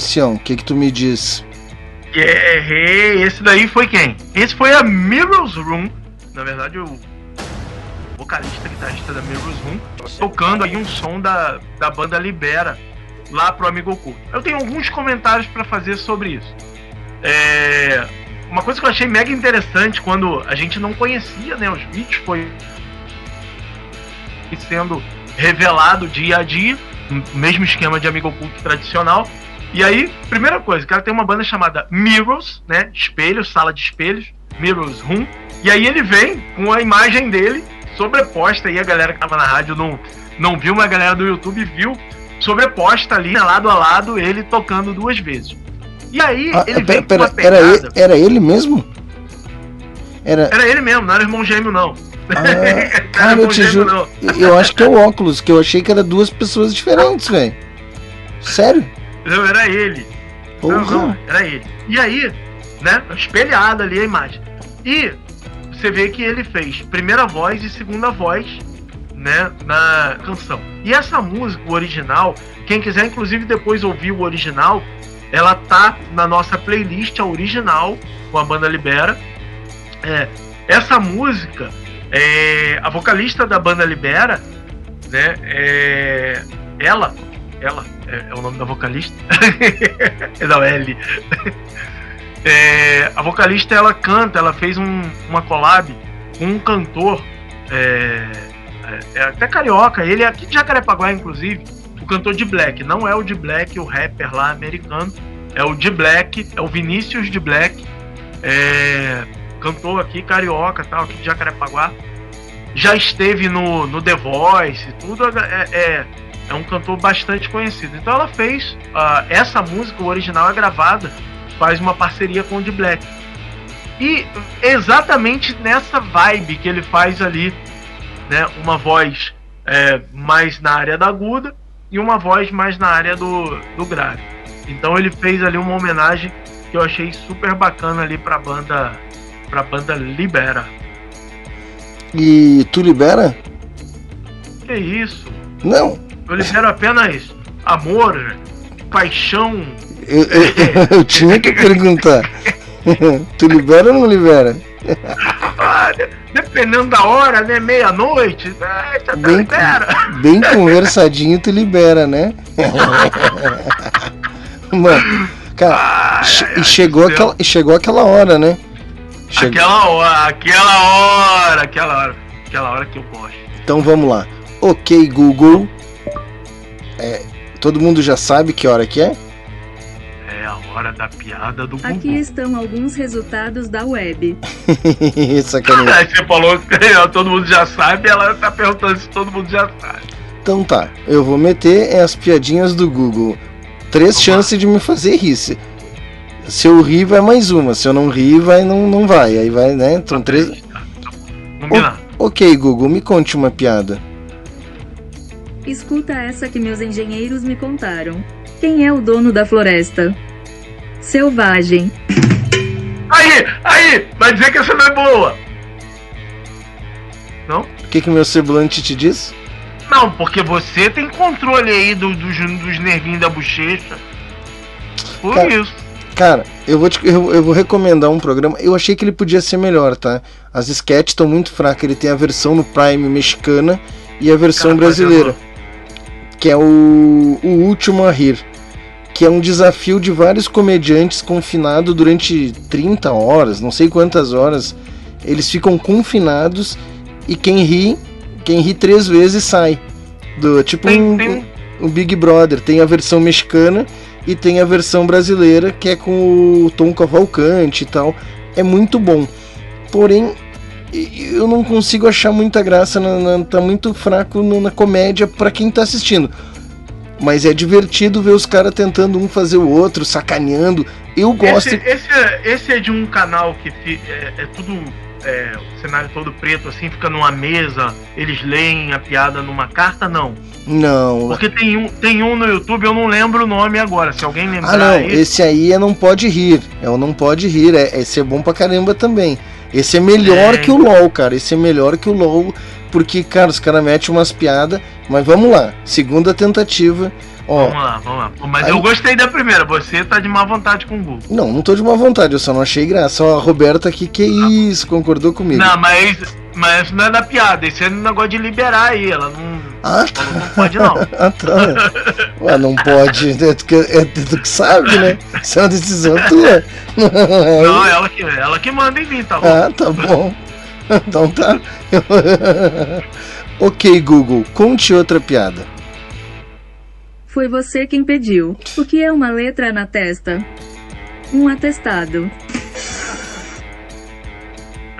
Marcião, o que que tu me diz?
Errei. Esse daí foi quem? Esse foi a Mirror's Room. Na verdade, o vocalista, guitarrista da Mirror's Room, tocando aí um som da, da banda Libera lá pro Amigo Oculto. Eu tenho alguns comentários pra fazer sobre isso. É, uma coisa que eu achei mega interessante quando a gente não conhecia né, os vídeos foi sendo revelado dia a dia, mesmo esquema de Amigo Oculto tradicional. E aí, primeira coisa, o cara tem uma banda chamada Mirrors, né? Espelhos, sala de espelhos, Mirrors Room. E aí ele vem com a imagem dele sobreposta aí, a galera que tava na rádio não, não viu, mas a galera do YouTube viu, sobreposta ali, lado a lado, ele tocando duas vezes. E aí,
Ah,
ele
pera,
vem com
pera,
uma
era,
pegada...
ele, era ele mesmo? Era.
Era ele mesmo, não era irmão gêmeo, não.
Ah, cara,
era
eu
irmão
te
gêmeo,
juro.
não.
Eu acho que é o óculos, que eu achei que era duas pessoas diferentes, velho. Sério?
Era ele. Não, não, era ele. E aí, né, espelhada ali a imagem. E você vê que ele fez primeira voz e segunda voz né, na canção. E essa música, o original, quem quiser inclusive depois ouvir o original, ela tá na nossa playlist a original com a banda Libera. É, essa música, é, a vocalista da banda Libera, né, é, ela é, é o nome da vocalista, não L. É, a vocalista ela canta, ela fez um, uma collab com um cantor é, é, é até carioca, ele é aqui de Jacarepaguá, inclusive, o cantor de Black. Não é o de Black, o rapper lá americano, é o de Black, é o Vinícius de Black, é, cantor aqui carioca, tal, aqui de Jacarepaguá. Já esteve no, no The Voice, tudo é, é, um cantor bastante conhecido. Então ela fez uh, essa música, o original é gravada, faz uma parceria com o de Black. E exatamente nessa vibe que ele faz ali, né? Uma voz é, mais na área da aguda e uma voz mais na área do, do grave. Então ele fez ali uma homenagem que eu achei super bacana ali pra banda, pra banda Libera.
E tu libera?
Que isso?
Não.
Eu libero apenas amor, paixão.
Eu, eu, eu tinha que perguntar. tu libera ou não libera?
Olha, dependendo da hora, né? Meia-noite, né?
Bem,
libera.
bem conversadinho, tu libera, né? Mano, cara, che- e chegou, aquela, chegou aquela hora, né? Chegou-
Aquela hora, aquela hora, aquela hora, aquela hora que eu gosto.
Então vamos lá. Ok, Google. É, todo mundo já sabe que hora que é?
É a hora da piada do Gugu.
Aqui estão alguns resultados da web.
Sacanagem.
Aí você falou que todo mundo já sabe, ela tá perguntando se todo mundo já sabe.
Então tá, eu vou meter as piadinhas do Google. Três chances de me fazer rir. Se, se eu rir, vai mais uma. Se eu não rir, vai, não, não vai. Aí vai, né? São três.
Combinado.
O- ok, Google, me conte uma piada.
Escuta essa que meus engenheiros me contaram. Quem é o dono da floresta? Selvagem.
Aí, aí, vai dizer que essa não é boa. Não?
O que, que meu semblante te diz?
Não, porque você tem controle aí do, dos, dos nervinhos da bochecha. Por
Cara,
isso.
Cara, eu vou, te- eu, eu vou recomendar um programa. Eu achei que ele podia ser melhor, tá? As sketches estão muito fracas. Ele tem a versão no Prime mexicana e a versão
Cara,
brasileira. Que é o, o Último a Rir. Que é um desafio de vários comediantes confinados durante 30 horas, não sei quantas horas. Eles ficam confinados e quem ri, quem ri três vezes sai. Do, tipo um, um Big Brother. Tem a versão mexicana e tem a versão brasileira que é com o Tom Cavalcante e tal. É muito bom. Porém, eu não consigo achar muita graça, na, na- tá muito fraco na, na comédia pra quem tá assistindo. Mas é divertido ver os caras tentando um fazer o outro, sacaneando. Eu gosto.
Esse, esse, é- esse é de um canal que é, é tudo. é, o cenário todo preto, assim, fica numa mesa, eles leem a piada numa carta, não.
Não.
Porque tem um, tem um no YouTube, eu não lembro o nome agora. Se alguém lembrar
Ah, não.
aí.
Esse aí é Não Pode Rir. É o Não Pode Rir. É, esse é bom pra caramba também. Esse é melhor
É.
que o LOL, cara. Esse é melhor que o LOL. Porque, cara, os caras metem umas piadas. Mas vamos lá. Segunda tentativa. Ó,
Vamos lá, vamos lá. Pô, Mas
Aí-
eu gostei da primeira, você tá de má vontade com o Google.
Não, não tô de má vontade, eu só não achei graça. Ó, a Roberta aqui, que isso, concordou comigo.
Não, mas, mas não é da piada, isso é um negócio de liberar aí, ela não,
Ah,
ela não pode não.
ah, tá. Ué, não pode. É tu que, é tu que sabe, né? Isso é uma decisão tua.
Não, ela que, ela que manda em mim, tá bom?
Ah, tá bom. Então tá. ok, Google, conte outra piada.
Foi você quem pediu. O que é uma letra na testa? Um atestado.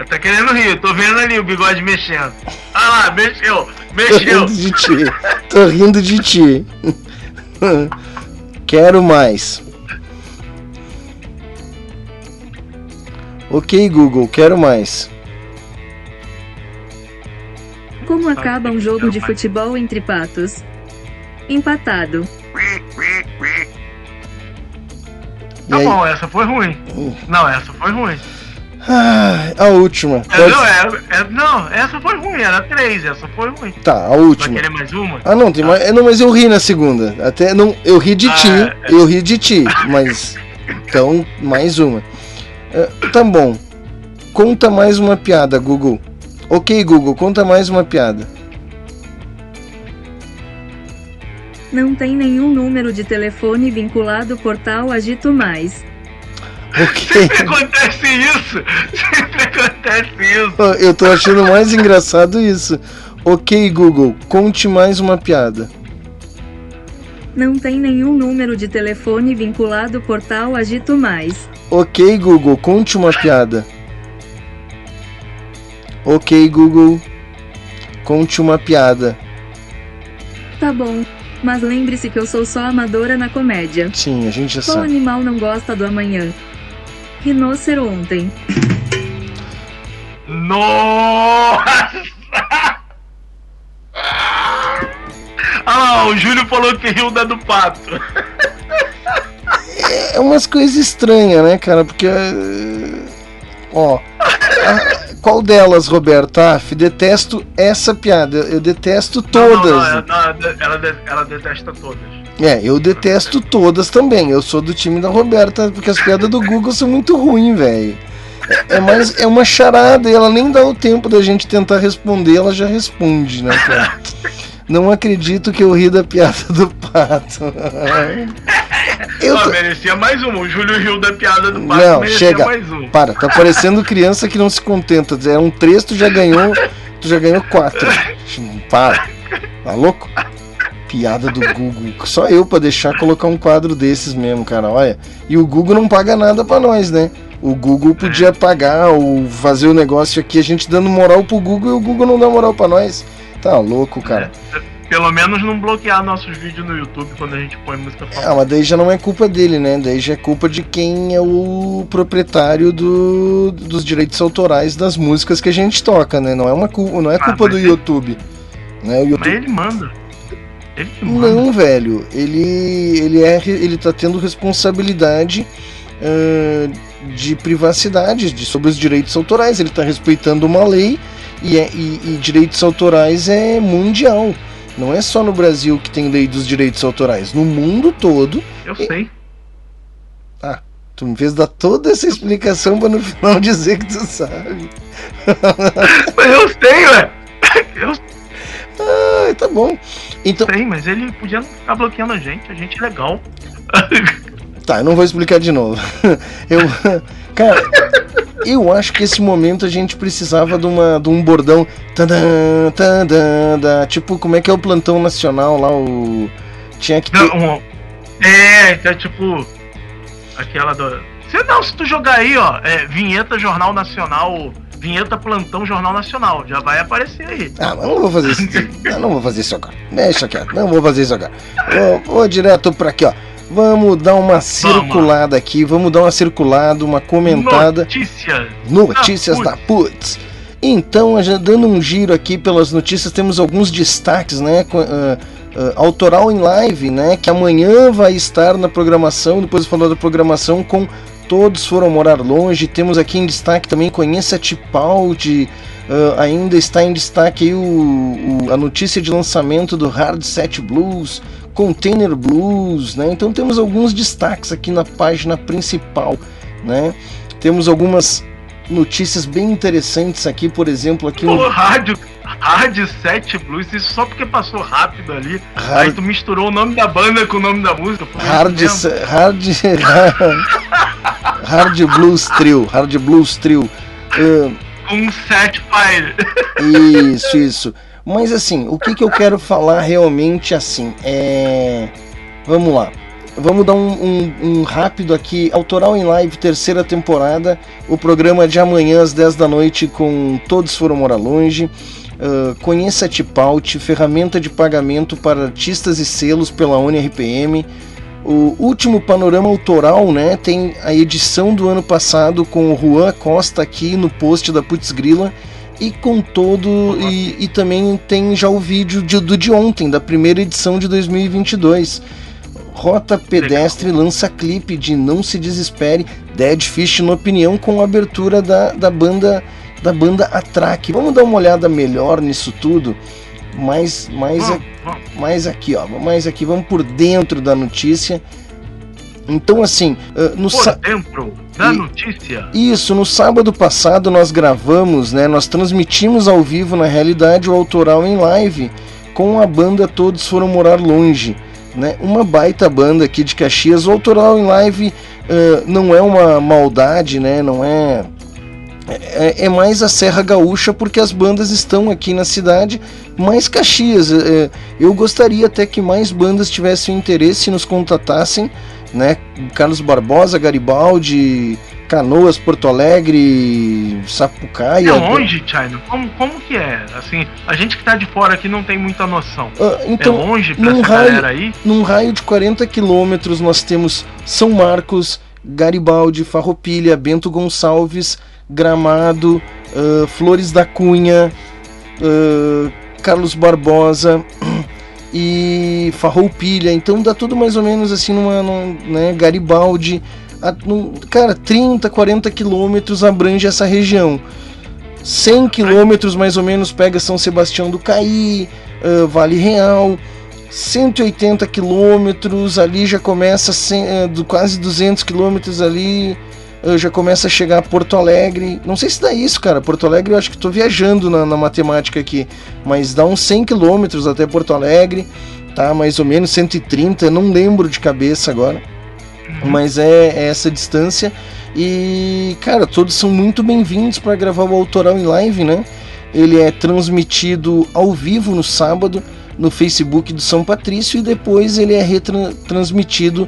Tá querendo rir, tô vendo ali o bigode mexendo. Ah lá, mexeu,
Tô
mexeu.
rindo de ti. Tô rindo de ti. Quero mais. Ok, Google, quero mais.
Como acaba um jogo de futebol entre patos? Empatado.
Tá bom, essa foi ruim. Não, essa foi ruim.
Ah, a última.
É,
Pode-
não, é, é- não, essa foi ruim, era três, essa foi ruim.
Tá, a
Vai
última.
querer mais uma?
Ah, não, tem mais. é, Não, mas eu ri na segunda. Até não, eu ri de
Ah,
ti,
é.
eu ri de ti, mas então mais uma. É, tá bom. Conta mais uma piada, Google. OK, Google, conta mais uma piada.
Não tem nenhum número de telefone vinculado ao portal Agito Mais.
Sempre acontece isso! Sempre acontece isso!
Eu tô achando mais engraçado isso. OK, Google, conte mais uma piada.
Não tem nenhum número de telefone vinculado ao portal Agito Mais.
OK, Google, conte uma piada. OK, Google, conte uma piada.
Tá bom. Mas lembre-se que eu sou só amadora na comédia.
Sim, a gente já
Qual
sabe.
animal não gosta do amanhã? Rinoceronte.
Nossa! Ah lá, o Júlio falou que riu da do pato.
É umas coisas estranhas, né, cara? Porque. eh, Ó. a- qual delas, Roberto? Af, detesto essa piada. Eu detesto todas.
Não, não, ela, não, ela, de- ela detesta todas.
É, eu detesto todas também. Eu sou do time da Roberta, porque as piadas do Google são muito ruins, velho. É, é mais, é uma charada e ela nem dá o tempo da gente tentar responder, ela já responde, né, cara? Não acredito que eu ri da piada do pato. Eu
Ó,
tô-
merecia mais uma. O Júlio riu da piada do pato,
Não, chega.
uma.
Para, tá parecendo criança que não se contenta. É um três, tu já ganhou. Tu já ganhou quatro. Para. Tá louco? Piada do Google. Só eu pra deixar colocar um quadro desses mesmo, cara. Olha. E o Google não paga nada pra nós, né? O Google podia pagar ou fazer o negócio aqui, a gente dando moral pro Google e o Google não dá moral pra nós. Tá louco, cara.
Pelo menos não bloquear nossos vídeos no YouTube quando a gente põe música
Ah, mas daí já não é culpa dele, né? Daí já é culpa de quem é o proprietário do, dos direitos autorais das músicas que a gente toca, né? Não é uma culpa, não é culpa do YouTube. Né? O
Mas
YouTube
ele manda. Ele que manda.
não, velho. Ele ele é ele tá tendo responsabilidade ah, de privacidade, de sobre os direitos autorais. Ele tá respeitando uma lei e, é, e, e direitos autorais é mundial. Não é só no Brasil que tem lei dos direitos autorais. No mundo todo
Eu sei.
ah, tu me fez dar toda essa explicação pra no final dizer que tu sabe.
Mas eu sei, ué. Eu
Ah, tá bom. Então,
sei, mas ele podia não ficar bloqueando a gente. A gente é legal.
tá, eu não vou explicar de novo. Eu, cara, eu acho que esse momento a gente precisava de, uma, de um bordão. Tadã, tadã, da, tipo, como é que é o plantão nacional lá? O. Tinha que ter.
Não, é, então, tipo. Aquela do. Se não, se tu jogar aí, ó, é, vinheta Jornal Nacional. Vinheta Plantão Jornal Nacional. Já vai aparecer aí.
Ah, mas não vou fazer isso. Eu não vou fazer isso agora. Deixa quieto, não vou fazer isso agora. Vou, vou direto pra aqui, ó. Vamos dar uma circulada aqui, vamos dar uma circulada, uma comentada.
Notícias.
Notícias
da
da Putz. Então, já dando um giro aqui pelas notícias, temos alguns destaques, né? ah, ah, autoral em live, né? Que amanhã vai estar na programação, depois falou da programação com Todos Foram Morar Longe. Temos aqui em destaque também Conheça Tipaldi. ah, ainda está em destaque o, o- a notícia de lançamento do Hard Set Blues, Container Blues, né? Então temos alguns destaques aqui na página principal, né? Temos algumas notícias bem interessantes aqui, por exemplo, aqui um
rádio, rádio 7 Blues, isso só porque passou rápido ali.
Hard-
Aí tu misturou o nome da banda com o nome da música.
Hard, hard, hard Blues Trio, Hard Blues Trio. Ah,
Um set file.
Isso, isso. Mas assim, o que, que eu quero falar realmente assim é. Vamos lá. Vamos dar um, um- um rápido aqui. Autoral em Live, terceira temporada. O programa de amanhã às 10 da noite com Todos Foram Morar Longe. Ah, conheça a Tipaut, ferramenta de pagamento para artistas e selos pela UniRPM. O último panorama autoral, né? Tem a edição do ano passado com o Juan Costa aqui no post da Putz Grila e com todo e, e também tem já o vídeo de- do de ontem, da primeira edição de 2022. Rota Pedestre lança clipe de Não Se Desespere, Dead Fish na opinião com a abertura da, da banda da banda Atraque. Vamos dar uma olhada melhor nisso tudo, mais mais, a- mais aqui, ó, mais aqui, vamos por dentro da notícia. Então assim, ah, no
Por dentro da
E-
notícia.
isso, no sábado passado nós gravamos, né? Nós transmitimos ao vivo, na realidade, o autoral em live com a banda Todos Foram Morar Longe, né? Uma baita banda aqui de Caxias. O autoral em live ah, não é uma maldade, né? Não é. É, é mais a Serra Gaúcha porque as bandas estão aqui na cidade, mais Caxias. é, eu gostaria até que mais bandas tivessem interesse e nos contatassem, né? Carlos Barbosa, Garibaldi, Canoas, Porto Alegre, Sapucaia.
É longe, China? Como, como que é? Assim, a gente que tá de fora aqui não tem muita noção.
Ah, então,
é longe pra
num
essa
raio,
galera aí?
Num raio de 40 quilômetros nós temos São Marcos, Garibaldi, Farroupilha, Bento Gonçalves, Gramado, ah, Flores da Cunha, ah, Carlos Barbosa e Farroupilha. Então dá tudo mais ou menos assim numa, num, né, Garibaldi. a- num- cara, 30, 40 quilômetros abrange essa região. 100 quilômetros mais ou menos pega São Sebastião do Caí, ah, Vale Real. 180 quilômetros ali já começa eh, do quase 200 quilômetros ali já começa a chegar a Porto Alegre. Não sei se dá isso, cara. Porto Alegre eu acho que estou viajando na, na matemática aqui, mas dá uns 100 quilômetros até Porto Alegre, tá? Mais ou menos 130, eu não lembro de cabeça agora, mas é, é essa distância. E, cara, todos são muito bem-vindos para gravar o autoral em live, né? Ele é transmitido ao vivo no sábado no Facebook do São Patrício e depois ele é retransmitido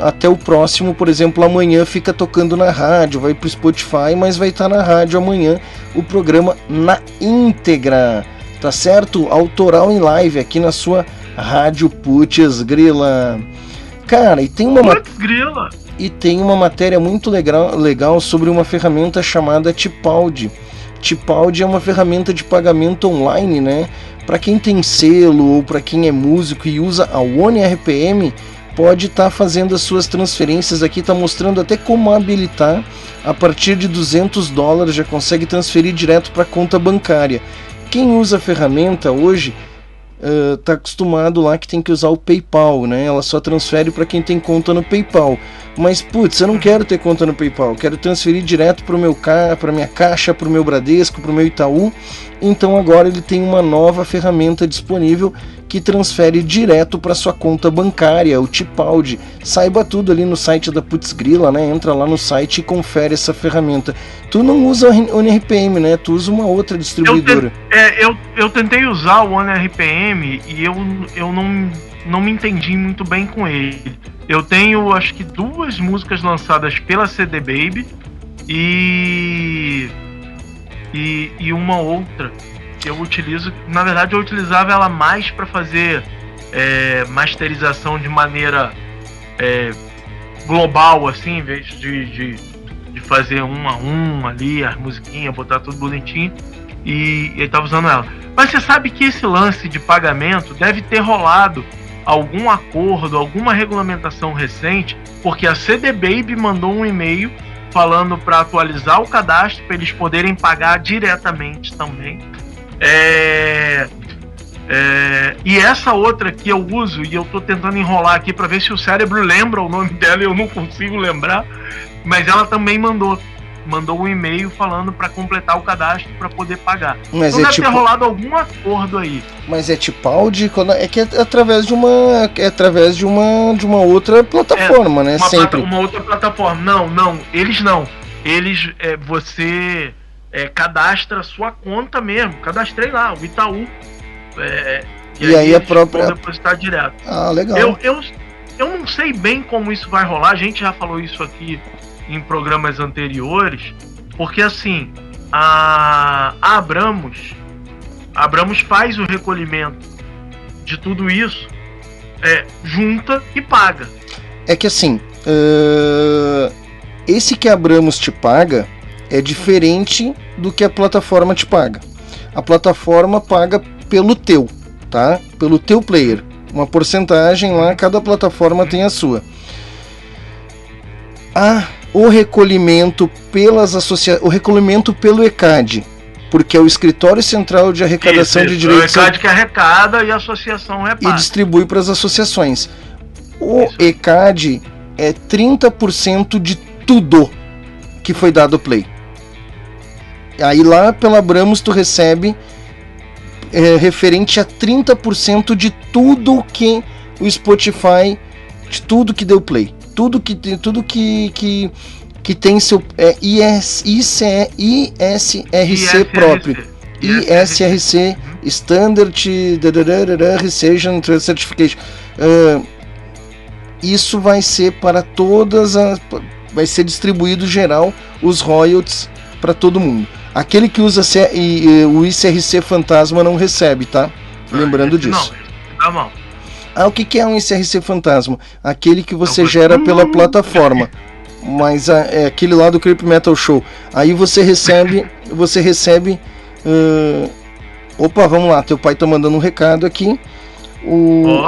até o próximo, por exemplo, amanhã fica tocando na rádio, vai pro Spotify, mas vai estar na rádio amanhã o programa na íntegra, tá certo? Autoral em live aqui na sua rádio Putz Grila. Cara, e tem uma ma-
Putz, grila.
e tem uma matéria muito legal, legal sobre uma ferramenta chamada Tipaldi. Tipaldi é uma ferramenta de pagamento online, né? Para quem tem selo ou para quem é músico e usa a One RPM, pode estar fazendo as suas transferências aqui, está mostrando até como habilitar. A partir de 200 dólares já consegue transferir direto para conta bancária. Quem usa a ferramenta hoje está acostumado lá que tem que usar o PayPal, né? Ela só transfere para quem tem conta no PayPal. Mas putz, eu não quero ter conta no PayPal, quero transferir direto para meu ca... para minha caixa, para o meu Bradesco, para o meu Itaú. Então agora ele tem uma nova ferramenta disponível que transfere direto para sua conta bancária, o Tipaldi. Saiba tudo ali no site da Putz Grila, né? Entra lá no site e confere essa ferramenta. Tu não usa o ONRPM, né? Tu usa uma outra
Eu,
distribuidora.
te- é, eu, eu tentei usar o One RPM e eu, eu não, não me entendi muito bem com ele. Eu tenho acho que duas músicas lançadas pela CD Baby e. e, e uma outra eu utilizo. Na verdade, eu utilizava ela mais para fazer é, masterização de maneira é, global, assim, em vez de, de, de fazer um a um ali, as musiquinhas, botar tudo bonitinho. E ele tava usando ela. Mas você sabe que esse lance de pagamento deve ter rolado algum acordo, alguma regulamentação recente, porque a CD Baby mandou um e-mail falando para atualizar o cadastro para eles poderem pagar diretamente também. É, é, e essa outra que eu uso e eu tô tentando enrolar aqui para ver se o cérebro lembra o nome dela e eu não consigo lembrar, mas ela também mandou mandou um e-mail falando para completar o cadastro para poder pagar.
Mas
então
é
deve
tipo-
ter rolado algum acordo aí.
Mas é Tipaldi, quando- é que é através de uma é através de uma de uma outra plataforma, né?
uma,
Sempre.
plata- uma outra plataforma. Não, não, eles não. Eles, é, você é, cadastra a sua conta mesmo. Cadastrei lá, o Itaú. É,
E aí a
eles
própria-
depositar direto.
Ah, legal.
Eu, eu, eu não sei bem como isso vai rolar. A gente já falou isso aqui em programas anteriores. Porque assim, a, a Abramos, a Abramos faz o recolhimento de tudo isso, é, junta e paga.
É que assim, ãh, esse que a Abramos te paga é diferente do que a plataforma te paga. A plataforma paga pelo teu, tá? Pelo teu player. Uma porcentagem lá, cada plataforma tem a sua. Há o recolhimento pelas associações, o recolhimento pelo ECAD, porque é o Escritório Central de Arrecadação
Isso,
de
isso.
Direitos
O ECAD que arrecada e a associação
e
reparte.
distribui para as associações. O ECAD é 30% de tudo que foi dado play. Aí lá pela Abramos tu recebe é, referente a 30% de tudo que o Spotify, de tudo que deu play, tudo que tem- tudo que que, que tem seu é, IS, ICE, ISRC próprio. ISRC Standard Reception Certification. Ah, isso vai ser para todas as. Vai ser distribuído geral os royalties para todo mundo. Aquele que usa o ICRC Fantasma não recebe, tá? Lembrando disso.
Tá bom.
Ah, o que, é um ICRC Fantasma? Aquele que você gera pela plataforma. Mas ah, é aquele lá do Creep Metal Show. Aí você recebe. Você recebe. ah, opa, vamos lá. Teu pai tá mandando um recado aqui. O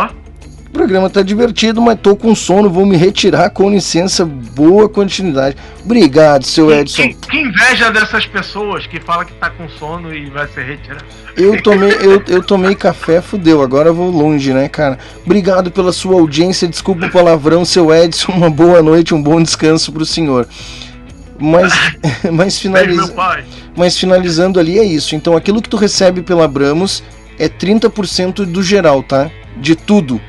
programa tá divertido, mas tô com sono. Vou me retirar com licença. Boa continuidade. Obrigado, seu Edson.
Que, que inveja dessas pessoas que fala que tá com sono e vai ser retirado.
Eu tomei, eu, eu tomei café, fudeu. Agora eu vou longe, né, cara? Obrigado pela sua audiência. Desculpa o palavrão, seu Edson. Uma boa noite, um bom descanso pro senhor. Mas, mas, finaliza, mas finalizando ali é isso. Então aquilo que tu recebe pela Abramos é 30% do geral, tá? De tudo.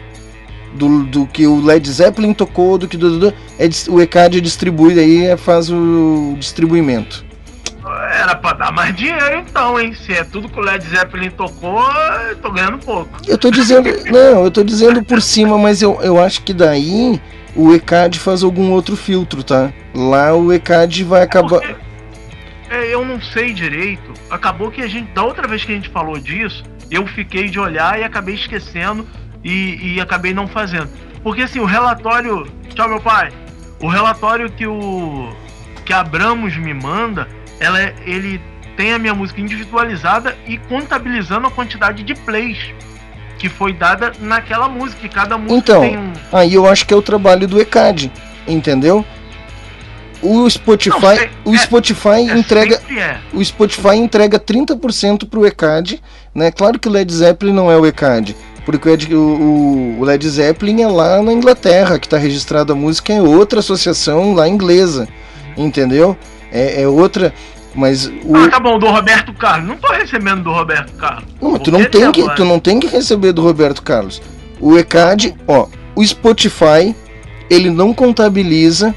Do, do que o Led Zeppelin tocou, do que do, do- é, o ECAD distribui aí é, faz o distribuimento.
Era pra dar mais dinheiro então, hein? Se é tudo que o Led Zeppelin tocou, eu tô ganhando pouco.
Eu tô dizendo, não, eu tô dizendo por cima, mas eu, eu acho que daí o ECAD faz algum outro filtro, tá? Lá o ECAD vai acabar.
É, eu não sei direito. Acabou que a gente, da outra vez que a gente falou disso, eu fiquei de olhar e acabei esquecendo e, e acabei não fazendo. Porque assim, o relatório. Tchau, meu pai. O relatório que o. que a Abramos me manda, ela, é- ele tem a minha música individualizada e contabilizando a quantidade de plays que foi dada naquela música. E cada música
Então,
tem um.
aí eu acho que é o trabalho do ECAD, entendeu? O Spotify, o Spotify entrega,
sempre é.
o Spotify entrega 30% pro ECAD, né? Claro que o Led Zeppelin não é o ECAD, porque o o, Led Zeppelin é lá na Inglaterra que está registrada a música, é outra associação lá inglesa, entendeu? É, é outra, mas o,
Ah, tá bom, do Roberto Carlos. Não tô recebendo do Roberto Carlos.
Não, tu não tem que,
agora.
tu não tem que receber do Roberto Carlos. O ECAD, ó, o Spotify, ele não contabiliza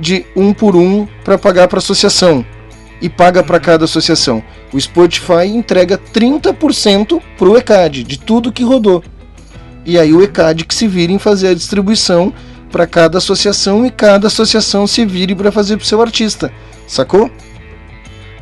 de um por um para pagar para associação e paga para cada associação. O Spotify entrega 30% pro ECAD de tudo que rodou. E aí o ECAD que se vira em fazer a distribuição para cada associação e cada associação se vire para fazer pro seu artista. Sacou?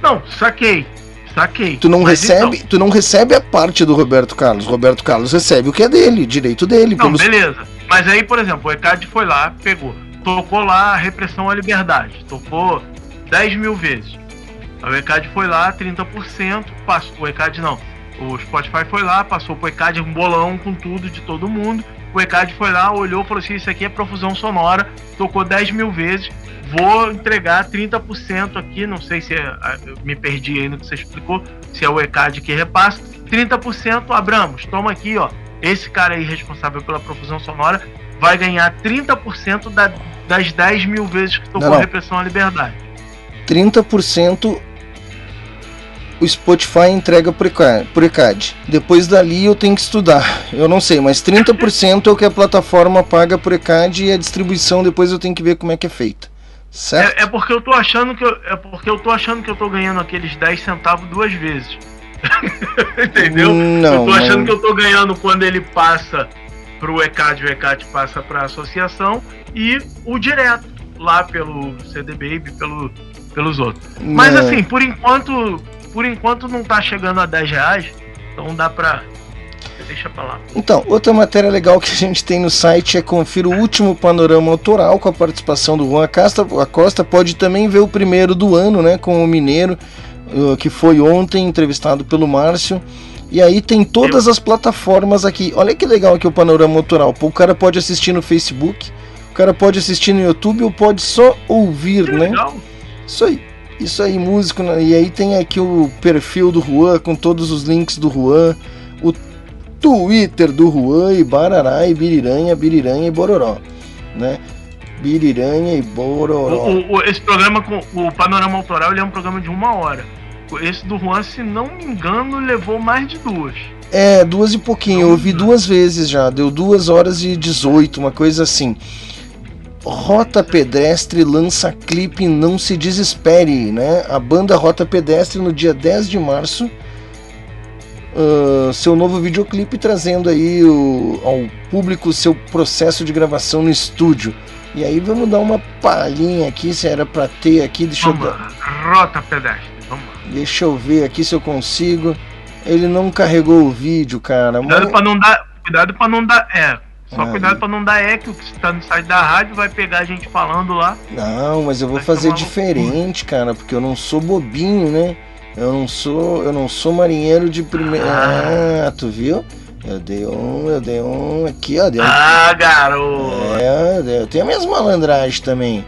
Não, saquei. Saquei.
Tu não
Mas
recebe,
então-
tu não recebe a parte do Roberto Carlos. Roberto Carlos recebe o que é dele, direito dele.
Não,
pelos-
beleza. Mas aí, por exemplo, o ECAD foi lá, pegou. Tocou lá a repressão à liberdade. Tocou 10 mil vezes. O ECAD foi lá, 30%. Passou, o ECAD não. O Spotify foi lá, passou pro ECAD um bolão com tudo de todo mundo. O ECAD foi lá, olhou falou assim: Isso aqui é profusão sonora. Tocou 10 mil vezes. Vou entregar 30% aqui. Não sei se é. Me perdi aí no que você explicou. Se é o ECAD que repassa. 30% Abramos, toma aqui, ó. Esse cara aí responsável pela profusão sonora vai ganhar 30% da, das 10 mil vezes que tocou
Não, não.
repressão à liberdade.
30% o Spotify entrega pro ECAD. Depois dali eu tenho que estudar. Eu não sei, mas 30% é o que a plataforma paga pro ECAD e a distribuição depois eu tenho que ver como é que é feita. Certo?
É, é porque eu tô achando que eu, é porque eu tô achando que eu tô ganhando aqueles 10 centavos duas vezes. Entendeu?
Não,
eu tô achando
mas-
que eu tô ganhando quando ele passa pro ECAD, o ECAD passa pra associação e o direto lá pelo CD Baby, pelo, pelos outros. Mas
Não.
assim, por enquanto, por enquanto não tá chegando a 10 reais, então dá pra. Deixa pra lá.
Então, outra matéria legal que a gente tem no site é confira o último panorama autoral com a participação do Juan Acosta. A Costa pode também ver o primeiro do ano, né, com o Mineiro, uh, que foi ontem entrevistado pelo Márcio. E aí tem todas as plataformas aqui. Olha que legal aqui o panorama autoral. O cara pode assistir no Facebook, o cara pode assistir no YouTube ou pode só ouvir, né? Isso aí. Isso aí, músico. né? E aí tem aqui o perfil do Juan com todos os links do Juan, o Twitter do Juan e Barará e Biriranha, Biriranha e Bororó, né? Biriranha e Bororó.
O- o- esse programa com o Panorama Autoral ele é um programa de uma hora. Esse do Juan, se não me engano, levou mais de duas.
É, duas e pouquinho. Eu ouvi duas vezes já. Deu duas horas e 18, uma coisa assim. Rota Pedestre lança clipe Não Se Desespere, né? A banda Rota Pedestre no dia 10 de março. ah, seu novo videoclipe trazendo aí o- ao público seu processo de gravação no estúdio. E aí vamos dar uma palhinha aqui, se era pra ter aqui, deixa eu
Vamos
dar.
lá. Rota pedestre. Vamos lá.
Deixa eu ver aqui se eu consigo. Ele não carregou o vídeo, cara.
Cuidado
mas-
pra não dar. Cuidado pra não dar. É. Só
Aí.
cuidado pra não dar eco, que se tá no site da rádio, vai pegar a gente falando lá.
Não, mas eu vou fazer diferente, cara, porque eu não sou bobinho, né? Eu não sou, eu não sou marinheiro de primeira. Ah, tu viu? Eu dei um, eu dei um aqui, ó, dei um.
Ah, garoto!
É, eu dei- eu tenho as minhas malandragens também.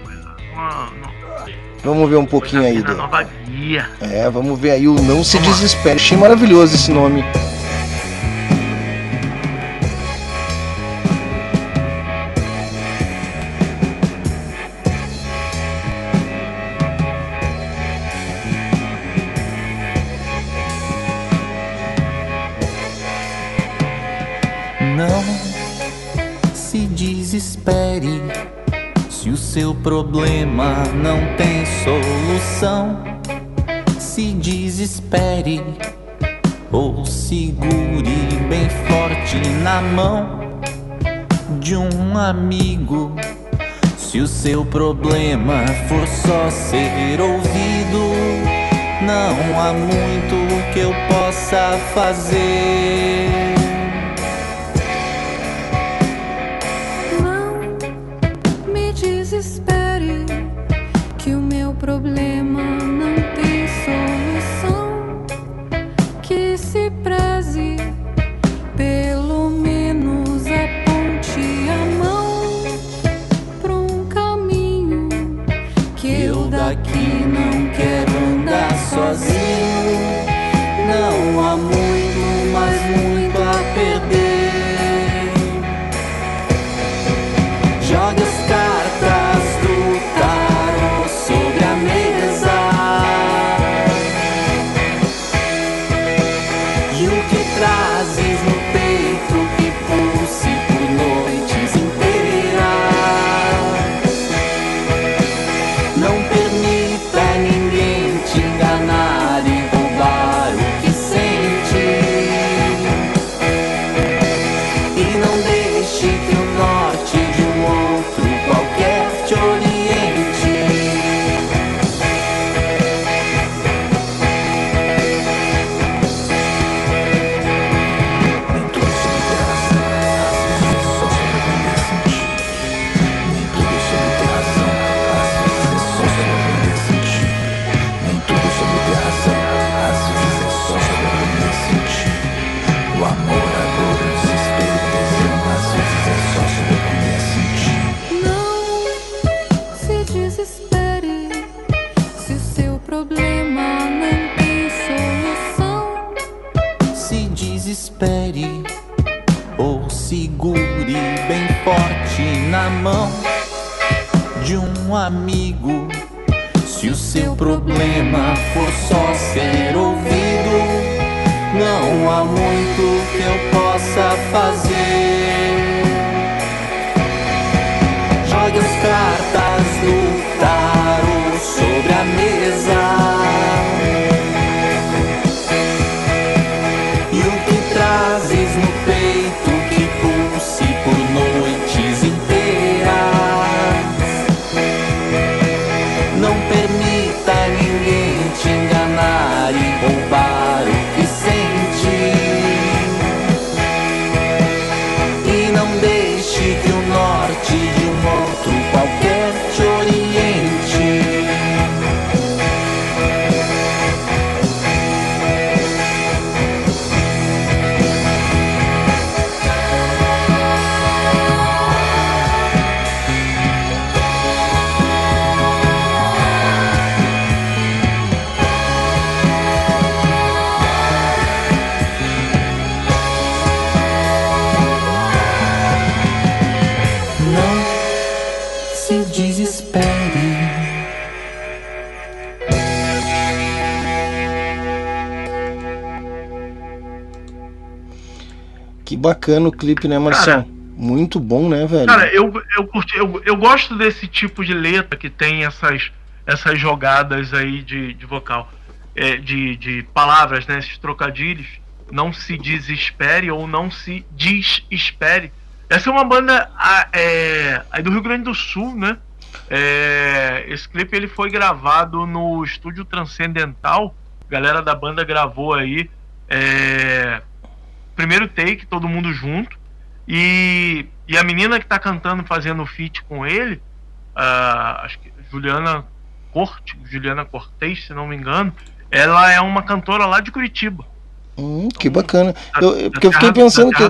Vamos ver um pouquinho aí,
nova guia.
É, vamos ver aí o Não Se Desespere. Achei maravilhoso esse nome.
Seu problema não tem solução. Se desespere ou segure bem forte na mão de um amigo. Se o seu problema for só ser ouvido, não há muito que eu possa fazer.
Clipe, né, Marcelo? Muito bom, né, velho?
Cara, eu, eu curti, eu, eu gosto desse tipo de letra que tem essas, essas jogadas aí de, de vocal, é, de, de palavras, né? Esses trocadilhos. Não se desespere ou não se desespere. Essa é uma banda é, aí do Rio Grande do Sul, né? É, esse clipe ele foi gravado no estúdio Transcendental. A galera da banda gravou aí. Primeiro take, todo mundo junto. E, e a menina que tá cantando, fazendo feat com ele, ah, acho que Juliana Corte, Juliana Cortez, se não me engano, ela é uma cantora lá de Curitiba.
Hum, que bacana. Eu, eu- porque eu fiquei pensando que.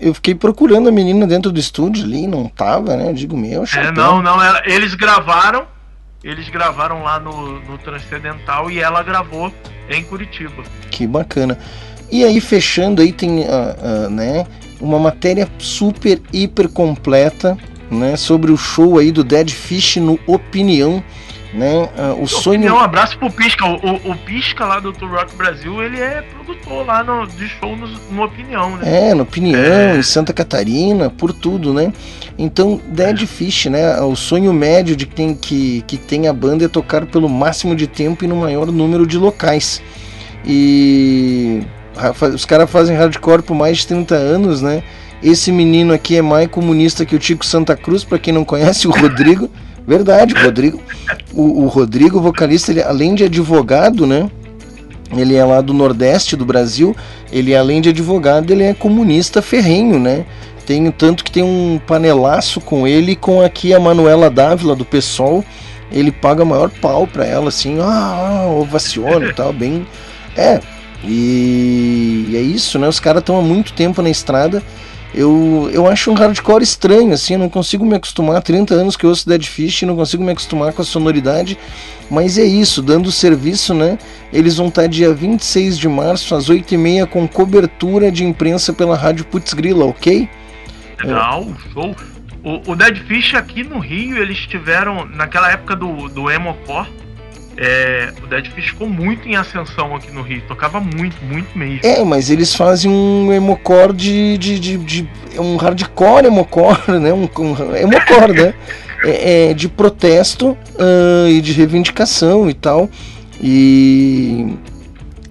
Eu fiquei procurando a menina dentro do estúdio ali, não tava, né? Eu digo, meu,
É,
chapéu.
não, não, ela- eles gravaram, eles gravaram lá no, no Transcendental e ela gravou em Curitiba.
Que bacana. E aí, fechando aí, tem ah, ah, né, uma matéria super, hiper completa né, sobre o show aí do Dead Fish no Opinião. Né, ah, o sonho.
Um abraço pro Pisca. O, o, o Pisca lá do Tour Rock Brasil, ele é produtor lá no, de show no, no Opinião, né?
É, no Opinião, em Santa Catarina, por tudo, né? Então, Dead Fish, né? O sonho médio de quem que, que tem a banda é tocar pelo máximo de tempo e no maior número de locais. E os caras fazem hardcore por mais de 30 anos, né? Esse menino aqui é mais comunista que o Tico Santa Cruz, para quem não conhece, o Rodrigo. Verdade, o Rodrigo. O, o Rodrigo, vocalista, ele, além de advogado, né? Ele é lá do Nordeste do Brasil. Ele, além de advogado, ele é comunista ferrenho, né? Tem tanto que tem um panelaço com ele e com aqui a Manuela Dávila do PSOL. Ele paga maior pau pra ela, assim, ah, ah, ovaciona e tal, bem. É, e, é isso, né? Os caras estão há muito tempo na estrada. Eu, eu acho um hardcore estranho, assim, eu não consigo me acostumar. 30 anos que eu ouço Dead Fish, não consigo me acostumar com a sonoridade. Mas é isso, dando serviço, né? Eles vão estar dia 26 de março, às 8h30, com cobertura de imprensa pela Rádio Putz Grila, ok?
Legal, show. O, o Dead Fish aqui no Rio, eles tiveram, naquela época do, do Emocore, é, o Dead Fish ficou muito em ascensão aqui no Rio. Tocava muito, muito mesmo.
É, mas eles fazem um emocore de. de, de, de- um hardcore emocore, né? Um, um emocore, né? É, é de protesto ah, e de reivindicação e tal. E.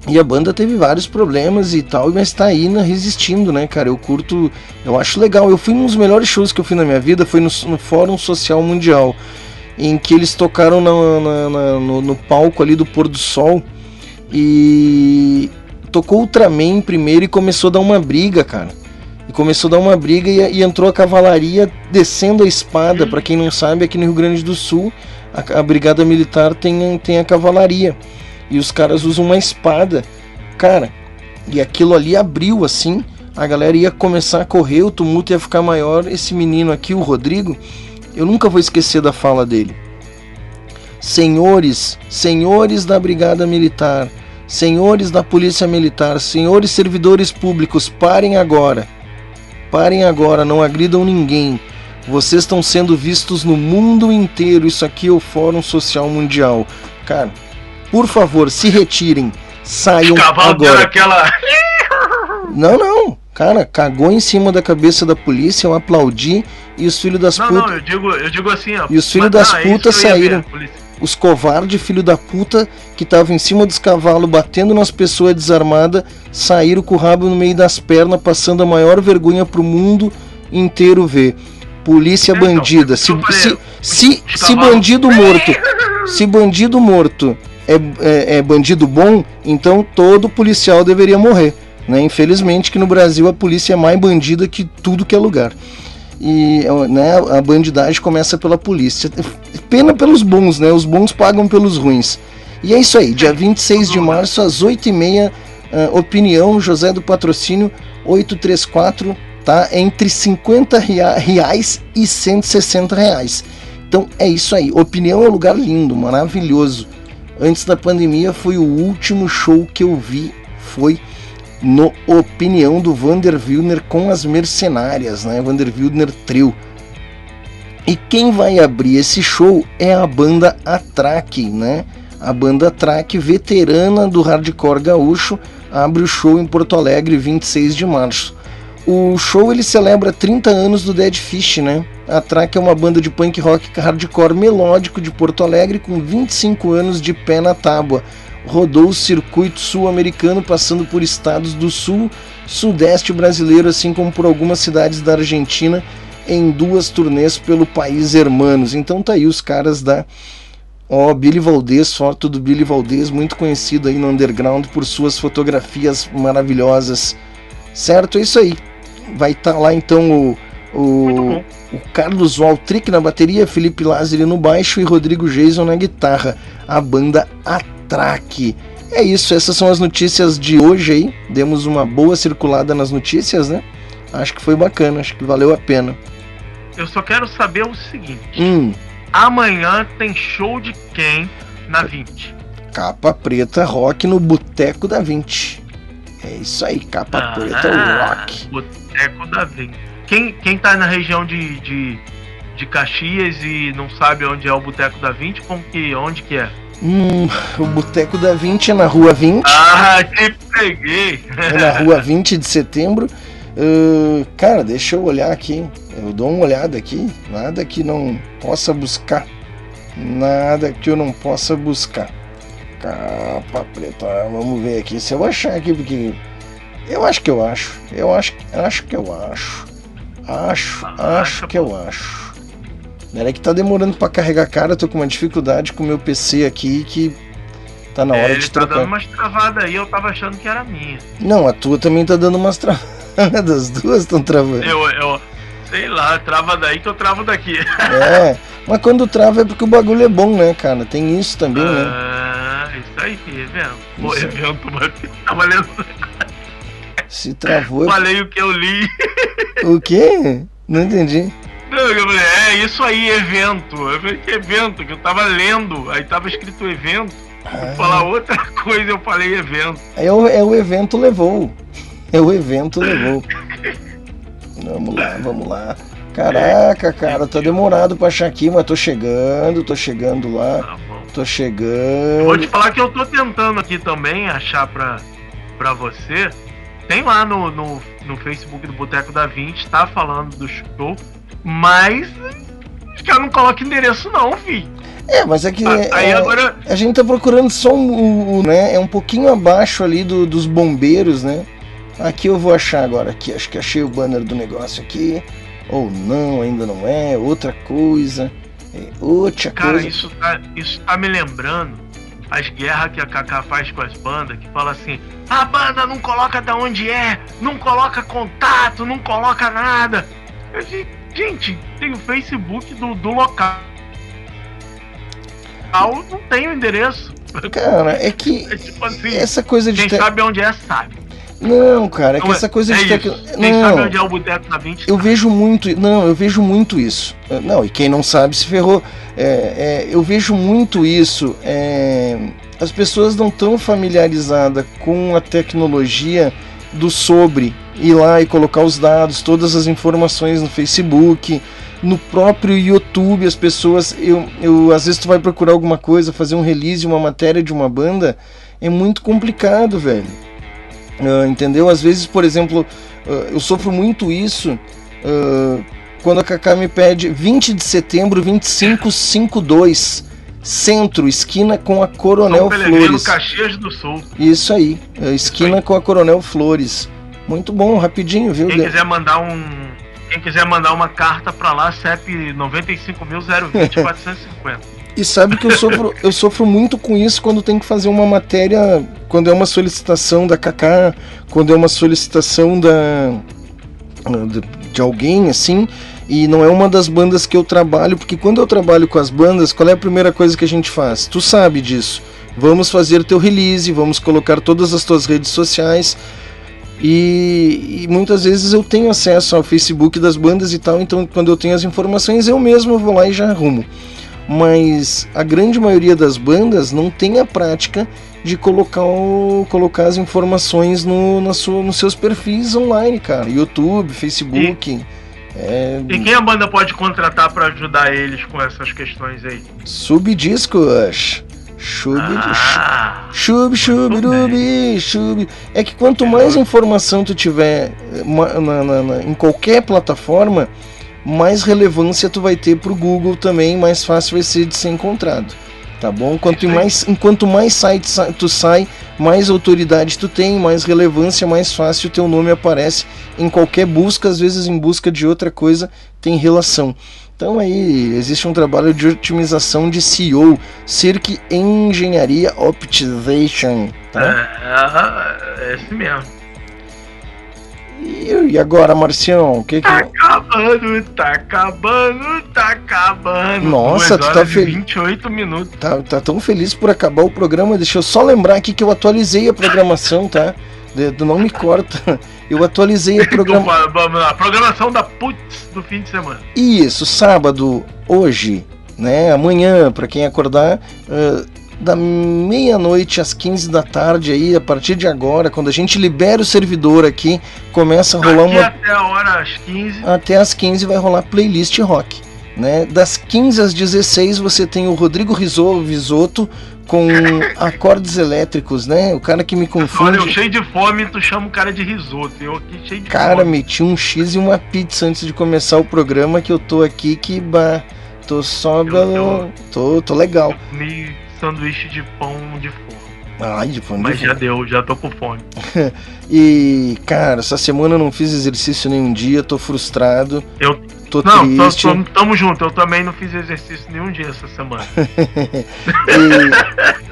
E a banda teve vários problemas e tal, mas tá aí na, resistindo, né, cara? Eu curto, eu acho legal. Eu fui um dos melhores shows que eu fui na minha vida, foi no, no Fórum Social Mundial, em que eles tocaram na- na- na- no, no palco ali do pôr do sol e tocou Ultraman primeiro e começou a dar uma briga, cara. E começou a dar uma briga e, e entrou a cavalaria descendo a espada. Pra quem não sabe, aqui no Rio Grande do Sul, a, a brigada militar tem, tem a cavalaria. E os caras usam uma espada. Cara, e aquilo ali abriu assim. A galera ia começar a correr, o tumulto ia ficar maior. Esse menino aqui, o Rodrigo, eu nunca vou esquecer da fala dele. Senhores, senhores da Brigada Militar, senhores da Polícia Militar, senhores servidores públicos, parem agora. Parem agora, não agridam ninguém. Vocês estão sendo vistos no mundo inteiro. Isso aqui é o Fórum Social Mundial. Cara, por favor, se retirem. Saiam
Cavalo
agora.
aquela.
Não, não. Cara, cagou em cima da cabeça da polícia, eu aplaudi e os filhos das
Não,
putas.
não, eu digo, eu digo assim, ó.
E os filhos das
não, é
putas
ver,
saíram.
polícia.
Os covardes, filho da puta, que estavam em cima dos cavalos, batendo nas pessoas desarmadas, saíram com o rabo no meio das pernas, passando a maior vergonha pro mundo inteiro ver. Polícia bandida. Se, se, se, se bandido morto. Se bandido morto é, é, é bandido bom, então todo policial deveria morrer. Né? Infelizmente que no Brasil a polícia é mais bandida que tudo que é lugar. E né, a bandidagem começa pela polícia. Pena pelos bons, né? Os bons pagam pelos ruins. E é isso aí, dia 26 de março, às 8h30, ah, opinião, José do Patrocínio, 834, tá? Entre 50 rea- reais e 160 reais. Então é isso aí. Opinião é um lugar lindo, maravilhoso. Antes da pandemia foi o último show que eu vi, foi no Opinião do Vander Wilner com as Mercenárias, né? Vander Wilner Trio. E quem vai abrir esse show é a banda Atraque, né? A banda Atraque, veterana do hardcore gaúcho, abre o show em Porto Alegre 26 de março. o show ele celebra 30 anos do Dead Fish, né? A Track é uma banda de punk rock hardcore melódico de Porto Alegre com 25 anos de pé na tábua. Rodou o circuito sul-americano passando por estados do sul, sudeste brasileiro, assim como por algumas cidades da Argentina em duas turnês pelo país hermanos. Então tá aí os caras da Ó, Billy Valdez, foto do Billy Valdez, muito conhecido aí no underground por suas fotografias maravilhosas. Certo? É isso aí. Vai estar lá então o, o, o Carlos Waltrick na bateria, Felipe Lázari no baixo e Rodrigo Jason na guitarra. A banda Atraque. É isso, essas são as notícias de hoje aí. Demos uma boa circulada nas notícias, né? Acho que foi bacana, acho que valeu a pena.
Eu só quero saber o seguinte:
Hum,
amanhã tem show de quem na 20?
capa preta rock no Boteco da 20. É isso aí, capa preta
Ah,
rock.
Boteco da 20. Quem, quem tá na região de, de, de Caxias e não sabe onde é o Boteco da 20, como que, onde que é?
Hum, o Boteco da 20 é na rua 20.
Ah, te peguei!
É na rua 20 de setembro. Ah, cara, deixa eu olhar aqui. Eu dou uma olhada aqui. Nada que não possa buscar. Nada que eu não possa buscar. Capa preta. Vamos ver aqui se eu achar aqui, porque. Eu acho que eu acho. Eu acho, acho que eu acho. Acho, acho que eu acho. Peraí que tá demorando pra carregar cara, eu tô com uma dificuldade com o meu PC aqui que tá na
É,
hora
ele
de
tá
trocar.
dando umas travadas aí, eu tava achando que era minha.
Não, a tua também tá dando umas travadas. As duas estão travando.
Eu, eu, sei lá, trava daí que eu travo daqui.
É, mas quando trava é porque o bagulho é bom, né, cara? Tem isso também, né?
Ah, isso aí, evento. Pô,
Isso.
evento, mas tava lendo.
Se travou. é-
Falei o que eu li.
O quê? Não entendi.
Eu falei, é isso aí, evento. Eu falei, que evento? Que eu tava lendo, aí tava escrito evento.
Ah.
Vou falar outra coisa, eu falei evento.
É o, é o evento levou. É o evento levou. Vamos lá, vamos lá. Caraca, cara, tá demorado pra achar aqui, mas tô chegando, tô chegando lá. Tô
Vou
chegando.
te falar que eu tô tentando aqui também achar pra, pra você. Tem lá no, no, no Facebook do Boteco da 20, tá falando do show, mas os caras não colocam endereço não, fi.
É, mas é que
Ah, aí
é,
agora-
a gente tá procurando só um, um, né? É um pouquinho abaixo ali do- dos bombeiros, né? Aqui eu vou achar agora. Aqui, acho que achei o banner do negócio aqui. Ou não, ainda não é. Outra coisa. É outra
Cara,
coisa.
isso tá, isso tá me lembrando as guerras que a Kaká faz com as bandas, que fala assim, a banda não coloca da onde é, não coloca contato, não coloca nada. Eu digo, gente, tem o Facebook do, do local. Não tem o endereço.
Cara, é que
É tipo assim,
essa coisa de
quem
te-
sabe onde é, sabe.
Não, cara, é que essa coisa
é
de tecno...
Quem sabe
Não,
onde é o boteco da 20
eu vejo muito. Não, eu vejo muito isso. Não, e quem não sabe se ferrou. É, é, eu vejo muito isso. as pessoas não estão familiarizadas com a tecnologia do sobre ir lá e colocar os dados, todas as informações no Facebook, no próprio YouTube, as pessoas, eu, eu às vezes tu vai procurar alguma coisa, fazer um release, uma matéria de uma banda, é muito complicado, velho. Ah, entendeu? Às vezes, por exemplo, ah, eu sofro muito isso ah, quando a Kaká me pede 20 de setembro, 2552, centro, esquina com a Coronel Flores.
Caxias do Sul.
Isso aí, a esquina com a Coronel Flores. Muito bom, rapidinho, viu?
Quem quiser mandar um. Quem quiser mandar uma carta pra lá, CEP 95.020.450.
E sabe que eu sofro, eu sofro muito com isso quando tem que fazer uma matéria, quando é uma solicitação da Kaká, quando é uma solicitação da de, de alguém assim, e não é uma das bandas que eu trabalho, porque quando eu trabalho com as bandas, qual é a primeira coisa que a gente faz? Tu sabe disso. Vamos fazer teu release, vamos colocar todas as tuas redes sociais. E, e muitas vezes eu tenho acesso ao Facebook das bandas e tal, então quando eu tenho as informações eu mesmo vou lá e já arrumo mas a grande maioria das bandas não tem a prática de colocar, o- colocar as informações no, na sua, nos seus perfis online, cara. YouTube, Facebook. É,
E quem a banda pode contratar pra ajudar eles com essas questões aí?
subdiscos. Sub,
Ah.
Chub, chub, rubi, chub. É que quanto mais informação tu tiver na- na- na- em qualquer plataforma, mais relevância tu vai ter pro Google também, mais fácil vai ser de ser encontrado. Tá bom? Quanto mais, enquanto mais sites tu sai, mais autoridade tu tem, mais relevância, mais fácil teu nome aparece em qualquer busca, às vezes em busca de outra coisa tem relação. Então aí existe um trabalho de otimização de SEO, Cirque Engenharia Optimization, tá?
É, é esse mesmo.
E, agora, Marcião, que que
Tá acabando, tá acabando, tá acabando.
Nossa, tu tá feliz.
28 minutos.
tá, tá tão feliz por acabar o programa? Deixa eu só lembrar aqui que eu atualizei a programação, tá? De- Não me corta. Eu atualizei a programação.
Lá, programação da Putz do fim de semana.
Isso, sábado, hoje, né? Amanhã, pra quem acordar, ah, da meia-noite às 15 da tarde aí, a partir de agora, quando a gente libera o servidor aqui, começa a rolar uma
até a hora às 15.
até às 15 vai rolar playlist rock. Né? Das 15 às 16 você tem o Rodrigo Riso- Risotto com acordes elétricos, né? O cara que me
Olha,
confunde.
eu cheio de fome, tu chama o cara de risoto. Eu aqui cheio de
Cara,
fome.
meti um X e uma pizza antes de começar o programa que eu tô aqui que bah, tô só pelo. Tô, tô legal.
Comi sanduíche de pão de forno.
Ai, de de
Mas já
forno.
deu, já tô com fome.
e, cara, essa semana eu não fiz exercício nenhum dia, tô frustrado.
Eu
tô
não,
triste.
tô- tamo junto. Eu também não fiz exercício nenhum dia essa semana.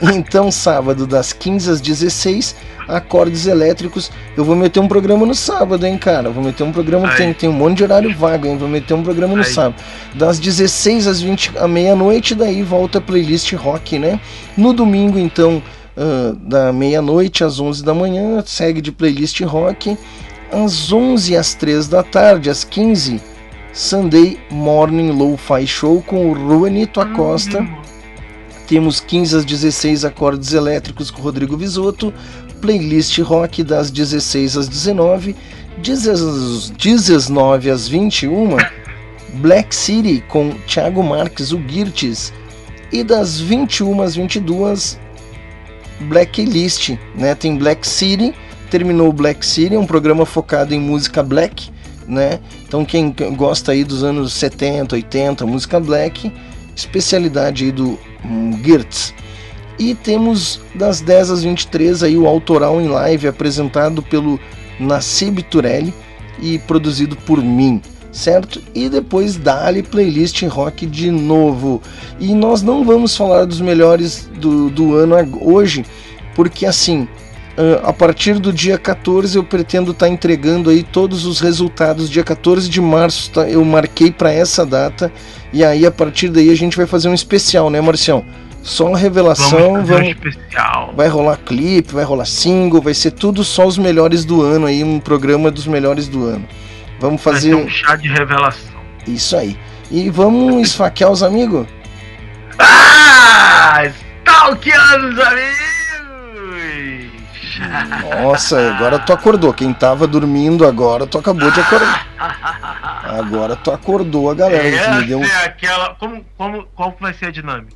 E, então, sábado, das 15 às 16, acordes elétricos. Eu vou meter um programa no sábado, hein, cara? Vou meter um programa.
Aí.
Tem, tem um monte de horário vago, hein? Vou meter um programa no
Aí.
sábado. Das 16 às 20 à meia-noite, daí volta a playlist rock, né? No domingo, então, ah, da meia-noite às 11 da manhã, segue de playlist rock. Às 11 às 3 da tarde, às 15, Sunday Morning Lo-Fi Show com o Juanito Acosta. Temos 15 às 16 acordes elétricos com Rodrigo Visotto, playlist rock das 16 às 19, 19 às 21, Black City com Thiago Marques, o Girtes, e das 21 às 22, Blacklist, né? Tem Black City, terminou Black City, é um programa focado em música black, né? Então quem gosta aí dos anos 70, 80, música black, especialidade aí do hum, Girtz. E temos das 10 às 23 aí o autoral em live apresentado pelo Nassib Turelli e produzido por mim, certo? E depois dá-lhe playlist rock de novo. E nós não vamos falar dos melhores do, do ano hoje, porque assim, ah, a partir do dia 14 eu pretendo estar entregando aí todos os resultados. Dia 14 de março tá? eu marquei para essa data e aí a partir daí a gente vai fazer um especial, né, Marcião? Só uma revelação,
Vamos fazer um
vamos,
especial.
vai rolar clipe, vai rolar single, vai ser tudo só os melhores do ano aí, um programa dos melhores do ano. Vamos
Vai
fazer
um chá de revelação.
isso aí. E vamos esfaquear os amigos?
Ah! Stalkeando os amigos!
Nossa, agora tu acordou. Quem tava dormindo agora, tu acabou de acordar. Agora tu acordou a galera.
Essa
Me deu
é aquela. Como, como, qual vai ser a dinâmica?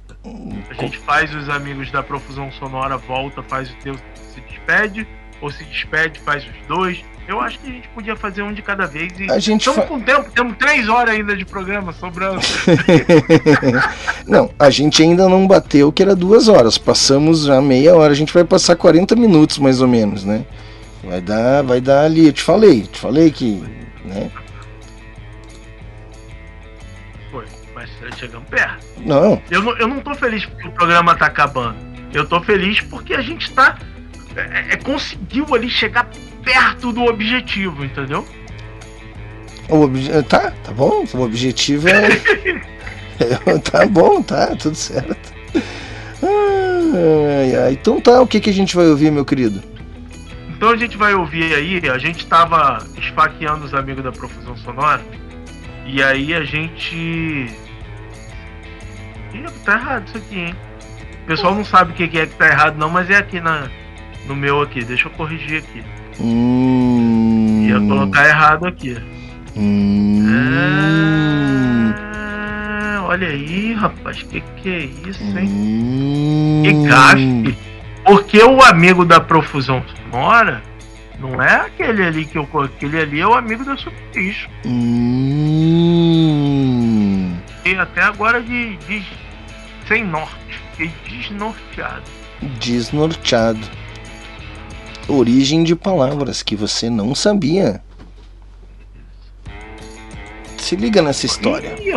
A gente faz os amigos da Profusão Sonora, volta, faz o teu, se despede, ou se despede, faz os dois. Eu acho que a gente podia fazer um de cada vez e.
A gente
Estamos
fa-
com tempo, temos três horas ainda de programa sobrando.
não, a gente ainda não bateu que era duas horas. Passamos já meia hora. A gente vai passar 40 minutos mais ou menos, né? Vai dar, vai dar ali. Eu te falei, te falei que, né?
Foi, mas chegamos perto.
Não,
Eu não, eu não tô feliz porque o programa tá acabando. Eu tô feliz porque a gente tá. É, é, conseguiu ali chegar perto do objetivo, entendeu?
o obje... tá, tá bom. O objetivo é, tá bom, tá, tudo certo. Ai, ai. Então tá, o que que a gente vai ouvir, meu querido?
Então a gente vai ouvir aí, a gente tava esfaqueando os amigos da Profusão Sonora, e aí a gente. Ih, tá errado isso aqui, hein? O pessoal não sabe o que é que tá errado não, mas é aqui na, no meu aqui, deixa eu corrigir aqui.
Hum,
Ia colocar errado aqui.
hum,
Ah, olha aí, rapaz, que que é isso, hein?
hum.
Que gafe! Porque o amigo da profusão sonora não é aquele ali que eu aquele ali é o amigo da Superbicho.
Hum.
E até agora de, de sem norte, fiquei desnorteado.
Desnorteado. Origem de palavras que você não sabia. Se liga nessa história.
Ih,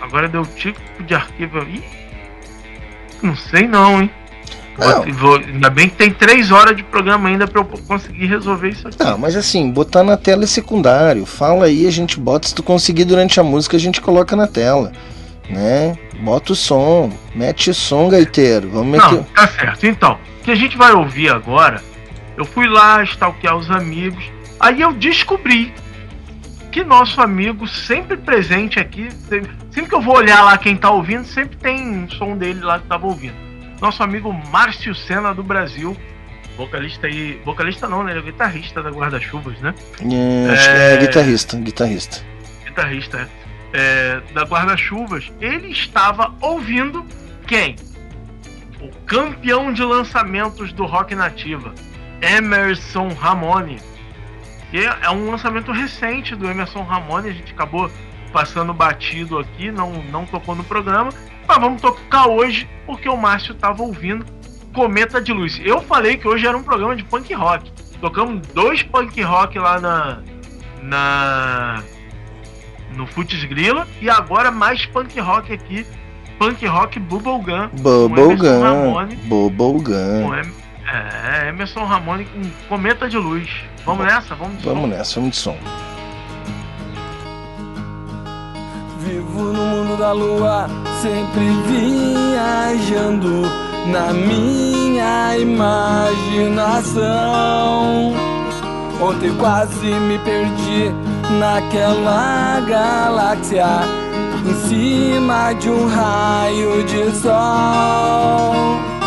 agora deu tipo de arquivo aí. Não sei não, hein?
Não.
Vou- ainda bem que tem três horas de programa ainda pra eu conseguir resolver isso aqui.
Não, mas assim, botar na tela é secundário. Fala aí, a gente bota. Se tu conseguir durante a música, a gente coloca na tela. Né? Bota o som. Mete o som, gaiteiro. Vamos meter.
Não, tá certo. Então, o que a gente vai ouvir agora, eu fui lá stalkear os amigos, aí eu descobri que nosso amigo sempre presente aqui, sempre, que eu vou olhar lá quem tá ouvindo, sempre tem um som dele lá que tava ouvindo. Nosso amigo Márcio Senna do Brasil, vocalista aí, vocalista não, né? Ele é guitarrista da Guarda-Chuvas, né?
É, acho que é guitarrista, guitarrista.
guitarrista é, é, da Guarda-Chuvas, ele estava ouvindo quem? O campeão de lançamentos do rock nativa, Emerson Ramone. Que é um lançamento recente do Emerson Ramone, a gente acabou passando batido aqui, não, não tocou no programa, mas vamos tocar hoje porque o Márcio estava ouvindo Cometa de Luz. Eu falei que hoje era um programa de punk rock. Tocamos dois punk rock lá na na no Futs Grila e agora mais punk rock aqui, punk rock Bubblegum.
Bubblegum. Bubblegum.
É, Emerson Ramone com Cometa de Luz. Vamos nessa? Vamos de som?
Vamos nessa, vamos de som.
Vivo no mundo da lua, sempre viajando na minha imaginação. Ontem quase me perdi naquela galáxia, em cima de um raio de sol.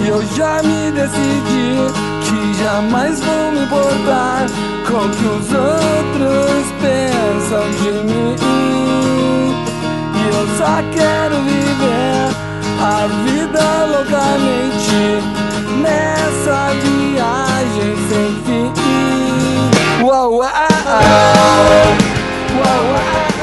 E eu já me decidi que jamais vou me importar com o que os outros pensam de mim. E eu só quero viver a vida loucamente nessa viagem sem fim. Uau, uau, uau, uau,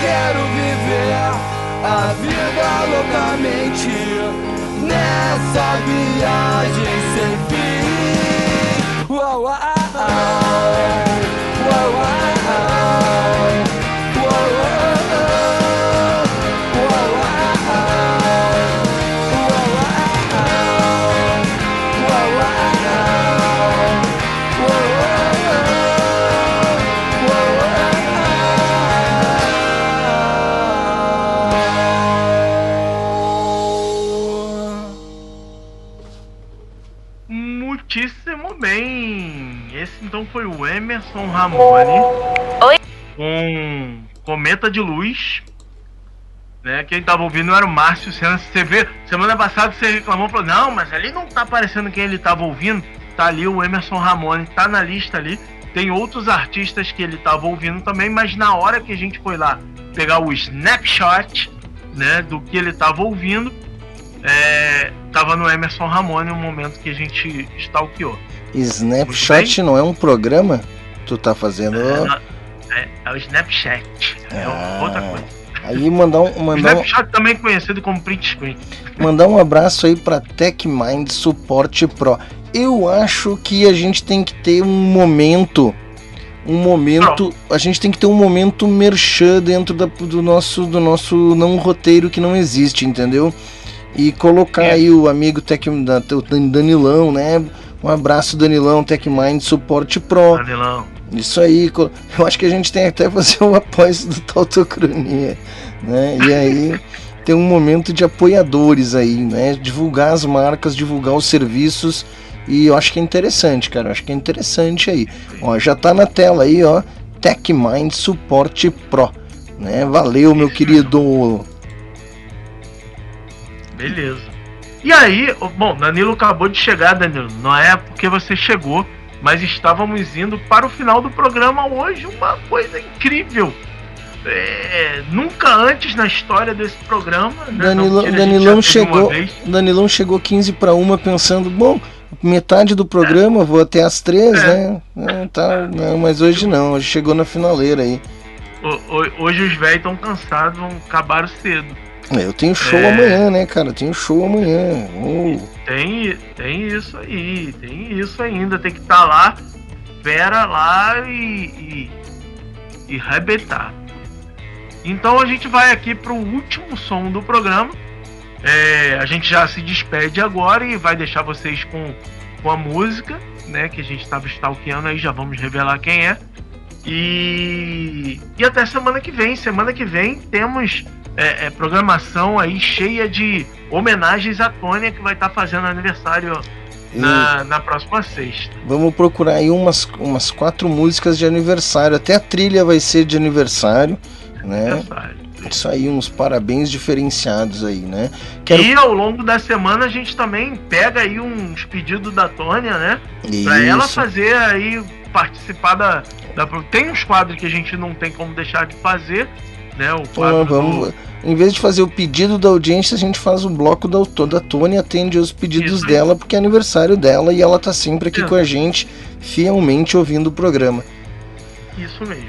quero viver a vida loucamente nessa viagem
então foi o Emerson Ramone.
Oi.
Com Cometa de Luz. Né? Quem tava ouvindo era o Márcio Senna. Você vê, semana passada você reclamou, falou: Não, mas ali não tá aparecendo quem ele tava ouvindo. Tá ali o Emerson Ramone, tá na lista ali. Tem outros artistas que ele tava ouvindo também, mas na hora que a gente foi lá pegar o snapshot, né, do que ele tava ouvindo. É, tava no Emerson Ramone, no momento que a gente stalkeou.
Snapshot não é um programa? Tu tá fazendo.
É, é o Snapchat. É
Ah.
outra coisa.
Aí mandar um,
O
mandar um,
Snapchat também conhecido como print screen.
mandar um abraço aí pra TechMind Suporte Pro. Eu acho que a gente tem que ter um momento. Um momento. A gente tem que ter um momento merchan dentro da- do, nosso, do nosso não roteiro que não existe, entendeu? E colocar aí o amigo Tech, da, o Danilão, né? Um abraço, Danilão, TechMind Suporte Pro.
Danilão.
Isso aí, eu acho que a gente tem até fazer o apoio do Tautocronia, né? E aí tem um momento de apoiadores aí, né? Divulgar as marcas, divulgar os serviços e eu acho que é interessante, cara. Eu acho que é interessante aí. Ó, já tá na tela aí, ó. TechMind Suporte Pro, né? Valeu, meu querido.
Beleza. E aí, bom, Danilo acabou de chegar, Danilo. Não é porque você chegou, mas estávamos indo para o final do programa hoje. Uma coisa incrível. É, nunca antes na história desse programa. né,
Danilão, chegou. Danilão chegou 15 para uma pensando, bom, metade do programa, vou até às três, né? É, tá, não, mas hoje não, hoje chegou na finaleira aí.
Ho- ho- Hoje os velhos estão cansados, vão acabar cedo.
É, Eu tenho show
É.
amanhã, né, cara? Eu tenho show amanhã. Uh,
Tem, tem isso aí, tem isso ainda. Tem que estar lá, fera lá e, e, e. Então a gente vai aqui pro último som do programa. É, a gente já se despede agora e vai deixar vocês com, com a música, né? Que a gente estava stalkeando aí, já vamos revelar quem é. E, e até semana que vem. Semana que vem temos é, é, programação aí cheia de homenagens à Tônia, que vai estar fazendo aniversário na, na próxima sexta.
vamos procurar aí umas, umas quatro músicas de aniversário. Até a trilha vai ser de aniversário, né? Isso aí, uns parabéns diferenciados aí, né? Quero...
E ao longo da semana a gente também pega aí uns pedidos da Tônia, né? Pra ela
Isso.
fazer aí, participar da, da. Tem uns quadros que a gente não tem como deixar de fazer, né? O quadro
Ah, vamos, em vez de fazer o pedido da audiência, a gente faz o bloco da, autor- da Tony e atende os pedidos dela, porque é aniversário dela e ela tá sempre aqui com a gente, fielmente ouvindo o programa.
do. Isso mesmo.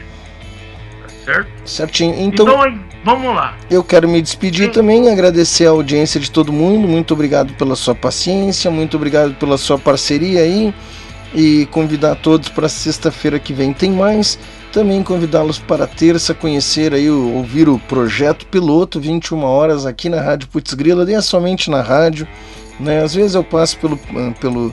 Tá certo?
Certinho. Então,
Então, vamos lá.
eu quero me despedir também, agradecer a audiência de todo mundo. Muito obrigado pela sua paciência, muito obrigado pela sua parceria aí. E convidar todos para sexta-feira que vem tem mais. Também convidá-los para terça conhecer aí, ouvir o projeto piloto, 21 horas aqui na Rádio Putz Grila, nem é somente na rádio, né? Às vezes eu passo pelo, ah, pelo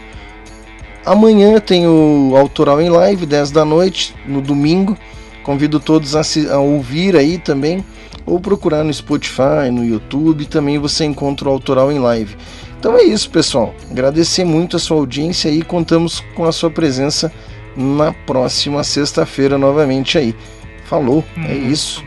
Amanhã tem o Autoral em Live, 10 da noite, no domingo. Convido todos a, se- a ouvir aí também, ou procurar no Spotify, no YouTube, também você encontra o Autoral em Live. Então é isso, pessoal. Agradecer muito a sua audiência e contamos com a sua presença na próxima sexta-feira novamente aí. Falou, é isso.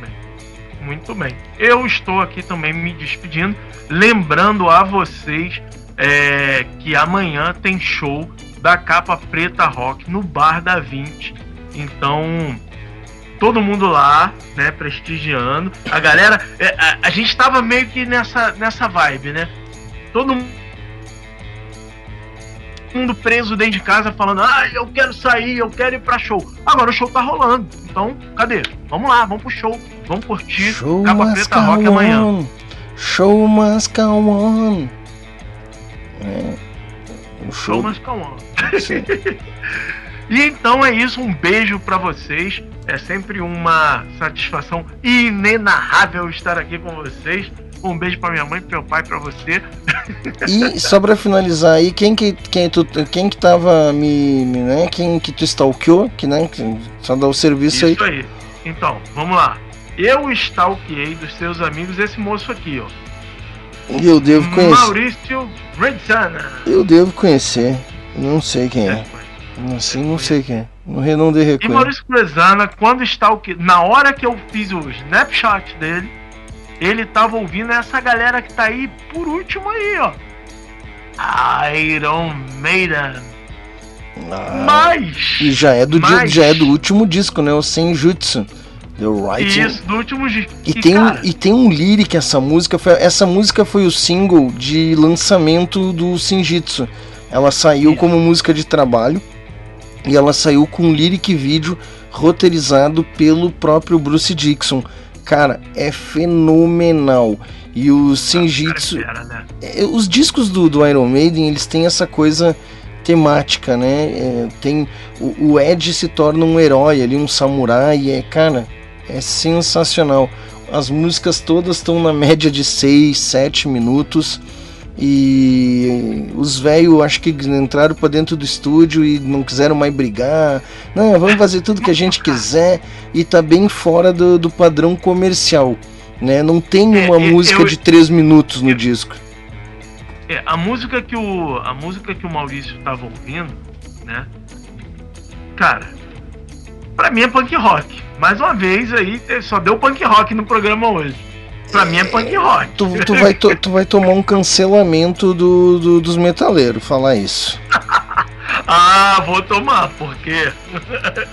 Muito bem. Eu estou aqui também me despedindo, lembrando a vocês é, que amanhã tem show da Capa Preta Rock no Bar da 20. Então, todo mundo lá, né, prestigiando. A galera, é, a, a gente tava meio que nessa, nessa vibe, né? Todo mundo preso dentro de casa falando: "Ah, eu quero sair, eu quero ir pra show". Agora o show tá rolando. Então, cadê? Vamos lá, vamos pro show. Vamos curtir
Show must
Preta Rock
go
amanhã.
on. Show must go on. É. O
Show
show.
must go on. E então é isso, um beijo pra vocês. É sempre uma satisfação inenarrável estar aqui com vocês. Um beijo pra minha mãe, pro meu pai, pra você.
E só pra finalizar aí, quem que, quem, tu, quem que tava me, me, né, quem que tu stalkeou, que, né, que só dá o serviço aí.
Isso aí. Então, vamos lá. Eu stalkeei dos seus amigos esse moço aqui, ó.
Eu devo conhecer.
Maurício Redzana.
Eu devo conhecer. Não sei quem é. Assim, não sei quem é. Não, não dei
E
reconhecimento.
Maurício Redzana, quando stalke... na hora que eu fiz o snapshot dele, ele tava ouvindo essa galera que tá aí por último aí, ó. Iron Maiden. Mas
E já é do,
mas-
já é do último disco, né? O Senjutsu. The Writing.
Isso, do último disco.
E tem,
cara,
e tem um lyric essa música. Foi, essa música foi o single de lançamento do Shinjitsu. Ela saiu como música de trabalho. E ela saiu com um lyric vídeo roteirizado pelo próprio Bruce Dixon. Cara, é fenomenal. E o Shinjitsu.
né?
É, Os discos do, do Iron Maiden, eles têm essa coisa temática, né? É, tem o, o Ed se torna um herói ali, um samurai, é, cara, é sensacional. As músicas todas estão na média de 6, 7 minutos. E os velhos acho que entraram para dentro do estúdio e não quiseram mais brigar. Não, vamos fazer tudo que a gente quiser e tá bem fora do, do padrão comercial. Né? Não tem
É,
uma
eu-
música
eu-
de 3 minutos no disco.
É, a música que o a música que o Maurício tava ouvindo, né? Cara, pra mim é punk rock. Mais uma vez aí só deu punk rock no programa hoje. Pra mim é punk rock.
Tu, tu vai, to- tu vai tomar um cancelamento do, do- dos metaleiros falar isso.
Ah, vou tomar, por quê?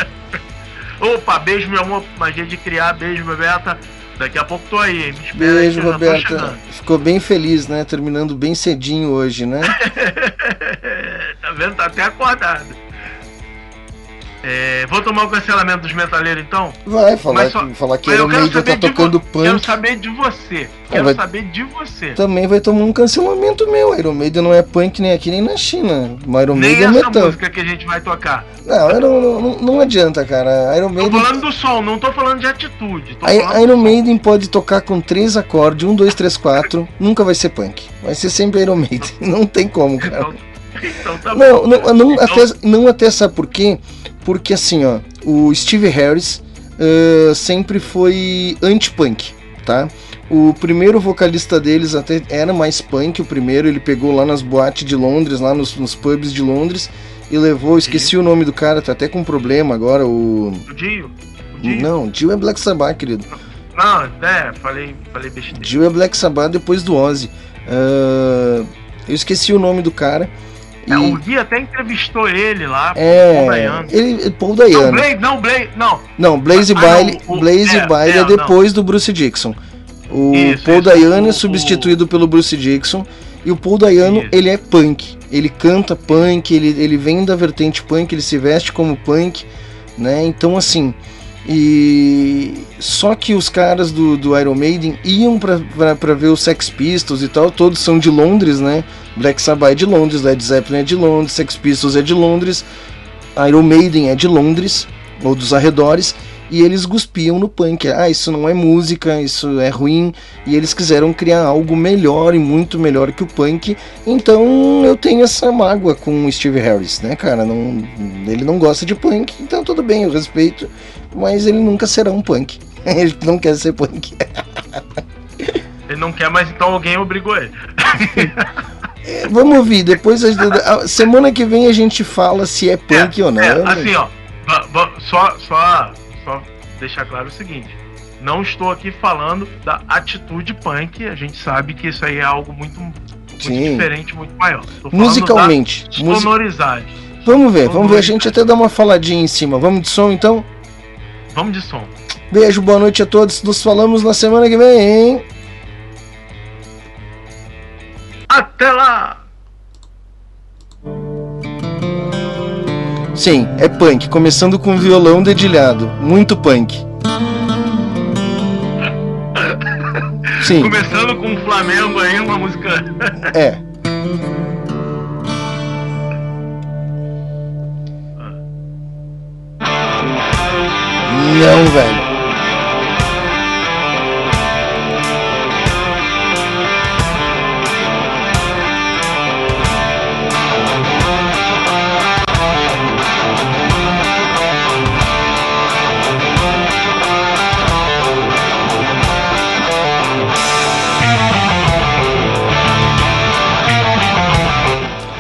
Opa, beijo meu amor, magia de criar, beijo Bebeta. Daqui a pouco tô aí, hein? Me espera
Beijo, Roberta. Ficou bem feliz, né? Terminando bem cedinho hoje, né?
Tá vendo? Tá até acordado. É, vou tomar o cancelamento dos metaleiros então?
Vai falar,
só-
que, falar que Iron
quero
Maiden tá tocando
Quero
punk.
saber de você.
Ah,
Quero
vai-
saber de você.
Também vai tomar um cancelamento meu. Iron Maiden não é punk nem aqui nem na China. Mas Iron
Nem
Maiden é
essa
metal.
música que a gente vai tocar.
Não, Iron- não, não, adianta, cara. Iron
Tô
Maiden.
falando do som, não tô falando de atitude. Tô
A Iron Maiden pode tocar com três acordes, um, dois, três, quatro, nunca vai ser punk. Vai ser sempre Iron Maiden. Não tem como, cara.
Então tá
Não,
bom.
não, não,
Então-
até, não até sabe por quê? Porque assim, ó, o Steve Harris ah, sempre foi anti-punk, tá? O primeiro vocalista deles até era mais punk, o primeiro ele pegou lá nas boates de Londres, lá nos, nos pubs de Londres, e levou, esqueci o nome do cara, tá até com problema agora, o...
O Dio?
Não, Dio é Black Sabbath, querido.
Não, é, falei, falei besteira.
Dio é Black Sabbath depois do Ozzy. Ah, eu esqueci o nome do cara.
É, o Gui até entrevistou ele lá.
É,
Paul Dayano.
ele, Paul
Não,
Dayano.
Blaze, não, Blaze, não.
Não, Blaze
Ah,
Bailey,
não, o-
Blaze
é,
Bailey
é,
é,
não.
depois do Bruce Dixon. O
Isso,
Paul
isso,
Dayano
o-
é substituído pelo Bruce Dixon e o Paul Dayano ele é punk. Ele canta punk, ele, ele vem da vertente punk, ele se veste como punk, né? Então assim, e só que os caras do, do Iron Maiden iam pra ver os Sex Pistols e tal, todos são de Londres, né? Black Sabbath é de Londres, Led Zeppelin é de Londres, Sex Pistols é de Londres, Iron Maiden é de Londres, ou dos arredores, e eles cuspiam no punk. Ah, isso não é música, isso é ruim, e eles quiseram criar algo melhor e muito melhor que o punk. Então eu tenho essa mágoa com o Steve Harris, né, cara? Não, ele não gosta de punk, então tudo bem, eu respeito, mas ele nunca será um punk. Ele não quer ser punk.
Ele não quer, mas então alguém obrigou ele.
Vamos ouvir, depois a, a- semana que vem a gente fala se é punk ou não.
É, assim, ó, só, só deixar claro o seguinte. Não estou aqui falando da atitude punk, a gente sabe que isso aí é algo muito, muito diferente, muito maior.
Musicalmente,
da
music-
sonoridade.
Vamos ver, vamos ver. A gente até dá uma faladinha em cima. Vamos de som então?
Vamos de som.
Beijo, boa noite a todos. Nos falamos na semana que vem, hein?
Até lá!
Sim, é punk. Começando com violão dedilhado. Muito punk. Sim.
Começando com o Flamengo aí, uma música.
É. Não, velho.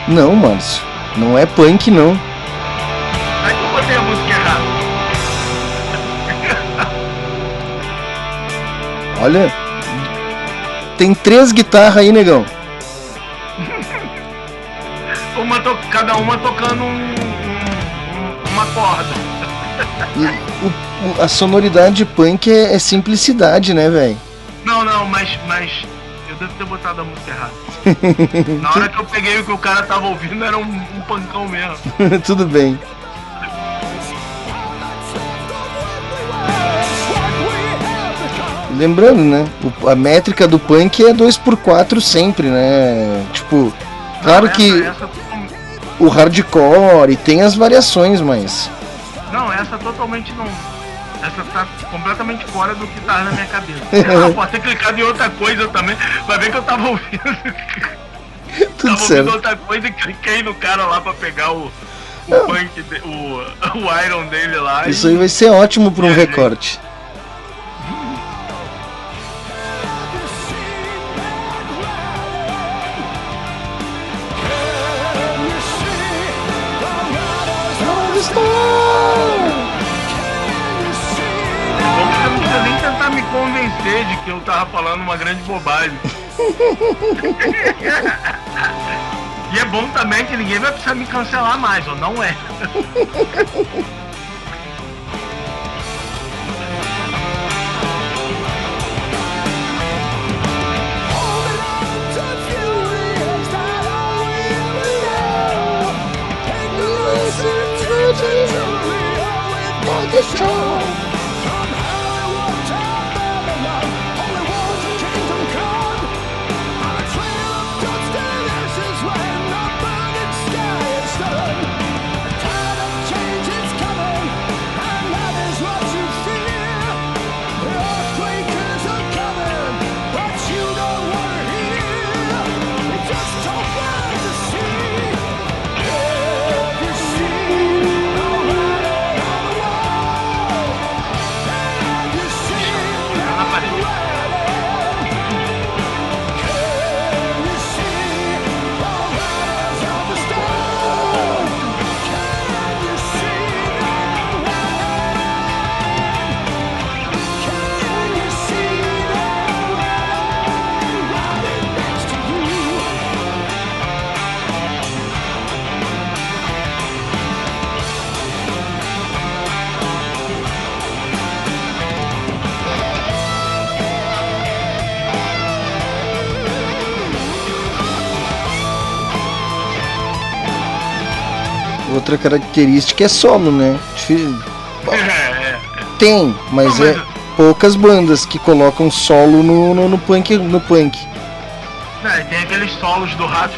Não, Márcio. Não é punk, não.
Aí que eu botei a música errada.
Olha. Tem três guitarras aí, negão.
Uma to- Cada uma tocando um- um- um- uma corda.
E o A sonoridade punk é, é simplicidade, né, velho?
Não, não, mas, mas eu devo ter botado a música errada. Na hora que eu peguei o que o cara tava ouvindo era um, um pancão mesmo.
Tudo bem. Lembrando, né? o- a métrica do punk é 2x4 sempre, né? Tipo, claro que
Essa,
o hardcore e tem as variações, mas.
não, essa totalmente não. Essa tá completamente fora do que tava na minha cabeça. Eu posso ter clicado em outra coisa também, vai ver que eu tava ouvindo.
Tudo
tava
certo.
ouvindo outra coisa e cliquei no cara lá pra pegar o, o punk, de- o, o iron dele lá.
Isso
e-
aí vai ser ótimo para um recorte.
Bom convencer de que eu tava falando uma grande bobagem. e é bom também que ninguém vai precisar me cancelar mais, ou não é.
Outra característica é solo, né? Difí-
É,
Tem, mas é poucas bandas que colocam solo no, no, no punk. No punk.
Né, tem aqueles solos do rato.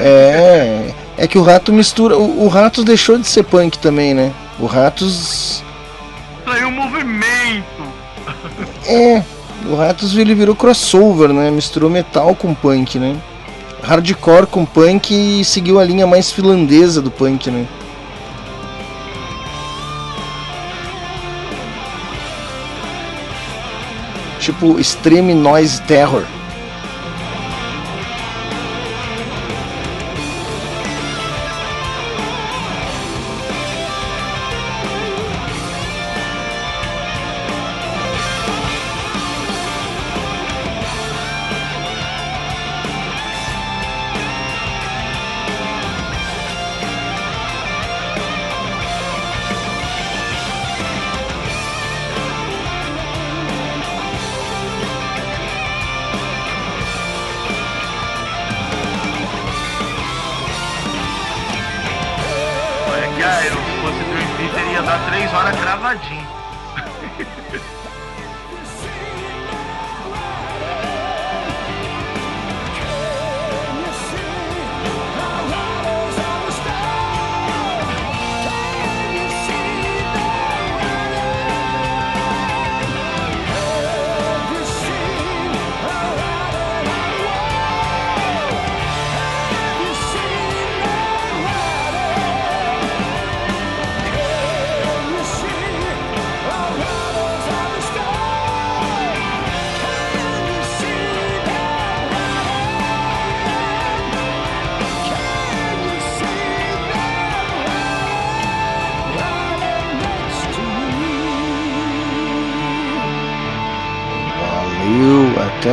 É, é que o Rato mistura. O, o Ratos deixou de ser punk também, né? O Ratos.
Saiu um movimento.
É, o Ratos ele virou crossover, né? Misturou metal com punk, né? Hardcore com punk e seguiu a linha mais finlandesa do punk, né? Tipo Extreme Noise Terror.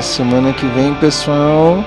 Semana que vem, pessoal.